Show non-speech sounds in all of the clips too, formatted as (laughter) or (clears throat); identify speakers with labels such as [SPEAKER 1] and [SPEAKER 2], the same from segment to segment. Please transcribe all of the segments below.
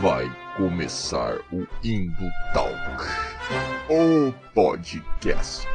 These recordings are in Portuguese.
[SPEAKER 1] Vai começar o Indo Talk, o podcast.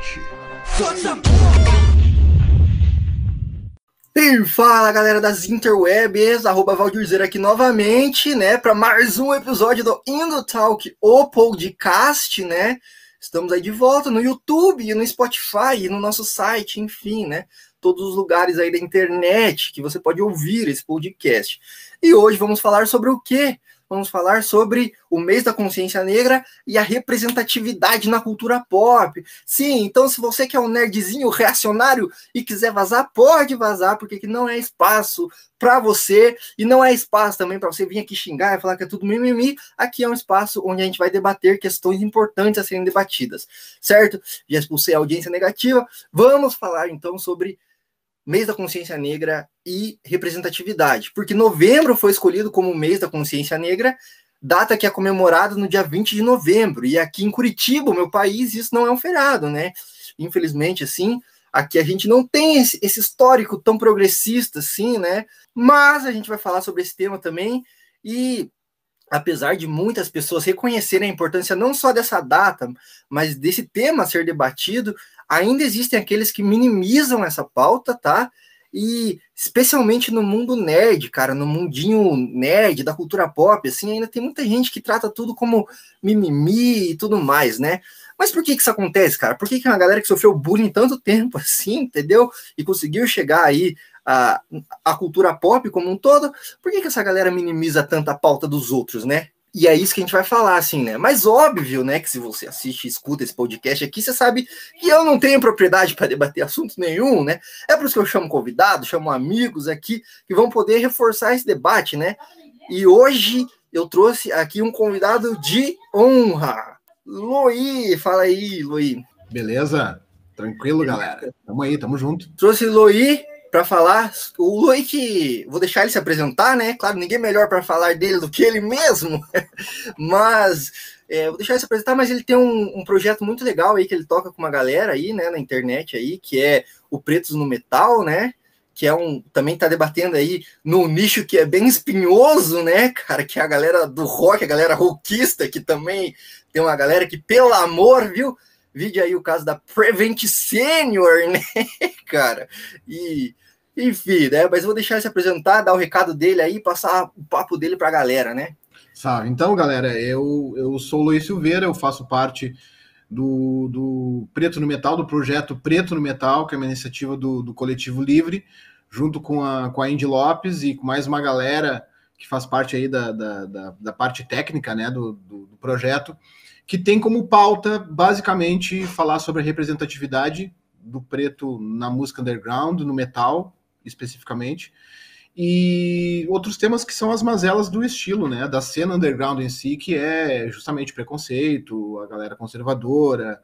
[SPEAKER 2] E fala galera das interwebs, arroba Valdirzeira aqui novamente, né, para mais um episódio do Indo Talk, o podcast, né? Estamos aí de volta no YouTube, no Spotify, no nosso site, enfim, né? Todos os lugares aí da internet que você pode ouvir esse podcast. E hoje vamos falar sobre o quê? vamos falar sobre o mês da consciência negra e a representatividade na cultura pop. Sim, então se você quer um nerdzinho reacionário e quiser vazar, pode vazar, porque não é espaço para você e não é espaço também para você vir aqui xingar e falar que é tudo mimimi. Aqui é um espaço onde a gente vai debater questões importantes a serem debatidas, certo? Já expulsei a audiência negativa. Vamos falar então sobre mês da consciência negra e representatividade, porque novembro foi escolhido como mês da consciência negra, data que é comemorada no dia 20 de novembro, e aqui em Curitiba, meu país, isso não é um feriado, né? Infelizmente, assim, aqui a gente não tem esse, histórico tão progressista, assim, né? Mas a gente vai falar sobre esse tema também, e apesar de muitas pessoas reconhecerem a importância não só dessa data, mas desse tema ser debatido, ainda existem aqueles que minimizam essa pauta, tá? E especialmente no mundo nerd, cara, no mundinho nerd da cultura pop, assim, ainda tem muita gente que trata tudo como mimimi e tudo mais, né? Mas por que que isso acontece, cara? Por que que uma galera que sofreu bullying tanto (laughs) tempo assim, entendeu? E conseguiu chegar aí a, a cultura pop como um todo, por que, que essa galera minimiza tanto a pauta dos outros, né? E é isso que a gente vai falar, assim, né? Mas óbvio, né, que se você assiste e escuta esse podcast aqui, você sabe que eu não tenho propriedade para debater assunto nenhum, né? É por isso que eu chamo convidados, chamo amigos aqui que vão poder reforçar esse debate, né? E hoje eu trouxe aqui um convidado de honra. Loi, fala aí, Loi.
[SPEAKER 3] Beleza? Tranquilo, galera. Tamo aí, tamo junto.
[SPEAKER 2] Trouxe Loi, para falar. O Loic, vou deixar ele se apresentar, né? Claro, ninguém melhor para falar dele do que ele mesmo, (laughs) mas é, vou deixar ele se apresentar. Mas ele tem um, um, projeto muito legal aí que ele toca com uma galera aí, né, na internet aí, que é o Pretos no Metal, né? Que é um também tá debatendo aí no nicho que é bem espinhoso, né, cara? Que é a galera do rock, a galera rockista, que também tem uma galera que, pelo amor, viu? Vide aí o caso da Prevent Senior, (laughs) né, cara? E, enfim, né? Mas vou deixar ele se apresentar, dar o recado dele aí, passar o papo dele para a galera, né?
[SPEAKER 3] Sabe, então, galera, eu, eu sou o Luiz Silveira, eu faço parte do, do Preto no Metal, do projeto Preto no Metal, que é uma iniciativa do, do Coletivo Livre, junto com a, com a Indy Lopes e com mais uma galera que faz parte aí da, da, da, da parte técnica né, do, do, do projeto que tem como pauta basicamente falar sobre a representatividade do preto na música underground, no metal especificamente, e outros temas que são as mazelas do estilo, né, da cena underground em si, que é justamente preconceito, a galera conservadora,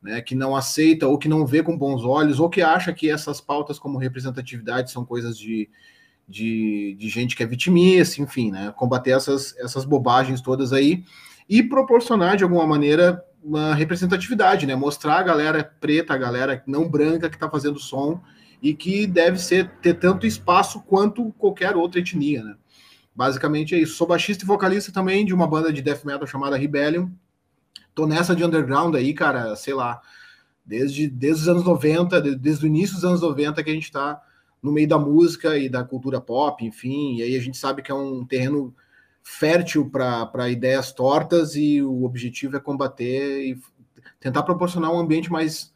[SPEAKER 3] né, que não aceita ou que não vê com bons olhos, ou que acha que essas pautas como representatividade são coisas de, de, de gente que é vitimista, enfim, né, combater essas, essas bobagens todas aí, e proporcionar de alguma maneira uma representatividade, né? Mostrar a galera preta, a galera não branca que está fazendo som e que deve ser ter tanto espaço quanto qualquer outra etnia, né? Basicamente é isso. Sou baixista e vocalista também de uma banda de death metal chamada Rebellion. Tô nessa de underground aí, cara, sei lá, desde, desde os anos 90, desde o início dos anos 90 que a gente está no meio da música e da cultura pop, enfim, e aí a gente sabe que é um terreno fértil para ideias tortas e o objetivo é combater e tentar proporcionar um ambiente mais,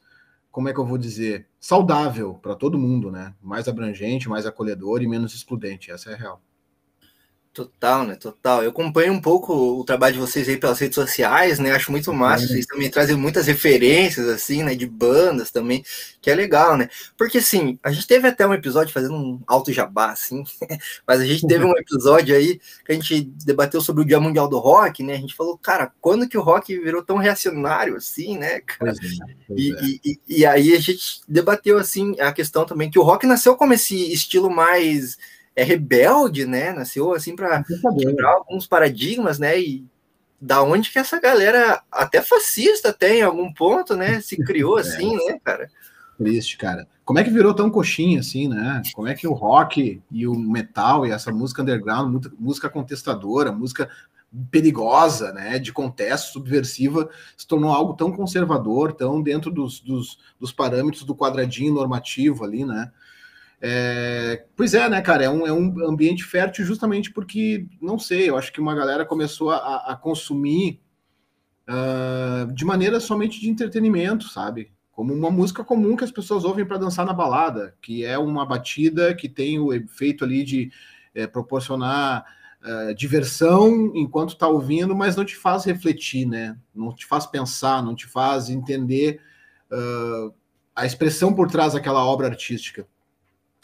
[SPEAKER 3] como é que eu vou dizer, saudável para todo mundo, né? Mais abrangente, mais acolhedor e menos excludente. Essa é a real.
[SPEAKER 2] Total, né? Total. Eu acompanho um pouco o trabalho de vocês aí pelas redes sociais, né? Acho muito massa. É. Vocês também trazem muitas referências, assim, né? De bandas também, que é legal, né? Porque, assim, a gente teve até um episódio fazendo um alto jabá, assim, (laughs) mas a gente teve um episódio aí que a gente debateu sobre o Dia Mundial do Rock, né? A gente falou, cara, quando que o rock virou tão reacionário assim, né, cara? Pois é, pois e, é. e, e aí a gente debateu, assim, a questão também que o rock nasceu como esse estilo mais é rebelde, né? Nasceu assim para quebrar alguns paradigmas, né? E da onde que essa galera, até fascista até em algum ponto, né? Se criou (laughs) é. assim, é. né, cara?
[SPEAKER 3] Triste, cara. como é que virou tão coxinha assim, né? Como é que o rock e o metal e essa música underground, música contestadora, música perigosa, né, de contexto, subversiva, se tornou algo tão conservador, tão dentro dos, dos, dos parâmetros do quadradinho normativo ali, né? É, pois é, né, cara? É um, é um ambiente fértil justamente porque, não sei, eu acho que uma galera começou a, a consumir uh, de maneira somente de entretenimento, sabe? Como uma música comum que as pessoas ouvem para dançar na balada, que é uma batida que tem o efeito ali de é, proporcionar uh, diversão enquanto está ouvindo, mas não te faz refletir, né? Não te faz pensar, não te faz entender uh, a expressão por trás daquela obra artística.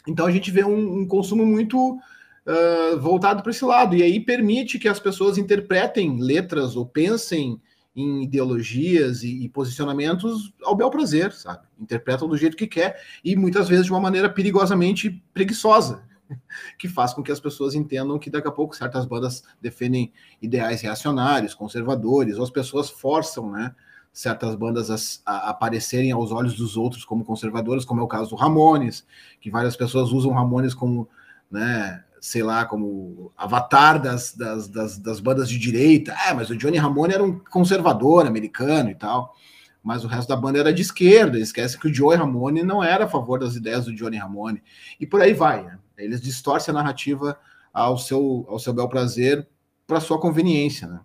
[SPEAKER 3] Então a gente vê um, um consumo muito uh, voltado para esse lado, e aí permite que as pessoas interpretem letras ou pensem em ideologias e, e, posicionamentos ao bel prazer, sabe? Interpretam do jeito que quer e muitas vezes de uma maneira perigosamente preguiçosa, (laughs) que faz com que as pessoas entendam que daqui a pouco certas bandas defendem ideais reacionários, conservadores, ou as pessoas forçam, né? Certas bandas a, a, aparecerem aos olhos dos outros como conservadoras, como é o caso do Ramones, que várias pessoas usam Ramones como, né, sei lá, como avatar das, das, das, das bandas de direita. É, mas o Johnny Ramone era um conservador americano e tal, mas o resto da banda era de esquerda. Esquece que o Joey Ramone não era a favor das ideias do Johnny Ramone. E por aí vai. Né? Eles distorcem a narrativa ao seu, ao seu bel prazer para sua conveniência. Né?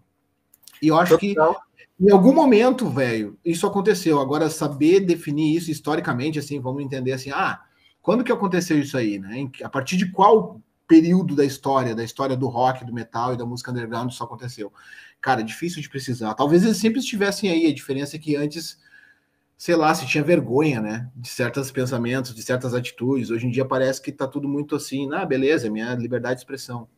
[SPEAKER 3] E eu acho Total. que em algum momento, velho, isso aconteceu. Agora, saber definir isso historicamente, assim, vamos entender assim, ah, quando que aconteceu isso aí, né? A partir de qual período da história, da história do rock, do metal e da música underground isso aconteceu? Cara, difícil de precisar. Talvez eles sempre estivessem aí. A diferença é que antes, sei lá, se tinha vergonha, né? De certos pensamentos, de certas atitudes. Hoje em dia parece que tá tudo muito assim, ah, beleza, é minha liberdade de expressão.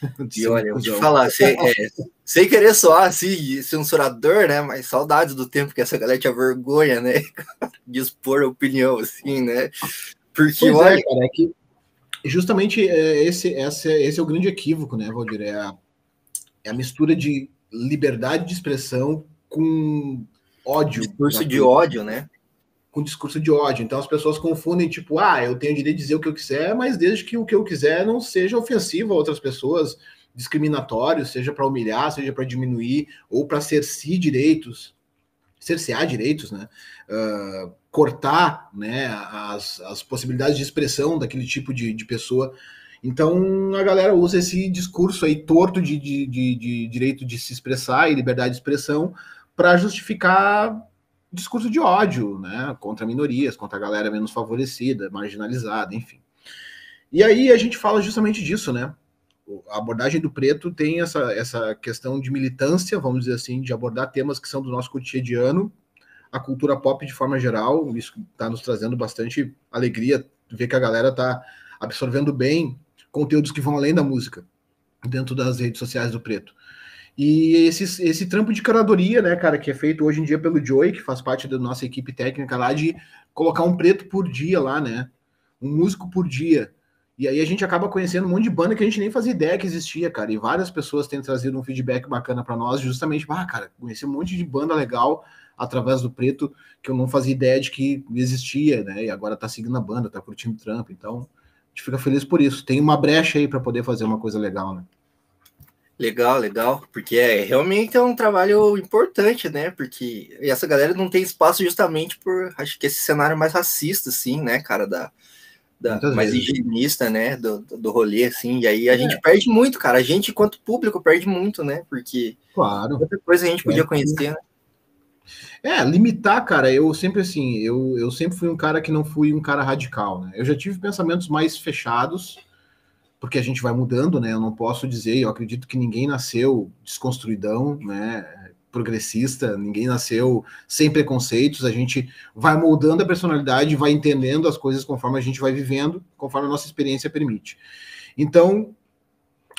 [SPEAKER 3] (laughs)
[SPEAKER 2] E olha, vou te falar, sem, é, sem querer soar assim, censurador, né? Mas saudades do tempo que essa galera tinha vergonha, né? (laughs) De expor a opinião, assim, né?
[SPEAKER 3] Porque, pois é, olha. É, cara, é que justamente é, esse, esse, esse é o grande equívoco, né, Valdir? É a, é a mistura de liberdade de expressão com ódio.
[SPEAKER 2] Discurso de ódio, né?
[SPEAKER 3] Com discurso de ódio. Então as pessoas confundem, tipo, ah, eu tenho direito de dizer o que eu quiser, mas desde que o que eu quiser não seja ofensivo a outras pessoas, discriminatório, seja para humilhar, seja para diminuir, ou para cercear direitos, cercear direitos, né? Uh, cortar né, as, as possibilidades de expressão daquele tipo de, de pessoa. Então a galera usa esse discurso aí torto de, de, de, de direito de se expressar e liberdade de expressão para justificar discurso de ódio, né, contra minorias, contra a galera menos favorecida, marginalizada, enfim. E aí a gente fala justamente disso, né? A abordagem do preto tem essa, essa questão de militância, vamos dizer assim, de abordar temas que são do nosso cotidiano, a cultura pop de forma geral, isso está nos trazendo bastante alegria, ver que a galera está absorvendo bem conteúdos que vão além da música dentro das redes sociais do preto. E esse, esse trampo de curadoria, né, cara, que é feito hoje em dia pelo Joey, que faz parte da nossa equipe técnica lá, de colocar um preto por dia lá, né? Um músico por dia. E aí a gente acaba conhecendo um monte de banda que a gente nem fazia ideia que existia, cara. E várias pessoas têm trazido um feedback bacana para nós, justamente, ah, cara, conheci um monte de banda legal através do preto que eu não fazia ideia de que existia, né? E agora tá seguindo a banda, tá curtindo o trampo. Então, a gente fica feliz por isso. Tem uma brecha aí para poder fazer uma coisa legal, né?
[SPEAKER 2] Legal, legal, porque é realmente é um trabalho importante, né? Porque essa galera não tem espaço justamente por acho que esse cenário mais racista, assim, né, cara, da, da mais higienista, né, do, do rolê, assim, e aí a é. gente perde muito, cara. A gente, enquanto público, perde muito, né? Porque
[SPEAKER 3] claro.
[SPEAKER 2] outra coisa a gente podia é. conhecer, né?
[SPEAKER 3] É, limitar, cara, eu sempre assim, eu, eu sempre fui um cara que não fui um cara radical, né? Eu já tive pensamentos mais fechados, porque a gente vai mudando, né? Eu não posso dizer, eu acredito que ninguém nasceu desconstruidão, né? Progressista, ninguém nasceu sem preconceitos, a gente vai moldando a personalidade, vai entendendo as coisas conforme a gente vai vivendo, conforme a nossa experiência permite. Então,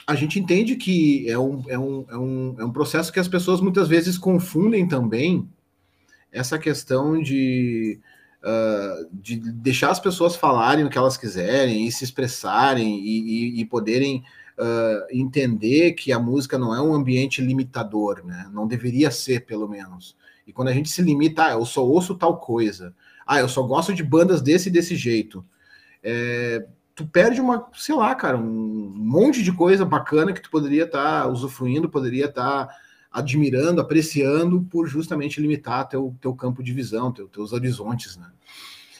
[SPEAKER 3] a gente entende que é um, é um, é um, é um processo que as pessoas muitas vezes confundem também essa questão de uh, de deixar as pessoas falarem o que elas quiserem e se expressarem e, e, e poderem uh, entender que a música não é um ambiente limitador, né? Não deveria ser, pelo menos. E quando a gente se limita, ah, eu só ouço tal coisa, Ah, eu só gosto de bandas desse e desse jeito. É, tu perde uma, sei lá, cara, um monte de coisa bacana que tu poderia estar tá usufruindo, poderia estar tá admirando, apreciando, por justamente limitar teu, teu campo de visão, teu, teus horizontes, né?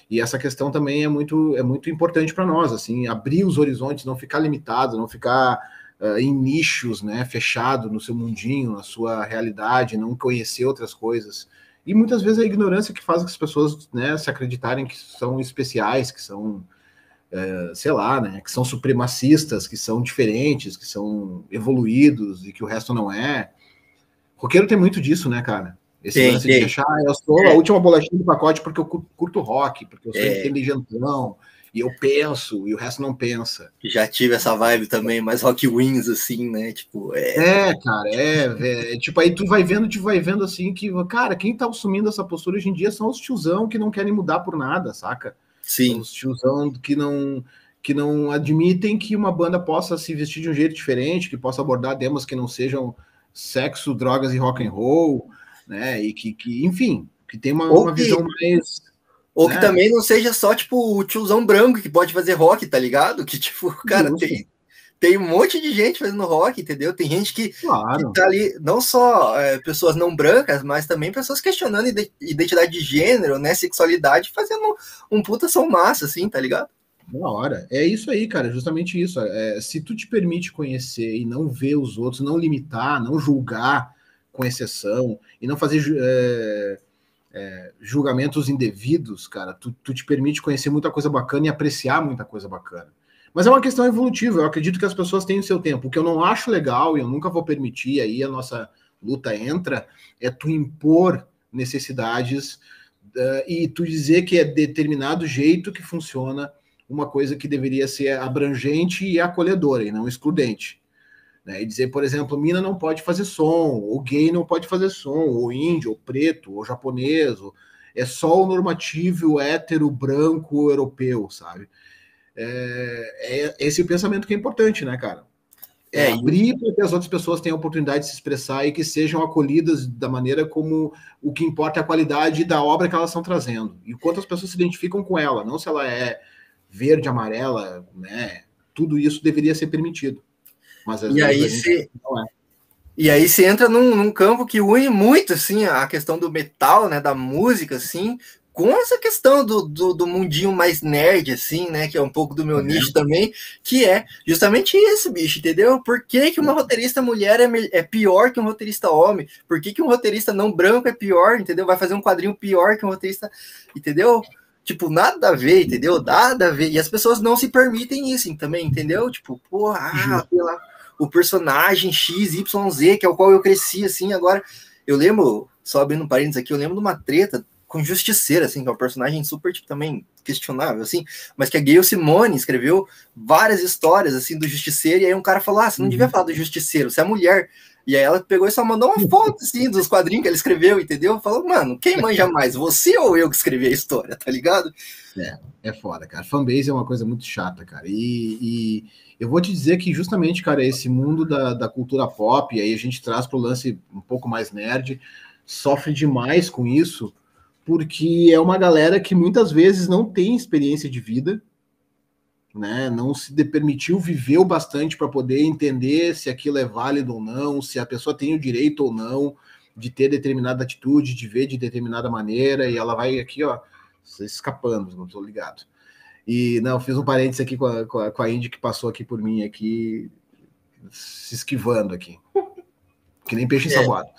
[SPEAKER 3] E essa questão também é muito, é muito importante para nós, assim, abrir os horizontes, não ficar limitado, não ficar uh, em nichos, né, fechado no seu mundinho, na sua realidade, não conhecer outras coisas. E muitas vezes a ignorância que faz que as pessoas, né, se acreditarem que são especiais, que são, uh, sei lá, né, que são supremacistas, que são diferentes, que são evoluídos e que o resto não é. Roqueiro tem muito disso, né, cara? Esse tem, lance tem. de achar, ah, eu sou é. a última bolachinha do pacote porque eu curto rock, porque eu sou é. inteligentão, e eu penso, e o resto não pensa.
[SPEAKER 2] Já tive essa vibe também, mais rock wins, assim, né? Tipo,
[SPEAKER 3] é. É, cara, é, é, Tipo, aí tu vai vendo, tu vai vendo assim que, cara, quem tá assumindo essa postura hoje em dia são os tiozão que não querem mudar por nada, saca?
[SPEAKER 2] Sim.
[SPEAKER 3] Os tiozão que não que não admitem que uma banda possa se vestir de um jeito diferente, que possa abordar temas que não sejam sexo, drogas e rock and roll, né? E que, que enfim, que tem uma, uma que, visão mais.
[SPEAKER 2] Ou né? que também não seja só, tipo, o tiozão branco que pode fazer rock, tá ligado? Que, tipo, cara, tem, tem um monte de gente fazendo rock, entendeu? Tem gente que, claro. que tá ali, não só é, pessoas não brancas, mas também pessoas questionando identidade de gênero, né? Sexualidade, fazendo um puta som massa, assim, tá ligado?
[SPEAKER 3] Da hora. É isso aí, cara, justamente isso. É, se tu te permite conhecer e não ver os outros, não limitar, não julgar com exceção, e não fazer é, é, julgamentos indevidos, cara, tu, tu te permite conhecer muita coisa bacana e apreciar muita coisa bacana. Mas é uma questão evolutiva, eu acredito que as pessoas têm o seu tempo. O que eu não acho legal e eu nunca vou permitir, aí a nossa luta entra, é tu impor necessidades uh, e tu dizer que é determinado jeito que funciona uma coisa que deveria ser abrangente e acolhedora e não excludente. Né? E dizer, por exemplo, mina não pode fazer som, ou gay não pode fazer som, ou índio, ou preto, ou japonês, ou... é só o normativo hétero, branco, europeu, sabe? É, é esse o pensamento que é importante, né, cara? É, abrir para que as outras pessoas tenham a oportunidade de se expressar e que sejam acolhidas da maneira como o que importa é a qualidade da obra que elas estão trazendo. E quanto as pessoas se identificam com ela, não se ela é verde, amarela, né? Tudo isso deveria ser permitido.
[SPEAKER 2] Mas às e vezes aí se... não é. E aí você entra num, num, campo que une muito assim a questão do metal, né, da música assim, com essa questão do, do, do, mundinho mais nerd, assim, né? Que é um pouco do meu uhum. nicho também, que é justamente isso, bicho, entendeu? Por que, que uma roteirista mulher é, é pior que um roteirista homem? Por que, que um roteirista não branco é pior, entendeu? Vai fazer um quadrinho pior que um roteirista, entendeu? Tipo, nada a ver, entendeu? Nada a ver. E as pessoas não se permitem isso também, entendeu? Tipo, porra, ah, lá, o personagem XYZ, que é o qual eu cresci, assim, agora. Eu lembro, só abrindo um parênteses aqui, eu lembro de uma treta com Justiceira, assim, que é um personagem super, tipo, também questionável, assim, mas que a Gayle Simone escreveu várias histórias, assim, do Justiceiro, e aí um cara falou, ah, você não uhum. devia falar do Justiceiro, você é mulher. E aí ela pegou e só mandou uma (laughs) foto, assim, dos quadrinhos que ela escreveu, entendeu? Falou, mano, quem (laughs) manja mais, você ou eu que escrevi a história, tá ligado?
[SPEAKER 3] É, é foda, cara. Fanbase é uma coisa muito chata, cara. E, e eu vou te dizer que justamente, cara, esse mundo da, da cultura pop, e aí a gente traz pro lance um pouco mais nerd, sofre demais com isso, porque é uma galera que muitas vezes não tem experiência de vida, né? Não se permitiu viver o bastante para poder entender se aquilo é válido ou não, se a pessoa tem o direito ou não de ter determinada atitude, de ver de determinada maneira, e ela vai aqui, ó, escapando, não estou ligado. E não, fiz um parênteses aqui com a, com a, com a Indy que passou aqui por mim, aqui, se esquivando aqui. Que nem peixe é. ensaboado.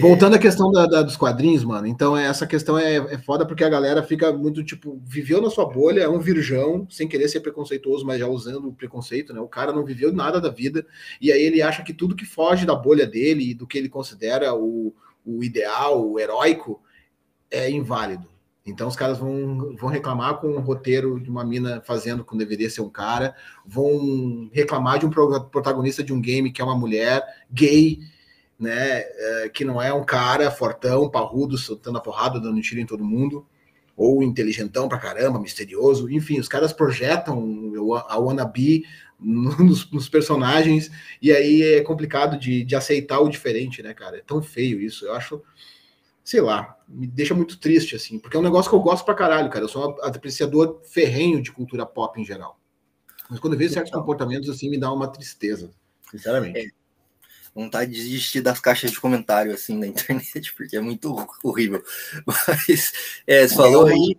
[SPEAKER 3] Voltando à questão da, da, dos quadrinhos, mano, então é, essa questão é, é foda porque a galera fica muito, tipo, viveu na sua bolha, é um virgão, sem querer ser preconceituoso, mas já usando o preconceito, né? O cara não viveu nada da vida, e aí ele acha que tudo que foge da bolha dele e do que ele considera o, o ideal, o heróico, é inválido. Então os caras vão, vão reclamar com o roteiro de uma mina fazendo como deveria ser um cara, vão reclamar de um protagonista de um game que é uma mulher gay, né? É, que não é um cara fortão, parrudo, soltando a porrada, dando tiro em todo mundo, ou inteligentão pra caramba, misterioso. Enfim, os caras projetam a wannabe (laughs) nos, nos personagens, e aí é complicado de, de aceitar o diferente, né, cara? É tão feio isso. Eu acho sei lá, me deixa muito triste, assim, porque é um negócio que eu gosto pra caralho, cara. Eu sou um apreciador ferrenho de cultura pop em geral. Mas quando eu vejo certos comportamentos, assim, me dá uma tristeza, sinceramente. É.
[SPEAKER 2] Vontade de desistir das caixas de comentário, assim, na (laughs) internet, porque é muito horrível. Mas, é, você falou aí.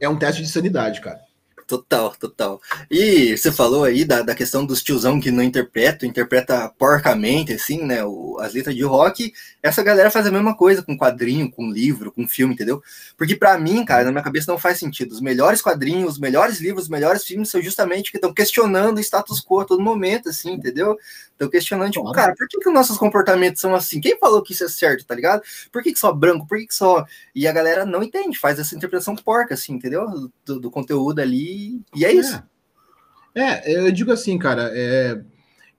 [SPEAKER 3] É um teste de sanidade, cara.
[SPEAKER 2] Total, total. E você falou aí da, da questão dos tiozão que não interpreta, interpreta porcamente, assim, né? O, as letras de rock. Essa galera faz a mesma coisa com quadrinho, com livro, com filme, entendeu? Porque para mim, cara, na minha cabeça não faz sentido. Os melhores quadrinhos, os melhores livros, os melhores filmes são justamente que estão questionando o status quo a todo momento, assim, entendeu? Estão questionando, tipo, cara, por que, que os nossos comportamentos são assim? Quem falou que isso é certo, tá ligado? Por que, que só branco? Por que, que só. E a galera não entende, faz essa interpretação porca, assim, entendeu? Do, do conteúdo ali e, é isso.
[SPEAKER 3] É, é eu digo assim, cara, é,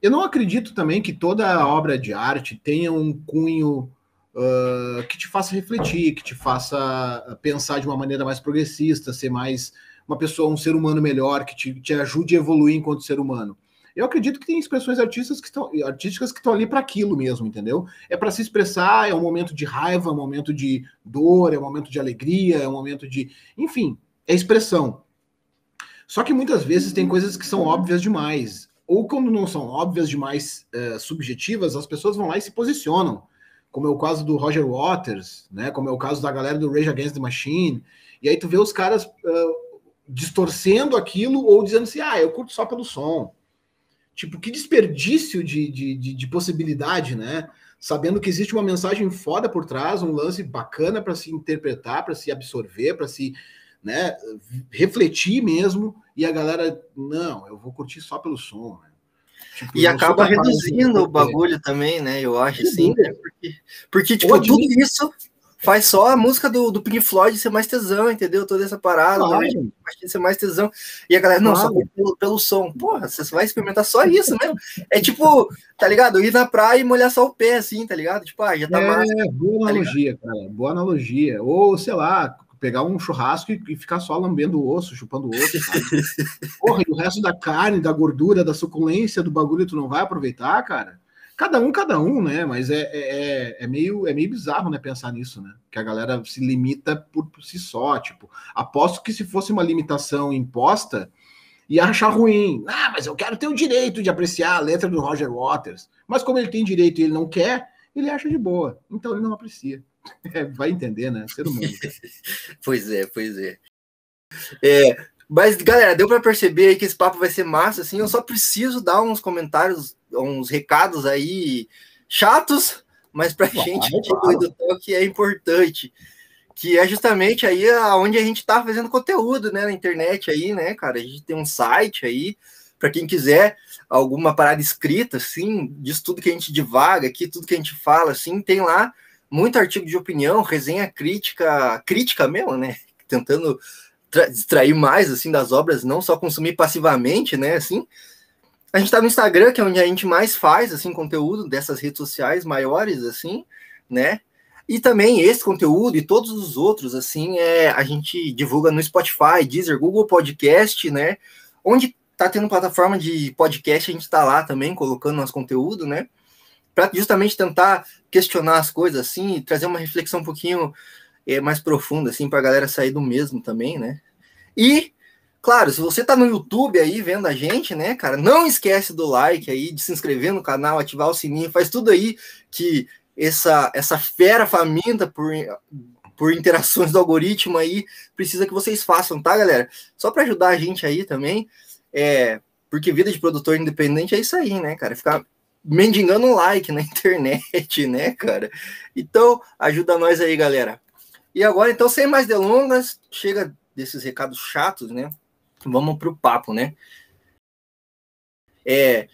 [SPEAKER 3] eu não acredito também que toda obra de arte tenha um cunho uh, que te faça refletir, que te faça pensar de uma maneira mais progressista, ser mais uma pessoa, um ser humano melhor, que te, te ajude a evoluir enquanto ser humano. Eu acredito que tem expressões artísticas que estão, artísticas que estão ali para aquilo mesmo, entendeu? É para se expressar, é um momento de raiva, é um momento de dor, é um momento de alegria, é um momento de. Enfim, é expressão. Só que muitas vezes tem coisas que são óbvias demais. Ou quando não são óbvias demais, é, subjetivas, as pessoas vão lá e se posicionam. Como é o caso do Roger Waters, né? Como é o caso da galera do Rage Against the Machine. E aí tu vê os caras uh, distorcendo aquilo ou dizendo assim, ah, eu curto só pelo som. Tipo, que desperdício de, de, de, de possibilidade, né? Sabendo que existe uma mensagem foda por trás, um lance bacana para se interpretar, para se absorver, para se né, refletir mesmo, e a galera, não, eu vou curtir só pelo som, né?
[SPEAKER 2] Tipo, e acaba reduzindo o bagulho também, né? Eu acho assim, né? Porque, porque tipo, tudo isso faz só a música do, do Pink Floyd ser mais tesão, entendeu? Toda essa parada, claro. né? ser mais tesão. E a galera, não, claro. só pelo, pelo som. Porra, você vai experimentar só isso mesmo. É tipo, tá ligado? Ir na praia e molhar só o pé, assim, tá ligado? Tipo, ah, já tá
[SPEAKER 3] é,
[SPEAKER 2] massa.
[SPEAKER 3] Boa tá analogia, ligado? cara. Boa analogia. Ou, sei lá, pegar um churrasco e, e, ficar só lambendo o osso, chupando o osso. (laughs) Porra, e o resto da carne, da gordura, da suculência do bagulho, tu não vai aproveitar, cara? Cada um, cada um, né? Mas é, é, é, é meio, é meio bizarro, né? Pensar nisso, né? Que a galera se limita por, por si só. Tipo, aposto que se fosse uma limitação imposta, ia achar ruim. Ah, mas eu quero ter o direito de apreciar a letra do Roger Waters. Mas como ele tem direito e ele não quer, ele acha de boa. Então ele não aprecia. (laughs) É, vai entender, né? Ser humano. (laughs)
[SPEAKER 2] pois é, pois é. é. Mas, galera, deu para perceber aí que esse papo vai ser massa, assim. Eu só preciso dar uns comentários, uns recados aí chatos, mas pra claro, gente claro. do toque é importante. Que é justamente aí onde a gente tá fazendo conteúdo, né, na internet aí, né, cara? A gente tem um site aí, para quem quiser alguma parada escrita, assim, disso tudo que a gente divaga aqui, tudo que a gente fala, assim, tem lá muito artigo de opinião, resenha crítica, crítica mesmo, né? Tentando distrair mais assim das obras, não só consumir passivamente, né? Assim, a gente está no Instagram, que é onde a gente mais faz assim conteúdo dessas redes sociais maiores, assim, né? E também esse conteúdo e todos os outros, assim, é, a gente divulga no Spotify, Deezer, Google Podcast, né? Onde tá tendo plataforma de podcast, a gente está lá também colocando nosso conteúdo, né? Para justamente tentar questionar as coisas assim trazer uma reflexão um pouquinho é, mais profunda assim para a galera sair do mesmo também, né? E claro, se você tá no YouTube aí vendo a gente, né, cara, não esquece do like aí, de se inscrever no canal, ativar o sininho, faz tudo aí que essa essa fera faminta por por interações do algoritmo aí precisa que vocês façam, tá, galera? Só para ajudar a gente aí também, é, porque vida de produtor independente é isso aí, né, cara? Ficar mendigando um like na (laughs) internet, né, cara? Então, ajuda nós aí, galera. E agora, então, sem mais delongas, chega desses recados chatos, né? Vamos pro papo, né? É.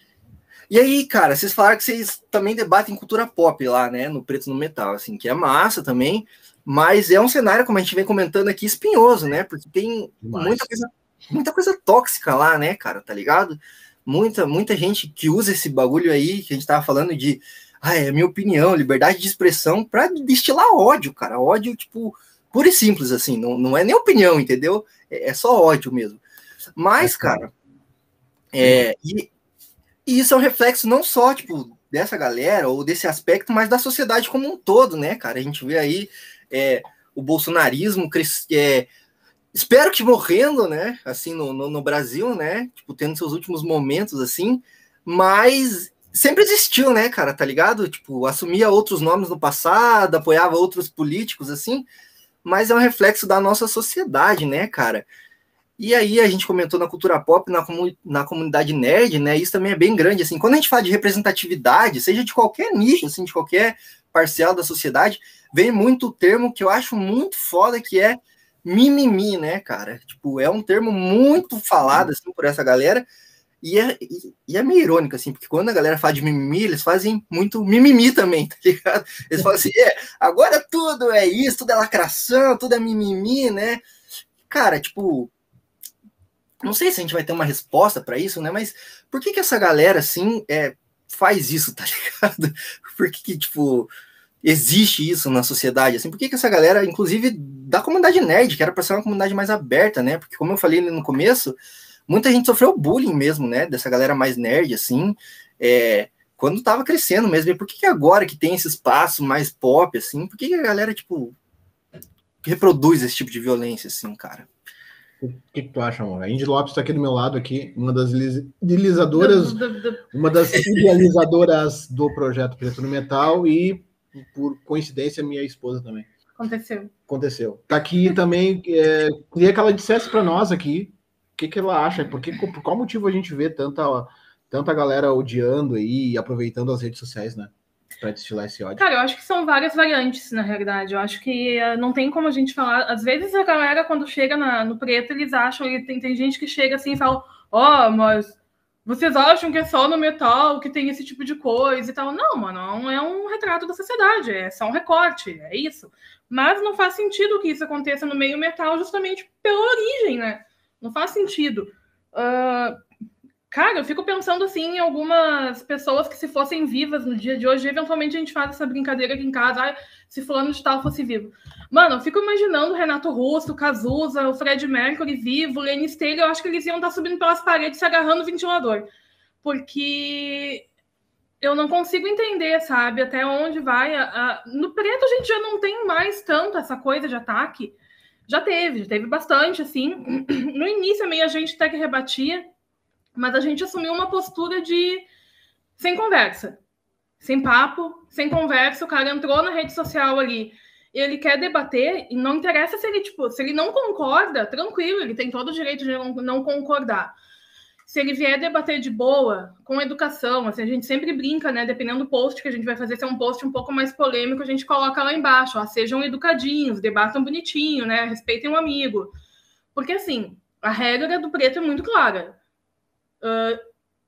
[SPEAKER 2] E aí, cara, vocês falaram que vocês também debatem cultura pop lá, né? No Preto no Metal, assim, que é massa também, mas é um cenário, como a gente vem comentando aqui, espinhoso, né? Porque tem muita coisa, muita coisa tóxica lá, né, cara? Tá ligado? Muita, muita gente que usa esse bagulho aí, que a gente tava falando de, ah, é minha opinião, liberdade de expressão, para destilar ódio, cara. Ódio, tipo, puro e simples, assim, não, não é nem opinião, entendeu? É, é só ódio mesmo. Mas, é, cara, é, e, e isso é um reflexo não só, tipo, dessa galera ou desse aspecto, mas da sociedade como um todo, né, cara? A gente vê aí é, o bolsonarismo é, espero que morrendo, né? Assim, no, no, no, Brasil, né? Tipo, tendo seus últimos momentos, assim, mas sempre existiu, né, cara? Tá ligado? Tipo, assumia outros nomes no passado, apoiava outros políticos, assim, mas é um reflexo da nossa sociedade, né, cara? E aí a gente comentou na cultura pop, na, comu na comunidade nerd, né? Isso também é bem grande, assim. Quando a gente fala de representatividade, seja de qualquer nicho, assim, de qualquer parcial da sociedade, vem muito o termo que eu acho muito foda, que é mimimi, né, cara? Tipo, é um termo muito falado, assim, por essa galera, e é, e é meio irônico, assim, porque quando a galera fala de mimimi, eles fazem muito mimimi também, tá ligado? Eles falam assim, é, agora tudo é isso, tudo é lacração, tudo é mimimi, né? Cara, tipo, não sei se a gente vai ter uma resposta para isso, né? Mas por que que essa galera, assim, é, faz isso, tá ligado? (laughs) Por que que, tipo, existe isso na sociedade, assim? Por que que essa galera, inclusive da comunidade nerd, que era para ser uma comunidade mais aberta, né? Porque como eu falei no começo, muita gente sofreu bullying mesmo, né? Dessa galera mais nerd, assim, é, quando tava crescendo mesmo. E por que que agora que tem esse espaço mais pop, assim, por que que a galera, tipo, reproduz esse tipo de violência, assim, cara?
[SPEAKER 3] O que, que, tu acha, amor? A Indy Lopes está aqui do meu lado, aqui, uma das idealizadoras, uma das idealizadoras do projeto Preto no Metal e, por coincidência, minha esposa também.
[SPEAKER 4] Aconteceu.
[SPEAKER 3] Aconteceu. Tá aqui também. É, queria que ela dissesse para nós aqui o que, que ela acha, por, que, por qual motivo a gente vê tanta, tanta galera odiando aí e aproveitando as redes sociais, né? para destilar esse ódio?
[SPEAKER 4] Cara, eu acho que são várias variantes, na realidade. Eu acho que uh, não tem como a gente falar. Às vezes a galera, quando chega na, no preto, eles acham, e tem, tem gente que chega assim e fala: Ó, oh, mas vocês acham que é só no metal que tem esse tipo de coisa e tal? Não, mano, não é um retrato da sociedade, é só um recorte, é isso. Mas não faz sentido que isso aconteça no meio metal justamente pela origem, né? Não faz sentido. Uh, Cara, eu fico pensando assim em algumas pessoas que, se fossem vivas no dia de hoje, eventualmente a gente faz essa brincadeira aqui em casa, ah, se fulano de tal fosse vivo. Mano, eu fico imaginando o Renato Russo, o Cazuza, o Fred Mercury vivo, o Lenny Staley, eu acho que eles iam estar subindo pelas paredes se agarrando o ventilador. Porque eu não consigo entender, sabe, até onde vai. A... No preto a gente já não tem mais tanto essa coisa de ataque. Já teve, já teve bastante, assim. (clears throat) No início, meio a gente até que rebatia mas a gente assumiu uma postura de sem conversa, sem papo, sem conversa. O cara entrou na rede social ali, ele quer debater e não interessa se ele tipo, se ele não concorda, tranquilo, ele tem todo o direito de não concordar. Se ele vier debater de boa, com educação, assim, a gente sempre brinca, né? Dependendo do post que a gente vai fazer, se é um post um pouco mais polêmico, a gente coloca lá embaixo, ó, sejam educadinhos, debatam bonitinho, né? Respeitem o um amigo. Porque assim, a regra do preto é muito clara uh,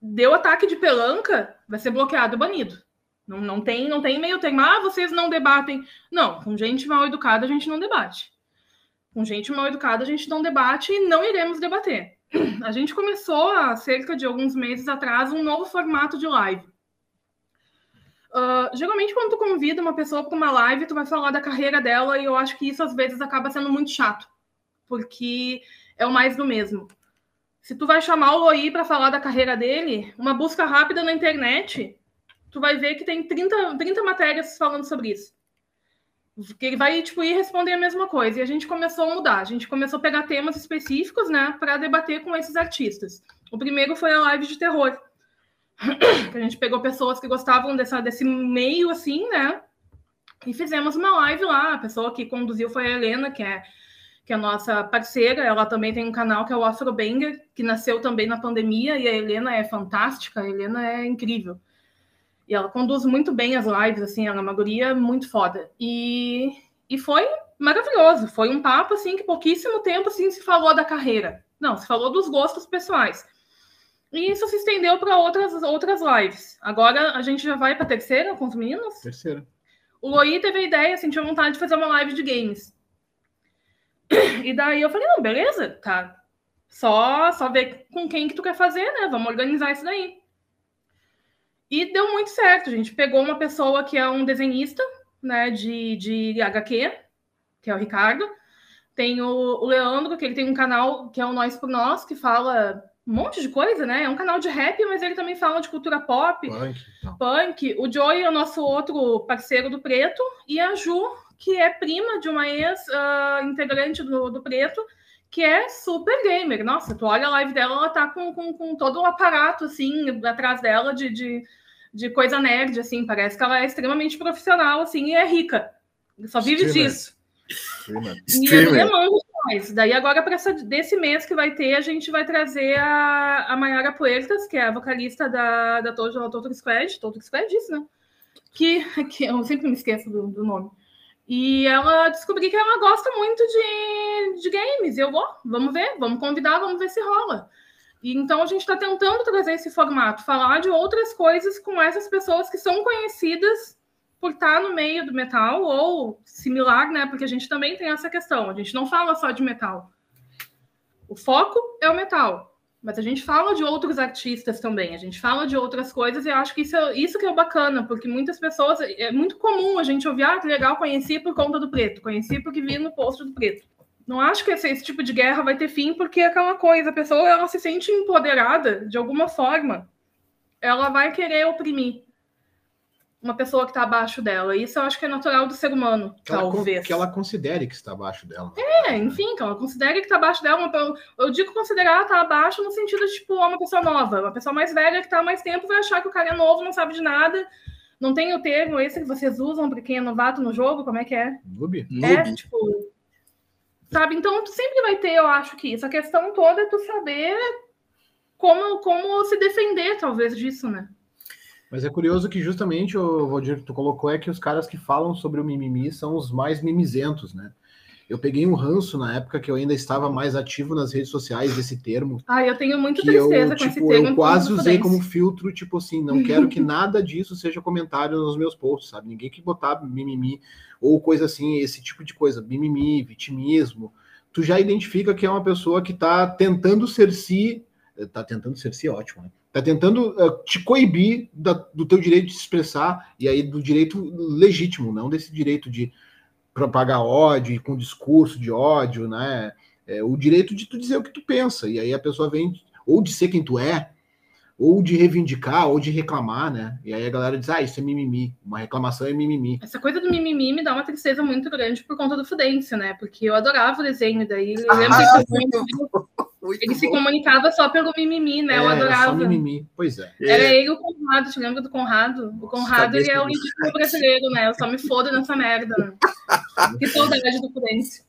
[SPEAKER 4] deu ataque de pelanca, vai ser bloqueado, banido. Não, não tem não tem meio termo. Ah, vocês não debatem. Não, com gente mal educada a gente não debate. Com gente mal educada a gente não debate e não iremos debater. A gente começou há cerca de alguns meses atrás um novo formato de live. Uh, geralmente, quando tu convida uma pessoa para uma live, tu vai falar da carreira dela, e eu acho que isso às vezes acaba sendo muito chato, porque é o mais do mesmo. Se tu vai chamar o Loi para falar da carreira dele, uma busca rápida na internet, tu vai ver que tem 30, 30 matérias falando sobre isso. Que ele vai tipo, ir responder a mesma coisa. E a gente começou a mudar. A gente começou a pegar temas específicos, né, para debater com esses artistas. O primeiro foi a live de terror. (clears throat) que a gente pegou pessoas que gostavam dessa, desse meio, assim, né? E fizemos uma live lá. A pessoa que conduziu foi a Helena, que é que é a nossa parceira, ela também tem um canal que é o Afrobanger, que nasceu também na pandemia, e a Helena é fantástica, a Helena é incrível. E ela conduz muito bem as lives, assim, ela é uma guria muito foda. E, e foi maravilhoso, foi um papo, assim, que pouquíssimo tempo, assim, se falou da carreira. Não, se falou dos gostos pessoais. E isso se estendeu para outras, outras lives. Agora a gente já vai para a terceira com os meninos?
[SPEAKER 3] Terceira.
[SPEAKER 4] O Loi teve a ideia, sentiu vontade de fazer uma live de games. E daí eu falei, não, beleza, tá. Só, só ver com quem que tu quer fazer, né? Vamos organizar isso daí. E deu muito certo. Gente pegou uma pessoa que é um desenhista, né, de, de HQ, que é o Ricardo. Tem o, o Leandro, que ele tem um canal que é o Nós por Nós, que fala um monte de coisa, né? É um canal de rap, mas ele também fala de cultura pop,
[SPEAKER 3] punk.
[SPEAKER 4] punk. O Joey é o nosso outro parceiro do Preto, e a Ju que é prima de uma ex-integrante uh, do, do Preto, que é super gamer. Nossa, tu olha a live dela, ela tá com, com, com todo o aparato, assim, atrás dela de, de, de, coisa nerd, assim. Parece que ela é extremamente profissional, assim, e é rica. Só vive Streamer. disso. Streamer. E mais. Daí agora, para desse mês que vai ter, a gente vai trazer a, a Mayara Puertas, que é a vocalista da, da Total Squad. Total Squad, isso, né? Que, que eu sempre me esqueço do, do nome. E ela descobri que ela gosta muito de, de games. E eu, oh, vamos ver, vamos convidar, vamos ver se rola. E então a gente está tentando trazer esse formato, falar de outras coisas com essas pessoas que são conhecidas por estar no meio do metal ou similar, né? Porque a gente também tem essa questão. A gente não fala só de metal. O foco é o metal. Mas a gente fala de outros artistas também, a gente fala de outras coisas e eu acho que isso, é, isso que é bacana, porque muitas pessoas, é muito comum a gente ouvir, ah, que legal, conheci por conta do preto, conheci porque vi no post do preto. Não acho que esse, esse tipo de guerra vai ter fim, porque é aquela coisa, a pessoa ela se sente empoderada de alguma forma, ela vai querer oprimir uma pessoa que está abaixo dela. Isso eu acho que é natural do ser humano,
[SPEAKER 3] que
[SPEAKER 4] talvez.
[SPEAKER 3] Ela, que ela considere que está abaixo dela.
[SPEAKER 4] É, enfim, que ela considere que está abaixo dela. eu digo considerar estar tá abaixo no sentido de, tipo, uma pessoa nova. Uma pessoa mais velha que está há mais tempo vai achar que o cara é novo, não sabe de nada. Não tem o termo esse que vocês usam para quem é novato no jogo, como é que é?
[SPEAKER 3] Noob.
[SPEAKER 4] É, Noob. tipo... Sabe? Então, tu sempre vai ter, eu acho que isso. A questão toda é tu saber como, como se defender, talvez, disso, né?
[SPEAKER 3] Mas é curioso que justamente o Valdir, tu colocou é que os caras que falam sobre o mimimi são os mais mimizentos, né? Eu peguei um ranço na época que eu ainda estava mais ativo nas redes sociais desse termo.
[SPEAKER 4] Ah, eu tenho muita tristeza
[SPEAKER 3] eu,
[SPEAKER 4] com
[SPEAKER 3] tipo,
[SPEAKER 4] esse termo.
[SPEAKER 3] Eu quase usei como filtro, tipo assim, não quero que nada disso seja comentário nos meus posts, sabe? Ninguém que botar mimimi ou coisa assim, esse tipo de coisa, mimimi, vitimismo. Tu já identifica que é uma pessoa que está tentando ser si, tá tentando ser si, ótimo, né? Está tentando uh, te coibir da, do teu direito de se expressar, e aí do direito legítimo, não desse direito de propagar ódio, com discurso de ódio, né? É, o direito de tu dizer o que tu pensa, e aí a pessoa vem, ou de ser quem tu é, ou de reivindicar, ou de reclamar, né? E aí a galera diz, ah, isso é mimimi, uma reclamação é mimimi.
[SPEAKER 4] Essa coisa do mimimi me dá uma tristeza muito grande por conta do Fudêncio, né? Porque eu adorava o desenho, daí eu lembro ah, que ele, ele se comunicava só pelo mimimi, né? É, eu adorava. Só
[SPEAKER 3] mimimi, pois é.
[SPEAKER 4] Era é. ele o Conrado, te lembra do Conrado? O Conrado, ele é o índico brasileiro, né? Eu só me fodo nessa merda, né? (laughs) que saudade do Fudêncio.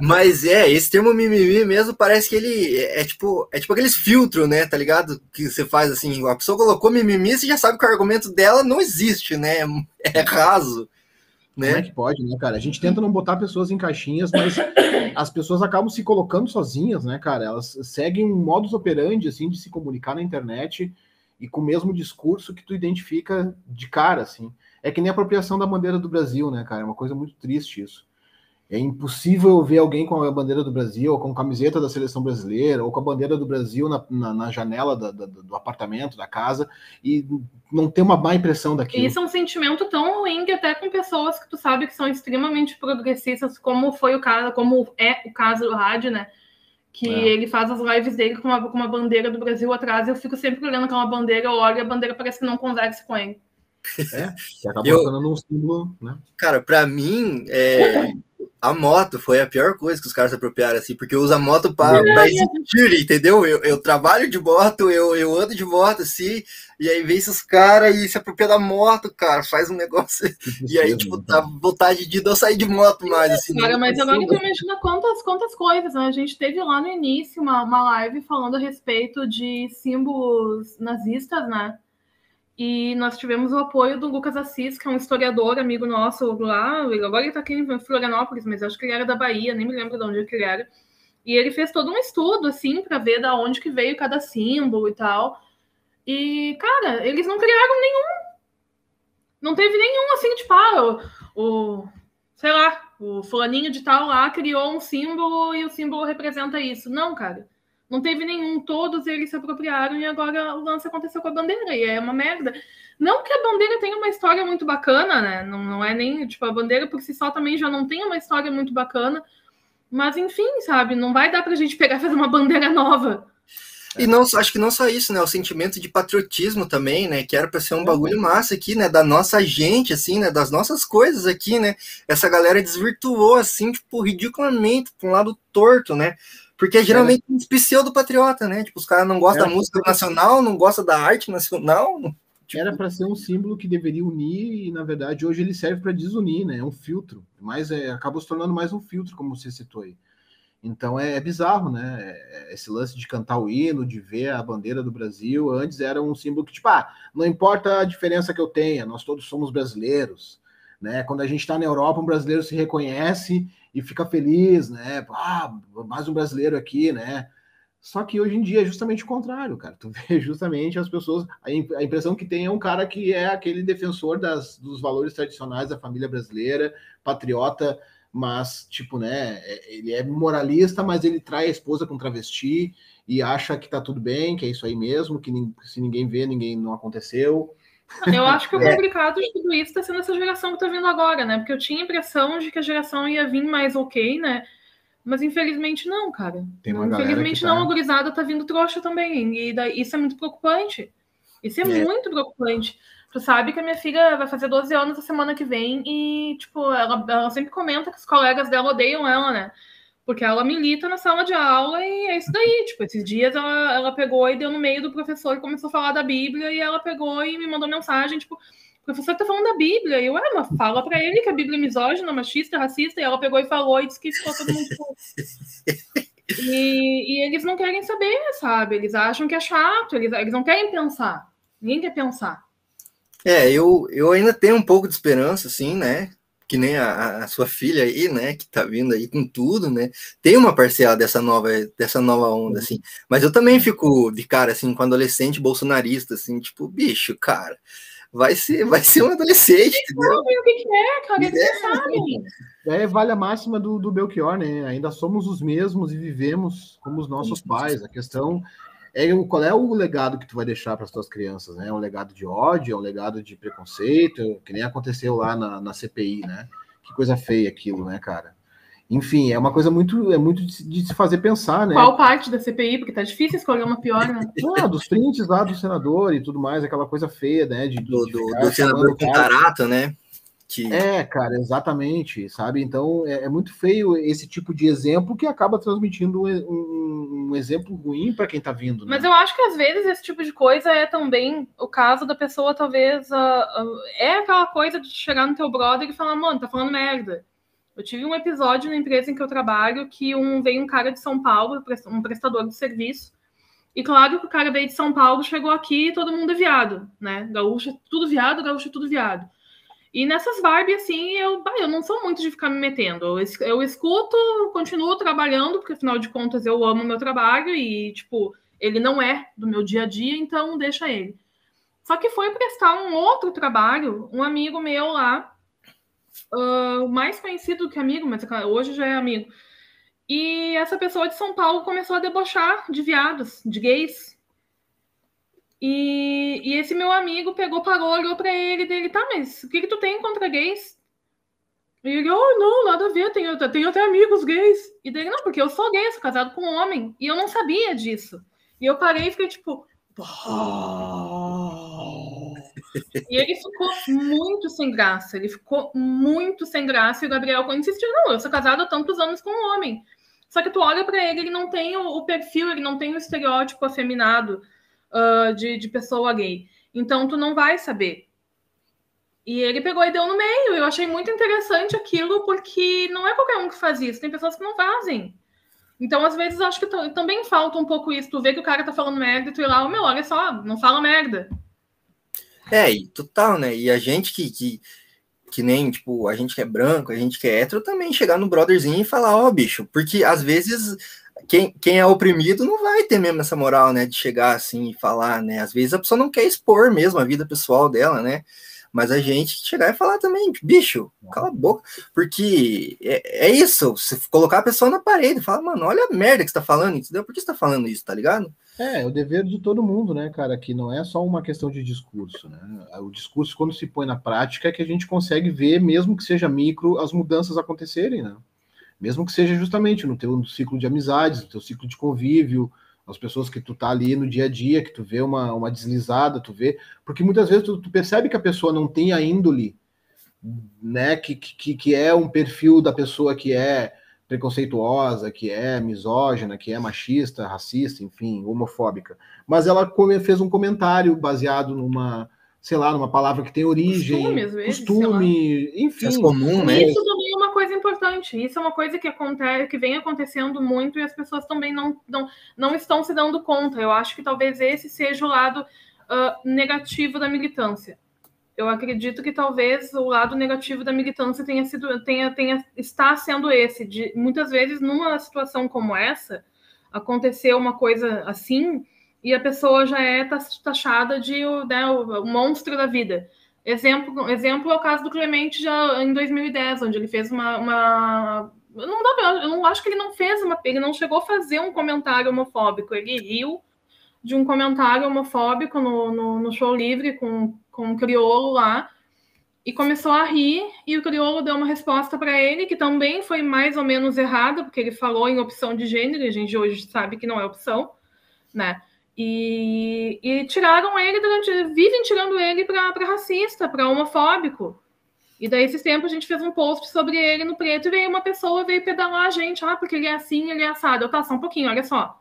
[SPEAKER 2] Mas é, esse termo mimimi mesmo parece que ele é, é tipo, é tipo aqueles filtros, né? Tá ligado? Que você faz assim, a pessoa colocou mimimi, você já sabe que o argumento dela não existe, né? É raso. Né?
[SPEAKER 3] Como é que pode, né, cara? A gente tenta não botar pessoas em caixinhas, mas (coughs) as pessoas acabam se colocando sozinhas, né, cara? Elas seguem um modus operandi, assim, de se comunicar na internet e com o mesmo discurso que tu identifica de cara, assim. É que nem a apropriação da bandeira do Brasil, né, cara? É uma coisa muito triste isso. É impossível ver alguém com a bandeira do Brasil, ou com camiseta da seleção brasileira, ou com a bandeira do Brasil na, na, na janela da, da, do apartamento, da casa, e não ter uma má impressão daquilo.
[SPEAKER 4] Isso é um sentimento tão ruim que até com pessoas que tu sabe que são extremamente progressistas, como foi o caso, como é o caso do rádio, né? Que é. ele faz as lives dele com uma, com uma bandeira do Brasil atrás, e eu fico sempre olhando aquela bandeira, eu olho e a bandeira parece que não conversa com ele.
[SPEAKER 3] É, que acaba eu, um símbolo, né?
[SPEAKER 2] Cara, para mim, é, a moto foi a pior coisa que os caras se apropriaram, assim, porque eu uso a moto para existir, entendeu? Eu, eu trabalho de moto, eu, eu ando de moto, assim, e aí vem esses caras e se apropria da moto, cara, faz um (laughs) negócio. e aí, tipo, tá vontade de não sair de moto mais, assim.
[SPEAKER 4] Cara, mas agora que imagina quantas, quantas coisas, né? A gente teve lá no início uma, uma live falando a respeito de símbolos nazistas, né? E nós tivemos o apoio do Lucas Assis, que é um historiador, amigo nosso lá. Agora ele está aqui em Florianópolis, mas acho que ele era da Bahia, nem me lembro de onde ele era. E ele fez todo um estudo, assim, para ver da onde que veio cada símbolo e tal. E, cara, eles não criaram nenhum. Não teve nenhum, assim, tipo, ah, o, o sei lá, o fulaninho de tal lá criou um símbolo e o símbolo representa isso. Não, cara. Não teve nenhum, todos eles se apropriaram e agora o lance aconteceu com a bandeira, e é uma merda. Não que a bandeira tenha uma história muito bacana, né? Não, não é nem, tipo, a bandeira por si só também já não tem uma história muito bacana, mas enfim, sabe? Não vai dar pra gente pegar e fazer uma bandeira nova.
[SPEAKER 2] E não, acho que não só isso, né? O sentimento de patriotismo também, né? Que era para ser um bagulho massa aqui, né? Da nossa gente, assim, né? Das nossas coisas aqui, né? Essa galera desvirtuou, assim, tipo, ridiculamente, pra um lado torto, né? Porque é geralmente um pseudo-patriota, né? Tipo, os caras não gostam da música nacional, não gostam da arte nacional.
[SPEAKER 3] Tipo... Era para ser um símbolo que deveria unir e, na verdade, hoje ele serve para desunir, né? É um filtro. Mas é, acaba se tornando mais um filtro, como você citou aí. Então é, é bizarro, né? É, esse lance de cantar o hino, de ver a bandeira do Brasil, antes era um símbolo que, tipo, ah, não importa a diferença que eu tenha, nós todos somos brasileiros. Né? Quando a gente está na Europa, um brasileiro se reconhece e fica feliz, né? Ah, mais um brasileiro aqui, né? Só que hoje em dia é justamente o contrário, cara. (laughs) Tu vê justamente as pessoas. A, impressão que tem é um cara que é aquele defensor das, dos valores tradicionais da família brasileira, patriota, mas, tipo, né? É, ele é moralista, mas ele trai a esposa com travesti e acha que tá tudo bem, que é isso aí mesmo, que se ninguém vê, ninguém não aconteceu.
[SPEAKER 4] Eu acho que o é. complicado de tudo isso está sendo essa geração que está vindo agora, né? Porque eu tinha a impressão de que a geração ia vir mais ok, né? Mas infelizmente não, cara. infelizmente tá... não, a gurizada tá vindo trouxa também. E daí, isso é muito preocupante. Isso é, é, muito preocupante. Tu sabe que a minha filha vai fazer 12 anos a semana que vem e, tipo, ela, ela sempre comenta que os colegas dela odeiam ela, né? Porque ela milita na sala de aula e é isso daí. Tipo, esses dias ela, ela pegou e deu no meio do professor e começou a falar da Bíblia e ela pegou e me mandou mensagem, tipo, o professor tá falando da Bíblia. E eu, ué, mas fala pra ele que a Bíblia é misógina, machista, racista. E ela pegou e falou e disse que ficou todo mundo. (laughs) e, e eles não querem saber, sabe? Eles acham que é chato, eles, eles não querem pensar. Ninguém quer pensar.
[SPEAKER 2] É, eu, eu ainda tenho um pouco de esperança, assim, né? Que nem a, a, sua filha aí, né, que tá vindo aí com tudo, né, tem uma parcela dessa nova, dessa nova onda, assim, mas eu também fico de cara, assim, com adolescente bolsonarista, assim, tipo, bicho, cara, vai ser, vai ser um adolescente,
[SPEAKER 4] entendeu? o que, que é, cara, eles é. sabem.
[SPEAKER 3] É, vale a máxima do, do Belchior, né, ainda somos os mesmos e vivemos como os nossos pais, a questão é qual é o legado que tu vai deixar para as tuas crianças, né? É um legado de ódio, é um legado de preconceito, que nem aconteceu lá na, na CPI, né? Que coisa feia aquilo, né, cara? Enfim, é uma coisa muito, é muito de, de se fazer pensar, né?
[SPEAKER 4] Qual parte da CPI? Porque tá difícil escolher uma pior, né? (laughs)
[SPEAKER 3] Ah, dos prints lá do senador e tudo mais, aquela coisa feia, né? De,
[SPEAKER 2] do, do, do senador com tarata, né?
[SPEAKER 3] Que... É, cara, exatamente, sabe? Então é, é, muito feio esse tipo de exemplo que acaba transmitindo um, um, um exemplo ruim para quem tá vindo. Né?
[SPEAKER 4] Mas eu acho que às vezes esse tipo de coisa é também o caso da pessoa, talvez. Uh, uh, é aquela coisa de chegar no teu brother e falar, mano, tá falando merda. Eu tive um episódio na empresa em que eu trabalho que um, veio um cara de São Paulo, um prestador de serviço, e claro que o cara veio de São Paulo, chegou aqui e todo mundo é viado, né? Gaúcho é tudo viado, gaúcho é tudo viado. E nessas vibes, assim, eu, eu não sou muito de ficar me metendo. Eu, eu escuto, continuo trabalhando, porque afinal de contas eu amo meu trabalho e, tipo, ele não é do meu dia a dia, então deixa ele. Só que foi prestar um outro trabalho, um amigo meu lá, uh, mais conhecido que amigo, mas hoje já é amigo. E essa pessoa de São Paulo começou a debochar de viados, de gays, e, e esse meu amigo pegou, parou, olhou pra ele dele, tá, mas o que, que tu tem contra gays? E ele, oh, não, nada a ver, tenho, tenho até amigos gays. E dele, não, porque eu sou gay, sou casado com um homem. E eu não sabia disso. E eu parei e fiquei tipo. e ele ficou muito sem graça. Ele ficou muito sem graça. E o Gabriel insistiu: não, eu sou casado há tantos anos com um homem. Só que tu olha para ele, ele não tem o, o perfil, ele não tem o estereótipo afeminado uh, de, de pessoa gay. Então, tu não vai saber. E ele pegou e deu no meio. Eu achei muito interessante aquilo, porque não é qualquer um que faz isso, tem pessoas que não fazem. Então, às vezes, acho que também falta um pouco isso. Tu vê que o cara tá falando merda e tu ir lá, oh, meu, olha só, não fala merda.
[SPEAKER 2] É, e total, né? E a gente que, que, que nem, tipo, a gente que é branco, a gente que é hétero, também chegar no brotherzinho e falar, ó, oh, bicho, porque às vezes quem, quem é oprimido não vai ter mesmo essa moral, né, de chegar assim e falar, né? Às vezes a pessoa não quer expor mesmo a vida pessoal dela, né? Mas a gente chegar e falar também, bicho, cala a boca, porque é, é isso, você colocar a pessoa na parede, falar, mano, olha a merda que você tá falando, entendeu? Por que você tá falando isso, tá ligado?
[SPEAKER 3] É, é o dever de todo mundo, né, cara, que não é só uma questão de discurso, né? O discurso, quando se põe na prática, é que a gente consegue ver, mesmo que seja micro, as mudanças acontecerem, né? Mesmo que seja justamente no teu ciclo de amizades, no teu ciclo de convívio, as pessoas que tu tá ali no dia a dia, que tu vê uma, uma deslizada, tu vê, porque muitas vezes tu, tu percebe que a pessoa não tem a índole, né, que, que, que é um perfil da pessoa que é preconceituosa, que é misógina, que é machista, racista, enfim, homofóbica. Mas ela fez um comentário baseado numa, sei lá, numa palavra que tem origem, costume, costume enfim. É
[SPEAKER 2] comum, né?
[SPEAKER 4] Isso uma coisa importante. Isso é uma coisa que acontece, que vem acontecendo muito e as pessoas também não, não, não estão se dando conta. Eu acho que talvez esse seja o lado uh, negativo da militância. Eu acredito que talvez o lado negativo da militância tenha sido, tenha, tenha, está sendo esse, de muitas vezes numa situação como essa, aconteceu uma coisa assim, e a pessoa já é taxada de né, o, monstro da vida. Exemplo, exemplo é o caso do Clemente já em 2010, onde ele fez uma. uma não dá, eu não acho que ele não fez uma. Ele não chegou a fazer um comentário homofóbico. Ele riu de um comentário homofóbico no, no, no show livre com, com um crioulo lá e começou a rir e o crioulo deu uma resposta para ele que também foi mais ou menos errada porque ele falou em opção de gênero e a gente hoje sabe que não é opção né e, e tiraram ele durante. Vivem tirando ele para racista, para homofóbico. E daí, esses tempos, a gente fez um post sobre ele no preto e veio uma pessoa, veio pedalar a gente. Ah, porque ele é assim, ele é assado. Eu, tá, só um pouquinho, olha só.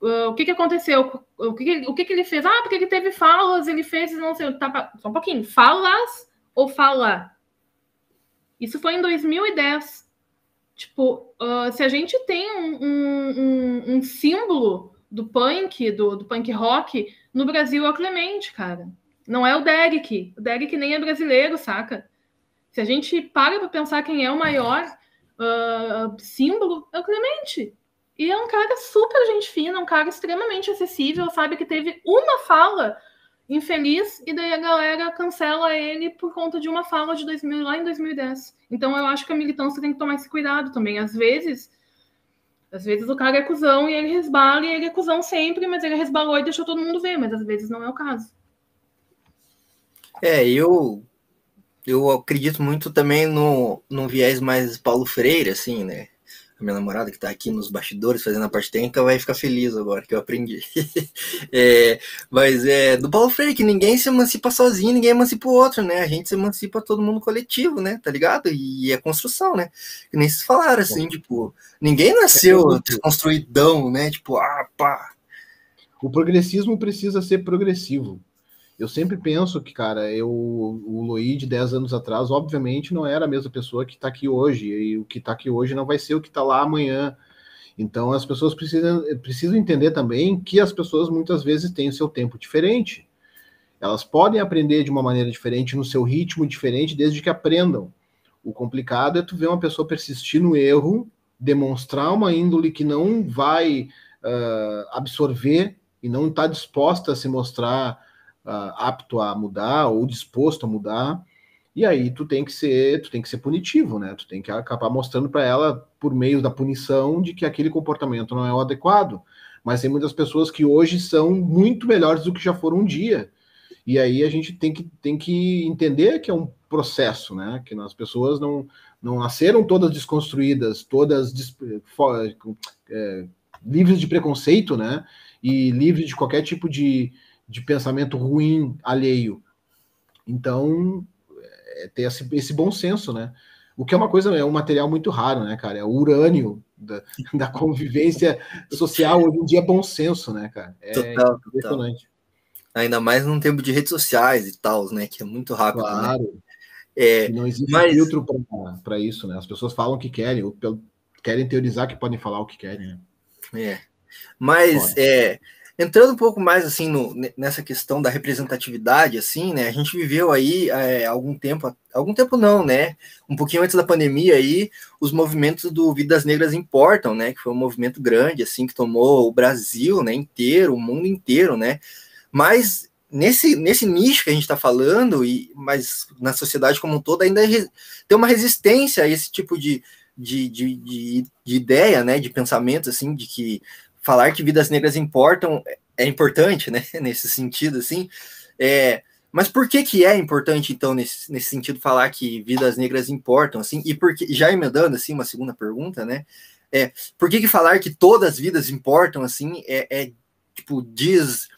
[SPEAKER 4] Uh, o que que aconteceu? O que que, o que que ele fez? Ah, porque ele teve falas, ele fez, não sei, tá, só um pouquinho. Falas ou fala? Isso foi em 2010. Tipo, uh, se a gente tem um, um, um, um símbolo do punk, do, do punk rock, no Brasil é o Clemente, cara. Não é o Derek. O Derek nem é brasileiro, saca? Se a gente para para pensar quem é o maior uh, símbolo, é o Clemente. E é um cara super gente fina, um cara extremamente acessível, sabe? Que teve uma fala infeliz e daí a galera cancela ele por conta de uma fala de 2000, lá em 2010. Então eu acho que a militância tem que tomar esse cuidado também. Às vezes às vezes o cara é cuzão e ele resbala, e ele é cuzão sempre, mas ele resbalou e deixou todo mundo ver, mas às vezes não é o caso.
[SPEAKER 2] É, eu eu acredito muito também no, no viés mais Paulo Freire, assim, né? A minha namorada que está aqui nos bastidores fazendo a parte técnica vai ficar feliz agora que eu aprendi. (laughs) é, mas é do Paulo Freire que ninguém se emancipa sozinho, ninguém emancipa o outro, né? A gente se emancipa todo mundo coletivo, né? Tá ligado? E é construção, né? Que nem se falaram assim, tipo, ninguém nasceu é desconstruidão, né? Tipo, ah, pá.
[SPEAKER 3] O progressismo precisa ser progressivo. Eu sempre penso que, cara, eu, o Luí de 10 anos atrás, obviamente, não era a mesma pessoa que está aqui hoje, e o que está aqui hoje não vai ser o que está lá amanhã. Então, as pessoas precisam, precisam entender também que as pessoas muitas vezes têm o seu tempo diferente. Elas podem aprender de uma maneira diferente, no seu ritmo diferente, desde que aprendam. O complicado é tu ver uma pessoa persistir no erro, demonstrar uma índole que não vai uh, absorver e não está disposta a se mostrar uh, apto a mudar ou disposto a mudar. E aí tu tem que ser, tu tem que ser punitivo, né? Tu tem que acabar mostrando para ela por meio da punição de que aquele comportamento não é o adequado. Mas tem muitas pessoas que hoje são muito melhores do que já foram um dia. E aí a gente tem que, tem que entender que é um processo, né? Que as pessoas não, não nasceram todas desconstruídas, todas é, livres de preconceito, né? E livres de qualquer tipo de, de pensamento ruim alheio. Então, é ter esse, esse, bom senso, né? O que é uma coisa, é um material muito raro, né, cara? É o urânio da, (laughs) da convivência social hoje em dia é bom senso, né, cara? É total, impressionante. Total.
[SPEAKER 2] Ainda mais num tempo de redes sociais e tal, né? Que é muito rápido. Né? Claro. Né?
[SPEAKER 3] É, não existe mas... filtro para isso, né? As pessoas falam o que querem, ou querem teorizar que podem falar o que querem. Né?
[SPEAKER 2] É. Mas é, entrando um pouco mais assim no, nessa questão da representatividade, assim, né? A gente viveu aí é, algum tempo, algum tempo não, né? Um pouquinho antes da pandemia aí, os movimentos do Vidas Negras Importam, né? Que foi um movimento grande, assim, que tomou o Brasil, né? Inteiro, o mundo inteiro, né? Mas nesse, nesse nicho que a gente está falando, e, mas na sociedade como um todo, ainda tem uma resistência a esse tipo de, de, de, de, de ideia, né? De pensamento, assim, de que falar que vidas negras importam é importante, né? (laughs) Nesse sentido, assim. É, mas por que que é importante, então, nesse, nesse sentido, falar que vidas negras importam, assim? E porque, já emendando, assim, uma segunda pergunta, né? É, por que, que falar que todas as vidas importam, assim, é, é, tipo, diz,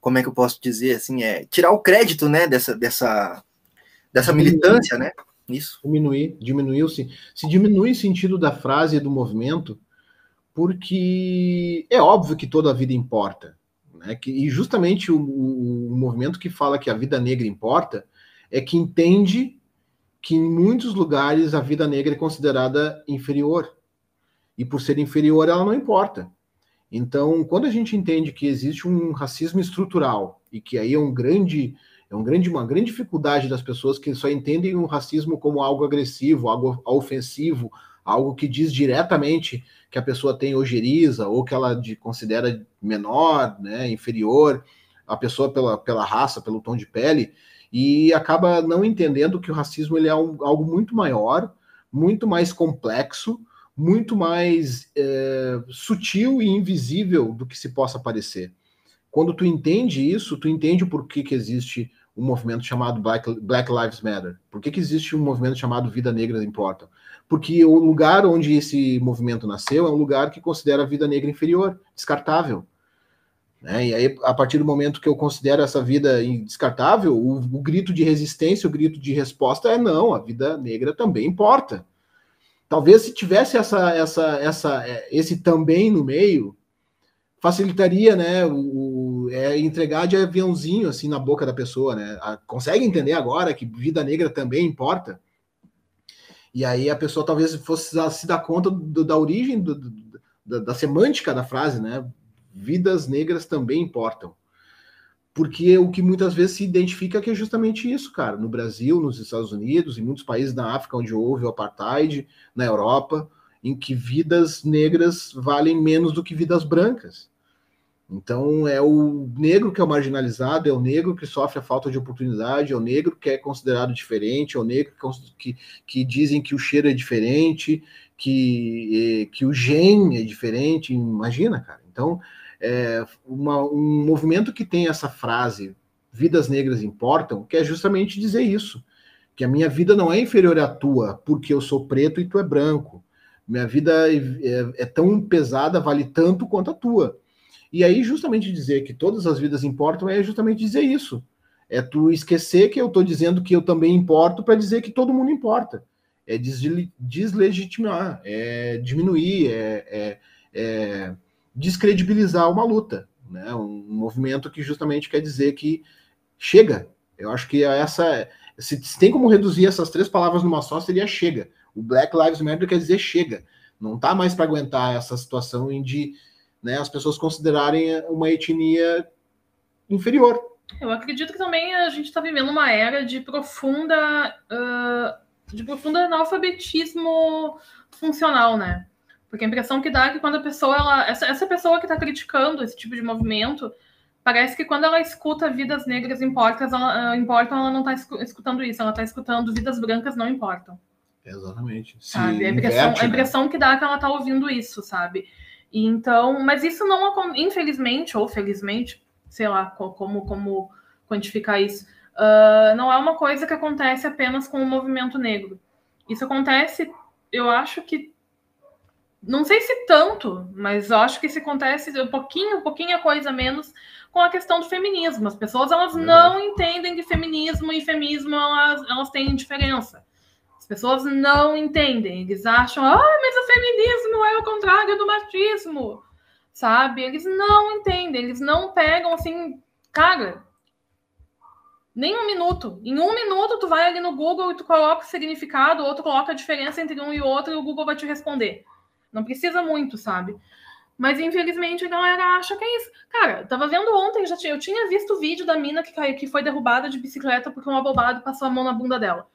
[SPEAKER 2] como é que eu posso dizer, assim, é tirar o crédito, né, dessa, dessa, dessa militância, né? Isso.
[SPEAKER 3] Diminuir, diminuiu se se diminui o sentido da frase e do movimento, porque é óbvio que toda a vida importa, né? Que, e justamente o, o, movimento que fala que a vida negra importa é que entende que em muitos lugares a vida negra é considerada inferior. E por ser inferior, ela não importa. Então, quando a gente entende que existe um racismo estrutural e que aí é um grande é um grande, uma grande dificuldade das pessoas que só entendem o racismo como algo agressivo, algo ofensivo, algo que diz diretamente que a pessoa tem ojeriza ou que ela de, considera menor, né, inferior, a pessoa pela, pela raça, pelo tom de pele, e acaba não entendendo que o racismo ele é um, algo muito maior, muito mais complexo, muito mais é, sutil e invisível do que se possa parecer. Quando tu entende isso, tu entende o porquê que existe um movimento chamado Black, Black Lives Matter. Por que, que existe um movimento chamado Vida Negra Importa? Porque o lugar onde esse movimento nasceu é um lugar que considera a vida negra inferior, descartável. Né? E aí, a partir do momento que eu considero essa vida descartável, o, o grito de resistência, o grito de resposta é não, a vida negra também importa. Talvez se tivesse essa, essa, essa, esse também no meio, facilitaria, né, o, é entregar de aviãozinho assim na boca da pessoa, né? A, consegue entender agora que vida negra também importa? E aí a pessoa talvez fosse se dar conta do, da origem do, do, da, da, semântica da frase, né? Vidas negras também importam. Porque o que muitas vezes se identifica é que é justamente isso, cara. No Brasil, nos Estados Unidos, em muitos países da África onde houve o apartheid, na Europa, em que vidas negras valem menos do que vidas brancas. Então, é o negro que é o marginalizado, é o negro que sofre a falta de oportunidade, é o negro que é considerado diferente, é o negro que, que dizem que o cheiro é diferente, que, eh, que o gen é diferente. Imagina, cara. Então, é uma, um movimento que tem essa frase, vidas negras importam, que é justamente dizer isso, que a minha vida não é inferior à tua, porque eu sou preto e tu é branco. Minha vida é, é, é tão pesada, vale tanto quanto a tua. E aí, justamente dizer que todas as vidas importam é justamente dizer isso. É tu esquecer que eu estou dizendo que eu também importo para dizer que todo mundo importa. É deslegitimar, é diminuir, é, é, é descredibilizar uma luta, né? Um movimento que justamente quer dizer que chega. Eu acho que essa, se tem como reduzir essas três palavras numa só, seria chega. O Black Lives Matter quer dizer chega. Não tá mais para aguentar essa situação de né, as pessoas considerarem uma etnia inferior.
[SPEAKER 4] Eu acredito que também a gente está vivendo uma era de profunda, uh, de profunda analfabetismo funcional, né? Porque a impressão que dá é que quando a pessoa, ela, essa, essa pessoa que está criticando esse tipo de movimento, parece que quando ela escuta vidas negras importam, ela, uh, importam, ela não está escutando isso, ela está escutando vidas brancas não importam.
[SPEAKER 3] Exatamente.
[SPEAKER 4] Sabe? A impressão, inverte, a impressão né? que dá é que ela está ouvindo isso, sabe? Então, mas isso não, infelizmente ou felizmente, sei lá como, como quantificar isso, uh, não é uma coisa que acontece apenas com o movimento negro. Isso acontece, eu acho que não sei se tanto, mas eu acho que isso acontece um pouquinho, um pouquinho a coisa menos com a questão do feminismo. As pessoas elas não entendem de feminismo e feminismo elas, elas têm diferença. As pessoas não entendem, eles acham, ah, mas o feminismo é o contrário do machismo, sabe? Eles não entendem, eles não pegam assim, cara, nem um minuto. Em um minuto, tu vai ali no Google e tu coloca o significado, ou tu coloca a diferença entre um e outro, e o Google vai te responder. Não precisa muito, sabe? Mas infelizmente a galera acha que é isso. Cara, tava vendo ontem, já tinha, eu tinha visto o vídeo da mina que, que foi derrubada de bicicleta porque um abobado passou a mão na bunda dela.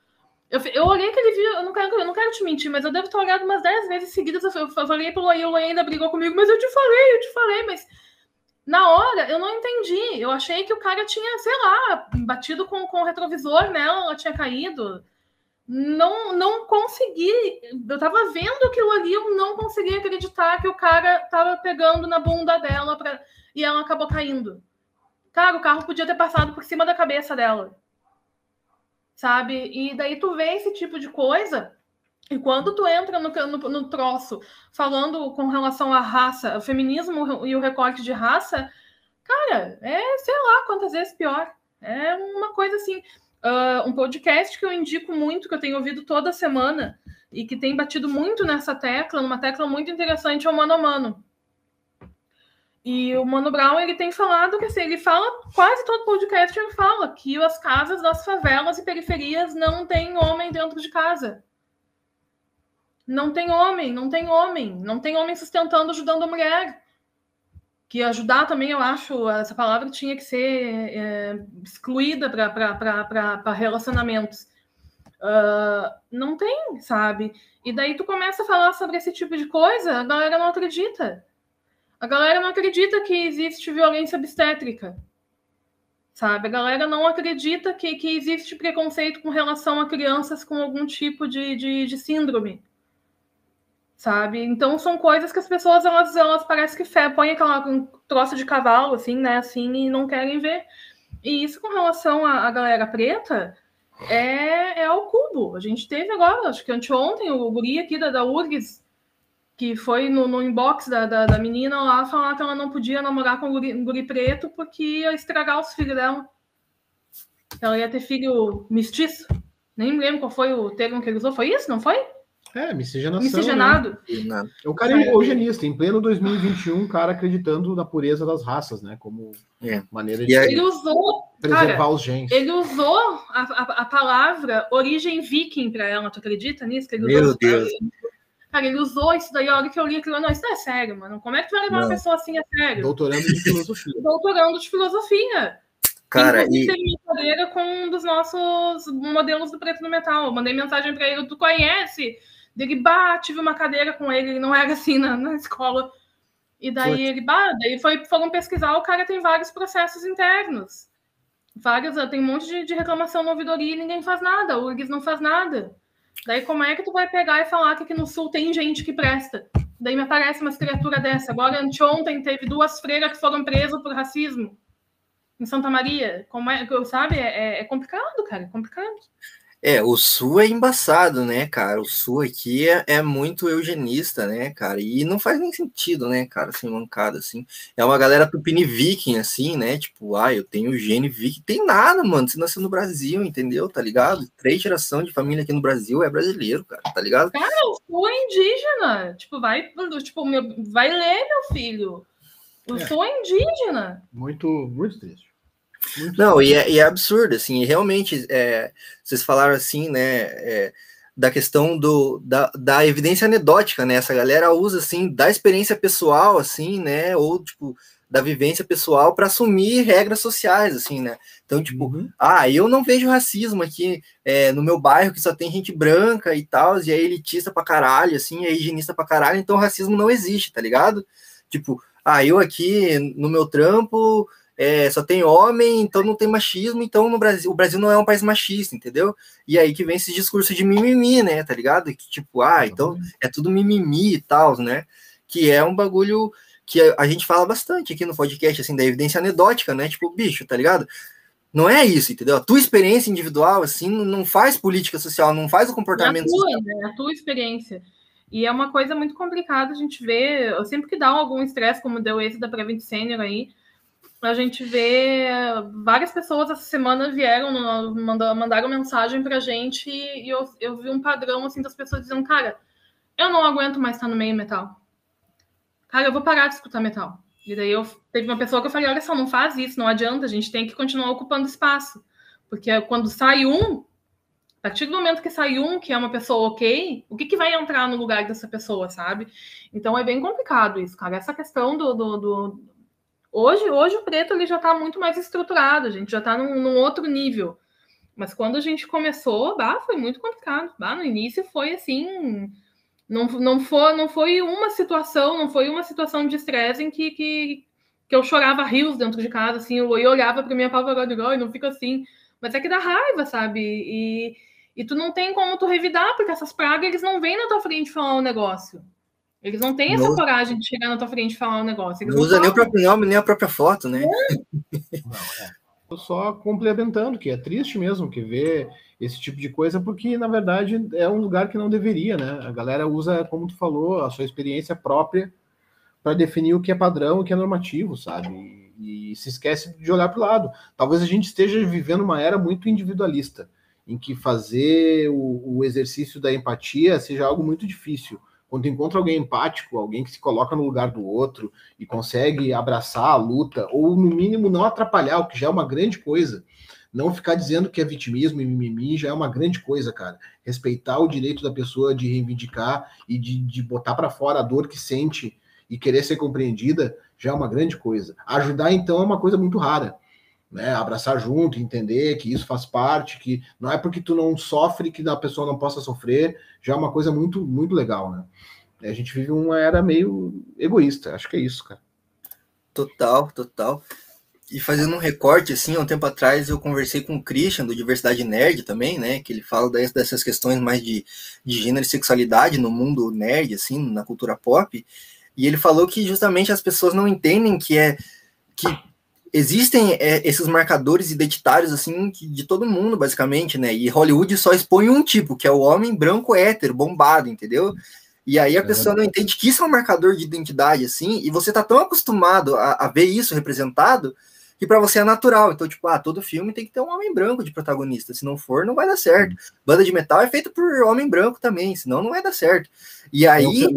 [SPEAKER 4] Eu, eu olhei aquele vídeo, eu não, quero, eu não quero te mentir, mas eu devo ter olhado umas 10 vezes seguidas. Eu, olhei pro Loiê, o Loiê ainda brigou comigo, mas eu te falei, eu te falei, mas na hora eu não entendi. Eu achei que o cara tinha, sei lá, batido com, com o retrovisor nela, ela tinha caído. Não, não consegui. Eu tava vendo aquilo ali, eu não consegui acreditar que o cara tava pegando na bunda dela pra, e ela acabou caindo. Cara, o carro podia ter passado por cima da cabeça dela sabe? E daí tu vê esse tipo de coisa E quando tu entra no, no, no, troço falando com relação à raça, o feminismo e o recorte de raça, cara, é sei lá quantas vezes pior. É uma coisa assim. Uh, um podcast que eu indico muito, que eu tenho ouvido toda semana e que tem batido muito nessa tecla, numa tecla muito interessante, é o Mano a Mano. E o Mano Brown, ele tem falado que assim, ele fala, quase todo podcast ele fala que as casas das favelas e periferias não tem homem dentro de casa. Não tem homem, não tem homem, não tem homem sustentando, ajudando a mulher. Que ajudar também, eu acho, essa palavra tinha que ser é, excluída para relacionamentos. Uh, não tem, sabe? E daí tu começa a falar sobre esse tipo de coisa, a galera não acredita. A galera não acredita que existe violência obstétrica. Sabe? A galera não acredita que, que existe preconceito com relação a crianças com algum tipo de, de, de síndrome sabe? Então são coisas que as pessoas elas, elas parece que fé, põem aquela um de cavalo assim, né, assim e não querem ver. E isso com relação à, à galera preta é, é ao cubo. A gente teve agora, acho que anteontem, o guri aqui da, da URGS, que foi no, no inbox da, da, da, menina lá falar que ela não podia namorar com um guri, um guri preto porque ia estragar os filhos dela. Ela ia ter filho mestiço. Nem lembro qual foi o termo que ele usou. Foi isso, não foi?
[SPEAKER 3] É, miscigenação.
[SPEAKER 4] Miscigenado.
[SPEAKER 3] Né? O cara é eugenista, em pleno 2021, o cara acreditando na pureza das raças, né? Como é. maneira de
[SPEAKER 4] ele usou,
[SPEAKER 3] preservar cara, os genes.
[SPEAKER 4] Ele usou a, a, a palavra origem viking para ela, tu acredita nisso?
[SPEAKER 2] Ele Meu
[SPEAKER 4] usou,
[SPEAKER 2] Deus.
[SPEAKER 4] Cara, ele usou isso daí, a hora que eu li aquilo, não, isso não é sério, mano. Como é que tu vai levar não. uma pessoa assim a sério?
[SPEAKER 3] Doutorando de filosofia. (laughs)
[SPEAKER 4] Doutorando de filosofia.
[SPEAKER 2] Cara, e...
[SPEAKER 4] cadeira com um dos nossos modelos do preto no metal. Eu mandei mensagem para ele, tu conhece? Ele, bah, tive uma cadeira com ele, ele não era assim na, na escola. E daí foi. ele, bah, daí foi, foram pesquisar, o cara tem vários processos internos. Vários, tem um monte de, de reclamação no ouvidoria e ninguém faz nada, o URGS não faz nada. Daí como é que tu vai pegar e falar que aqui no sul tem gente que presta? Daí me aparece uma criatura dessa. Agora, anteontem, teve duas freiras que foram presas por racismo em Santa Maria. Como é, sabe? É, é complicado, cara, é complicado.
[SPEAKER 2] É, o Sul é embaçado, né, cara? O Sul aqui é, é, muito eugenista, né, cara? E não faz nem sentido, né, cara, assim, mancada, assim. É uma galera tupini viking, assim, né? Tipo, ah, eu tenho gene viking. Tem nada, mano. Você nasceu no Brasil, entendeu? Tá ligado? Três gerações de família aqui no Brasil é brasileiro, cara, tá ligado?
[SPEAKER 4] Cara, o Sul é indígena. Tipo, vai, tipo, meu, vai ler, meu filho. O é. Sul é indígena.
[SPEAKER 3] Muito, muito triste.
[SPEAKER 2] Muito não, e é, e é, absurdo, assim, realmente, é, vocês falaram assim, né, é, da questão do, da, da evidência anedótica, né, essa galera usa, assim, da experiência pessoal, assim, né, ou, tipo, da vivência pessoal para assumir regras sociais, assim, né, então, tipo, uhum. ah, eu não vejo racismo aqui é, no meu bairro, que só tem gente branca e tal, e é elitista pra caralho, assim, é higienista pra caralho, então racismo não existe, tá ligado? Tipo, ah, eu aqui no meu trampo é, só tem homem, então não tem machismo, então no Brasil, o Brasil não é um país machista, entendeu? E aí que vem esse discurso de mimimi, né, tá ligado? Que tipo, ah, então é tudo mimimi e tal, né? Que é um bagulho que a gente fala bastante aqui no podcast, assim, da evidência anedótica, né? Tipo, bicho, tá ligado? Não é isso, entendeu? A tua experiência individual, assim, não faz política social, não faz o comportamento
[SPEAKER 4] é a tua,
[SPEAKER 2] social.
[SPEAKER 4] Né? A tua experiência. E é uma coisa muito complicada a gente ver, eu sempre que dá algum estresse, como deu esse da Prevent Senior aí, a gente vê várias pessoas essa semana vieram, mandaram mensagem pra gente e eu, eu vi um padrão assim das pessoas dizendo, cara, eu não aguento mais estar no meio metal. Cara, eu vou parar de escutar metal. E daí eu teve uma pessoa que eu falei, olha só, não faz isso, não adianta, a gente tem que continuar ocupando espaço. Porque quando sai um, a partir do momento que sai um, que é uma pessoa ok, o que, que vai entrar no lugar dessa pessoa, sabe? Então é bem complicado isso, cara. Essa questão do, do, do Hoje, hoje o preto ele já está muito mais estruturado, a gente já está num, num, outro nível. Mas quando a gente começou, bah, foi muito complicado. Bah, no início foi assim, não, não, foi, não foi uma situação, não foi uma situação de estresse em que, que, que eu chorava rios dentro de casa, assim, eu, eu olhava para minha apavorada e não fica assim. Mas é que dá raiva, sabe? E, e tu não tem como tu revidar, porque essas pragas eles não vêm na tua frente falar um negócio. Eles não têm essa não, coragem de chegar na tua frente e falar um negócio. Eles
[SPEAKER 2] não usa nem o próprio nome, nem a própria foto, né?
[SPEAKER 3] Não, é. só complementando, que é triste mesmo que ver esse tipo de coisa, porque na verdade é um lugar que não deveria, né? A galera usa, como tu falou, a sua experiência própria para definir o que é padrão, o que é normativo, sabe? E, e se esquece de olhar para o lado. Talvez a gente esteja vivendo uma era muito individualista, em que fazer o, o exercício da empatia seja algo muito difícil quando encontra alguém empático, alguém que se coloca no lugar do outro e consegue abraçar a luta, ou no mínimo não atrapalhar, o que já é uma grande coisa. Não ficar dizendo que é vitimismo e mimimi já é uma grande coisa, cara. Respeitar o direito da pessoa de reivindicar e de, de botar para fora a dor que sente e querer ser compreendida já é uma grande coisa. Ajudar, então, é uma coisa muito rara né, abraçar junto, entender que isso faz parte, que não é porque tu não sofre que a pessoa não possa sofrer, já é uma coisa muito, muito legal, né? A gente vive uma era meio egoísta, acho que é isso, cara.
[SPEAKER 2] Total, total. E fazendo um recorte, assim, há um tempo atrás eu conversei com o Christian, do Diversidade Nerd também, né, que ele fala dessas questões mais de, de gênero e sexualidade no mundo nerd, assim, na cultura pop, e ele falou que justamente as pessoas não entendem que é que existem é, esses marcadores identitários assim de todo mundo basicamente, né? E Hollywood só expõe um tipo, que é o homem branco hétero, bombado, entendeu? E aí a é pessoa não entende que isso é um marcador de identidade assim, e você tá tão acostumado a, a ver isso representado que para você é natural. Então, tipo, ah, todo filme tem que ter um homem branco de protagonista. Se não for, não vai dar certo. Banda de metal é feita por homem branco também, senão não vai dar certo. E aí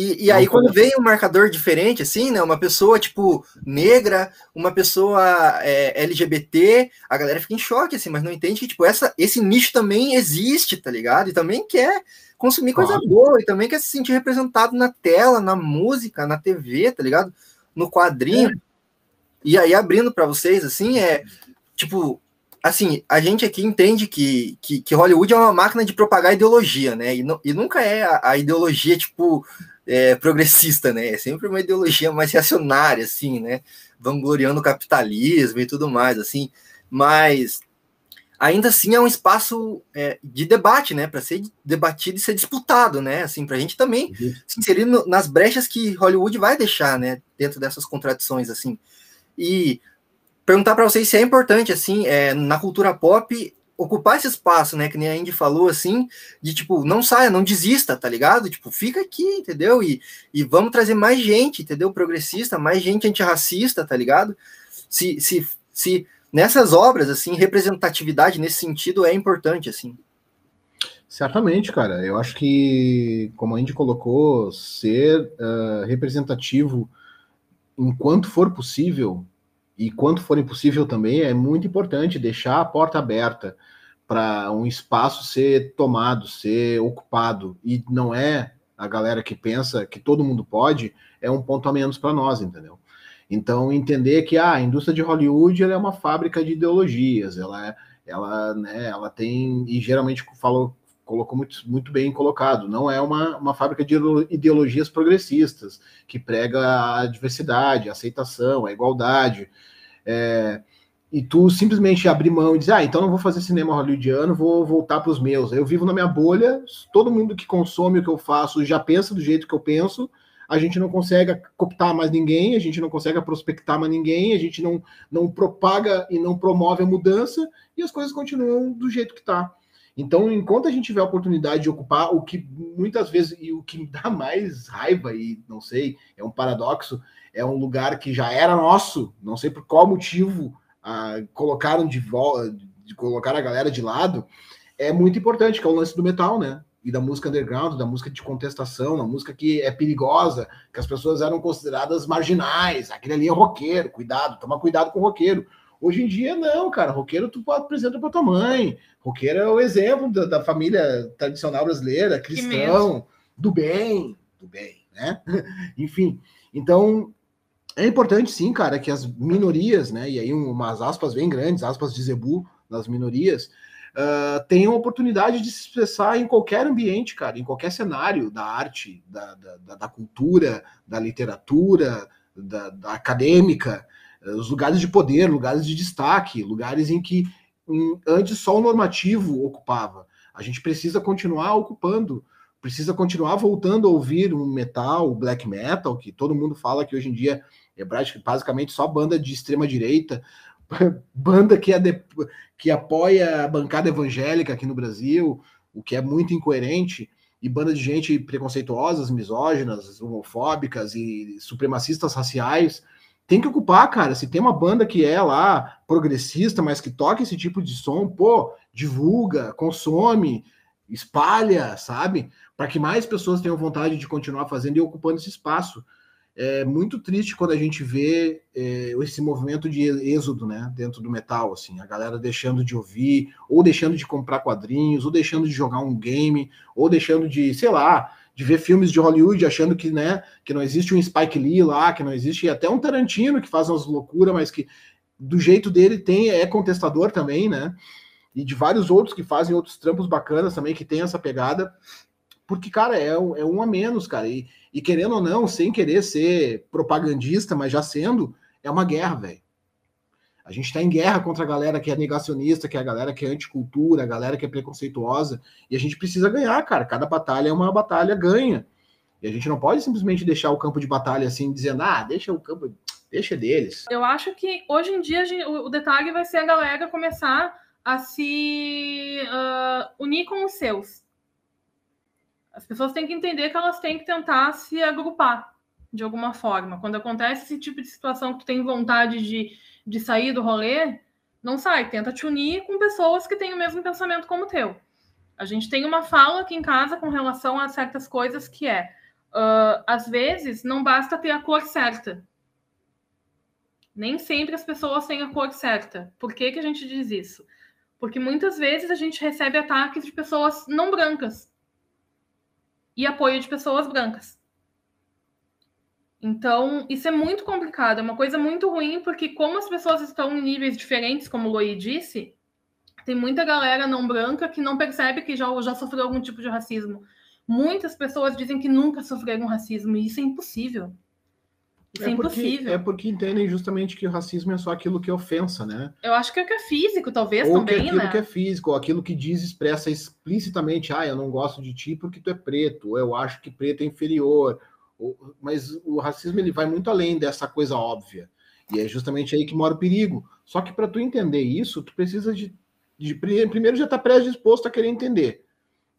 [SPEAKER 2] e, e aí, quando vem um marcador diferente, assim, né? Uma pessoa, tipo, negra, uma pessoa é, LGBT, a galera fica em choque, assim, mas não entende que, tipo, essa, esse nicho também existe, tá ligado? E também quer consumir coisa claro. boa, e também quer se sentir representado na tela, na música, na TV, tá ligado? No quadrinho. É. E aí, abrindo para vocês, assim, é, tipo, assim, a gente aqui entende que, que, que, Hollywood é uma máquina de propagar ideologia, né? E, e nunca é a, a ideologia, tipo, é, progressista, né? É sempre uma ideologia mais reacionária, assim, né? Vangloriando o capitalismo e tudo mais, assim. Mas ainda assim é um espaço é, de debate, né? Para ser debatido e ser disputado, né? Assim, para a gente também uhum. se inserir no, nas brechas que Hollywood vai deixar, né? Dentro dessas contradições, assim. E perguntar para vocês se é importante, assim, é, na cultura pop, ocupar esse espaço, né? Que nem a Indy falou, assim, de tipo, não saia, não desista, tá ligado? Tipo, fica aqui, entendeu? E, e vamos trazer mais gente, entendeu? Progressista, mais gente antirracista, tá ligado? Se, se, se nessas obras, assim, representatividade nesse sentido é importante, assim.
[SPEAKER 3] Certamente, cara. Eu acho que, como a Indy colocou, ser uh, representativo enquanto for possível e quanto for impossível também, é muito importante deixar a porta aberta para um espaço ser tomado, ser ocupado. E não é a galera que pensa que todo mundo pode, é um ponto a menos para nós, entendeu? Então, entender que ah, a indústria de Hollywood é uma fábrica de ideologias, ela, é, ela, né, ela tem, e geralmente falou, colocou muito, muito bem colocado, não é uma, uma fábrica de ideologias progressistas, que prega a diversidade, a aceitação, a igualdade. É, e tu simplesmente abrir mão e dizer, ah, então não vou fazer cinema hollywoodiano, vou voltar para os meus. Eu vivo na minha bolha, todo mundo que consome o que eu faço já pensa do jeito que eu penso, a gente não consegue cooptar mais ninguém, a gente não consegue prospectar mais ninguém, a gente não, não propaga e não promove a mudança, e as coisas continuam do jeito que está. Então, enquanto a gente tiver a oportunidade de ocupar o que muitas vezes, e o que dá mais raiva, e não sei, é um paradoxo, é um lugar que já era nosso, não sei por qual motivo ah, colocaram de volta, colocar a galera de lado, é muito importante, que é o lance do metal, né? E da música underground, da música de contestação, da música que é perigosa, que as pessoas eram consideradas marginais, aquele ali é roqueiro, cuidado, toma cuidado com o roqueiro. Hoje em dia, não, cara. Roqueiro tu apresenta para tua mãe. Roqueiro é o exemplo da, da família tradicional brasileira, cristão, do bem, do bem, né? (laughs) Enfim, então é importante sim, cara, que as minorias, né? E aí umas aspas bem grandes, aspas de Zebu nas minorias, uh, tenham oportunidade de se expressar em qualquer ambiente, cara, em qualquer cenário da arte, da, da, da cultura, da literatura, da, da acadêmica os lugares de poder, lugares de destaque, lugares em que em, antes só o normativo ocupava. A gente precisa continuar ocupando precisa continuar voltando a ouvir um metal, o black metal, que todo mundo fala que hoje em dia é basicamente só banda de extrema direita, (laughs) banda que, é que apoia a bancada evangélica aqui no Brasil, o que é muito incoerente, e banda de gente preconceituosas, misóginas, homofóbicas e supremacistas raciais. Tem que ocupar, cara. Se tem uma banda que é lá progressista, mas que toca esse tipo de som, pô, divulga, consome, espalha, sabe? Para que mais pessoas tenham vontade de continuar fazendo e ocupando esse espaço é muito triste quando a gente vê é, esse movimento de êxodo, né, dentro do metal, assim, a galera deixando de ouvir, ou deixando de comprar quadrinhos, ou deixando de jogar um game, ou deixando de, sei lá, de ver filmes de Hollywood, achando que, né, que não existe um Spike Lee lá, que não existe até um Tarantino que faz umas loucuras, mas que do jeito dele tem é contestador também, né? E de vários outros que fazem outros trampos bacanas também que tem essa pegada porque, cara, é, é um a menos, cara. E, e querendo ou não, sem querer ser propagandista, mas já sendo, é uma guerra, velho. A gente está em guerra contra a galera que é negacionista, que é a galera que é anticultura, a galera que é preconceituosa, e a gente precisa ganhar, cara. Cada batalha é uma batalha ganha. E a gente não pode simplesmente deixar o campo de batalha assim, dizendo, ah, deixa o campo, deixa deles.
[SPEAKER 4] Eu acho que hoje em dia o, detalhe vai ser a galera começar a se uh, unir com os seus. As pessoas têm que entender que elas têm que tentar se agrupar de alguma forma. Quando acontece esse tipo de situação que tu tem vontade de, de sair do rolê, não sai, tenta te unir com pessoas que têm o mesmo pensamento como o teu. A gente tem uma fala aqui em casa com relação a certas coisas que é, uh, às vezes, não basta ter a cor certa. Nem sempre as pessoas têm a cor certa. Por que, que a gente diz isso? Porque muitas vezes a gente recebe ataques de pessoas não brancas e apoio de pessoas brancas. Então, isso é muito complicado, é uma coisa muito ruim, porque como as pessoas estão em níveis diferentes, como o Loi disse, tem muita galera não branca que não percebe que já, já sofreu algum tipo de racismo. Muitas pessoas dizem que nunca sofreram racismo, e isso é impossível. Isso é, é impossível.
[SPEAKER 3] é porque entendem justamente que o racismo é só aquilo que é ofensa, né?
[SPEAKER 4] Eu acho que é o que é físico, talvez, ou também,
[SPEAKER 3] que é aquilo
[SPEAKER 4] né?
[SPEAKER 3] que é físico, ou aquilo que diz, expressa explicitamente, ah, eu não gosto de ti porque tu é preto, ou eu acho que preto é inferior. Mas o racismo ele vai muito além dessa coisa óbvia. E é justamente aí que mora o perigo. Só que para tu entender isso, tu precisa de, de primeiro já estar tá predisposto a querer entender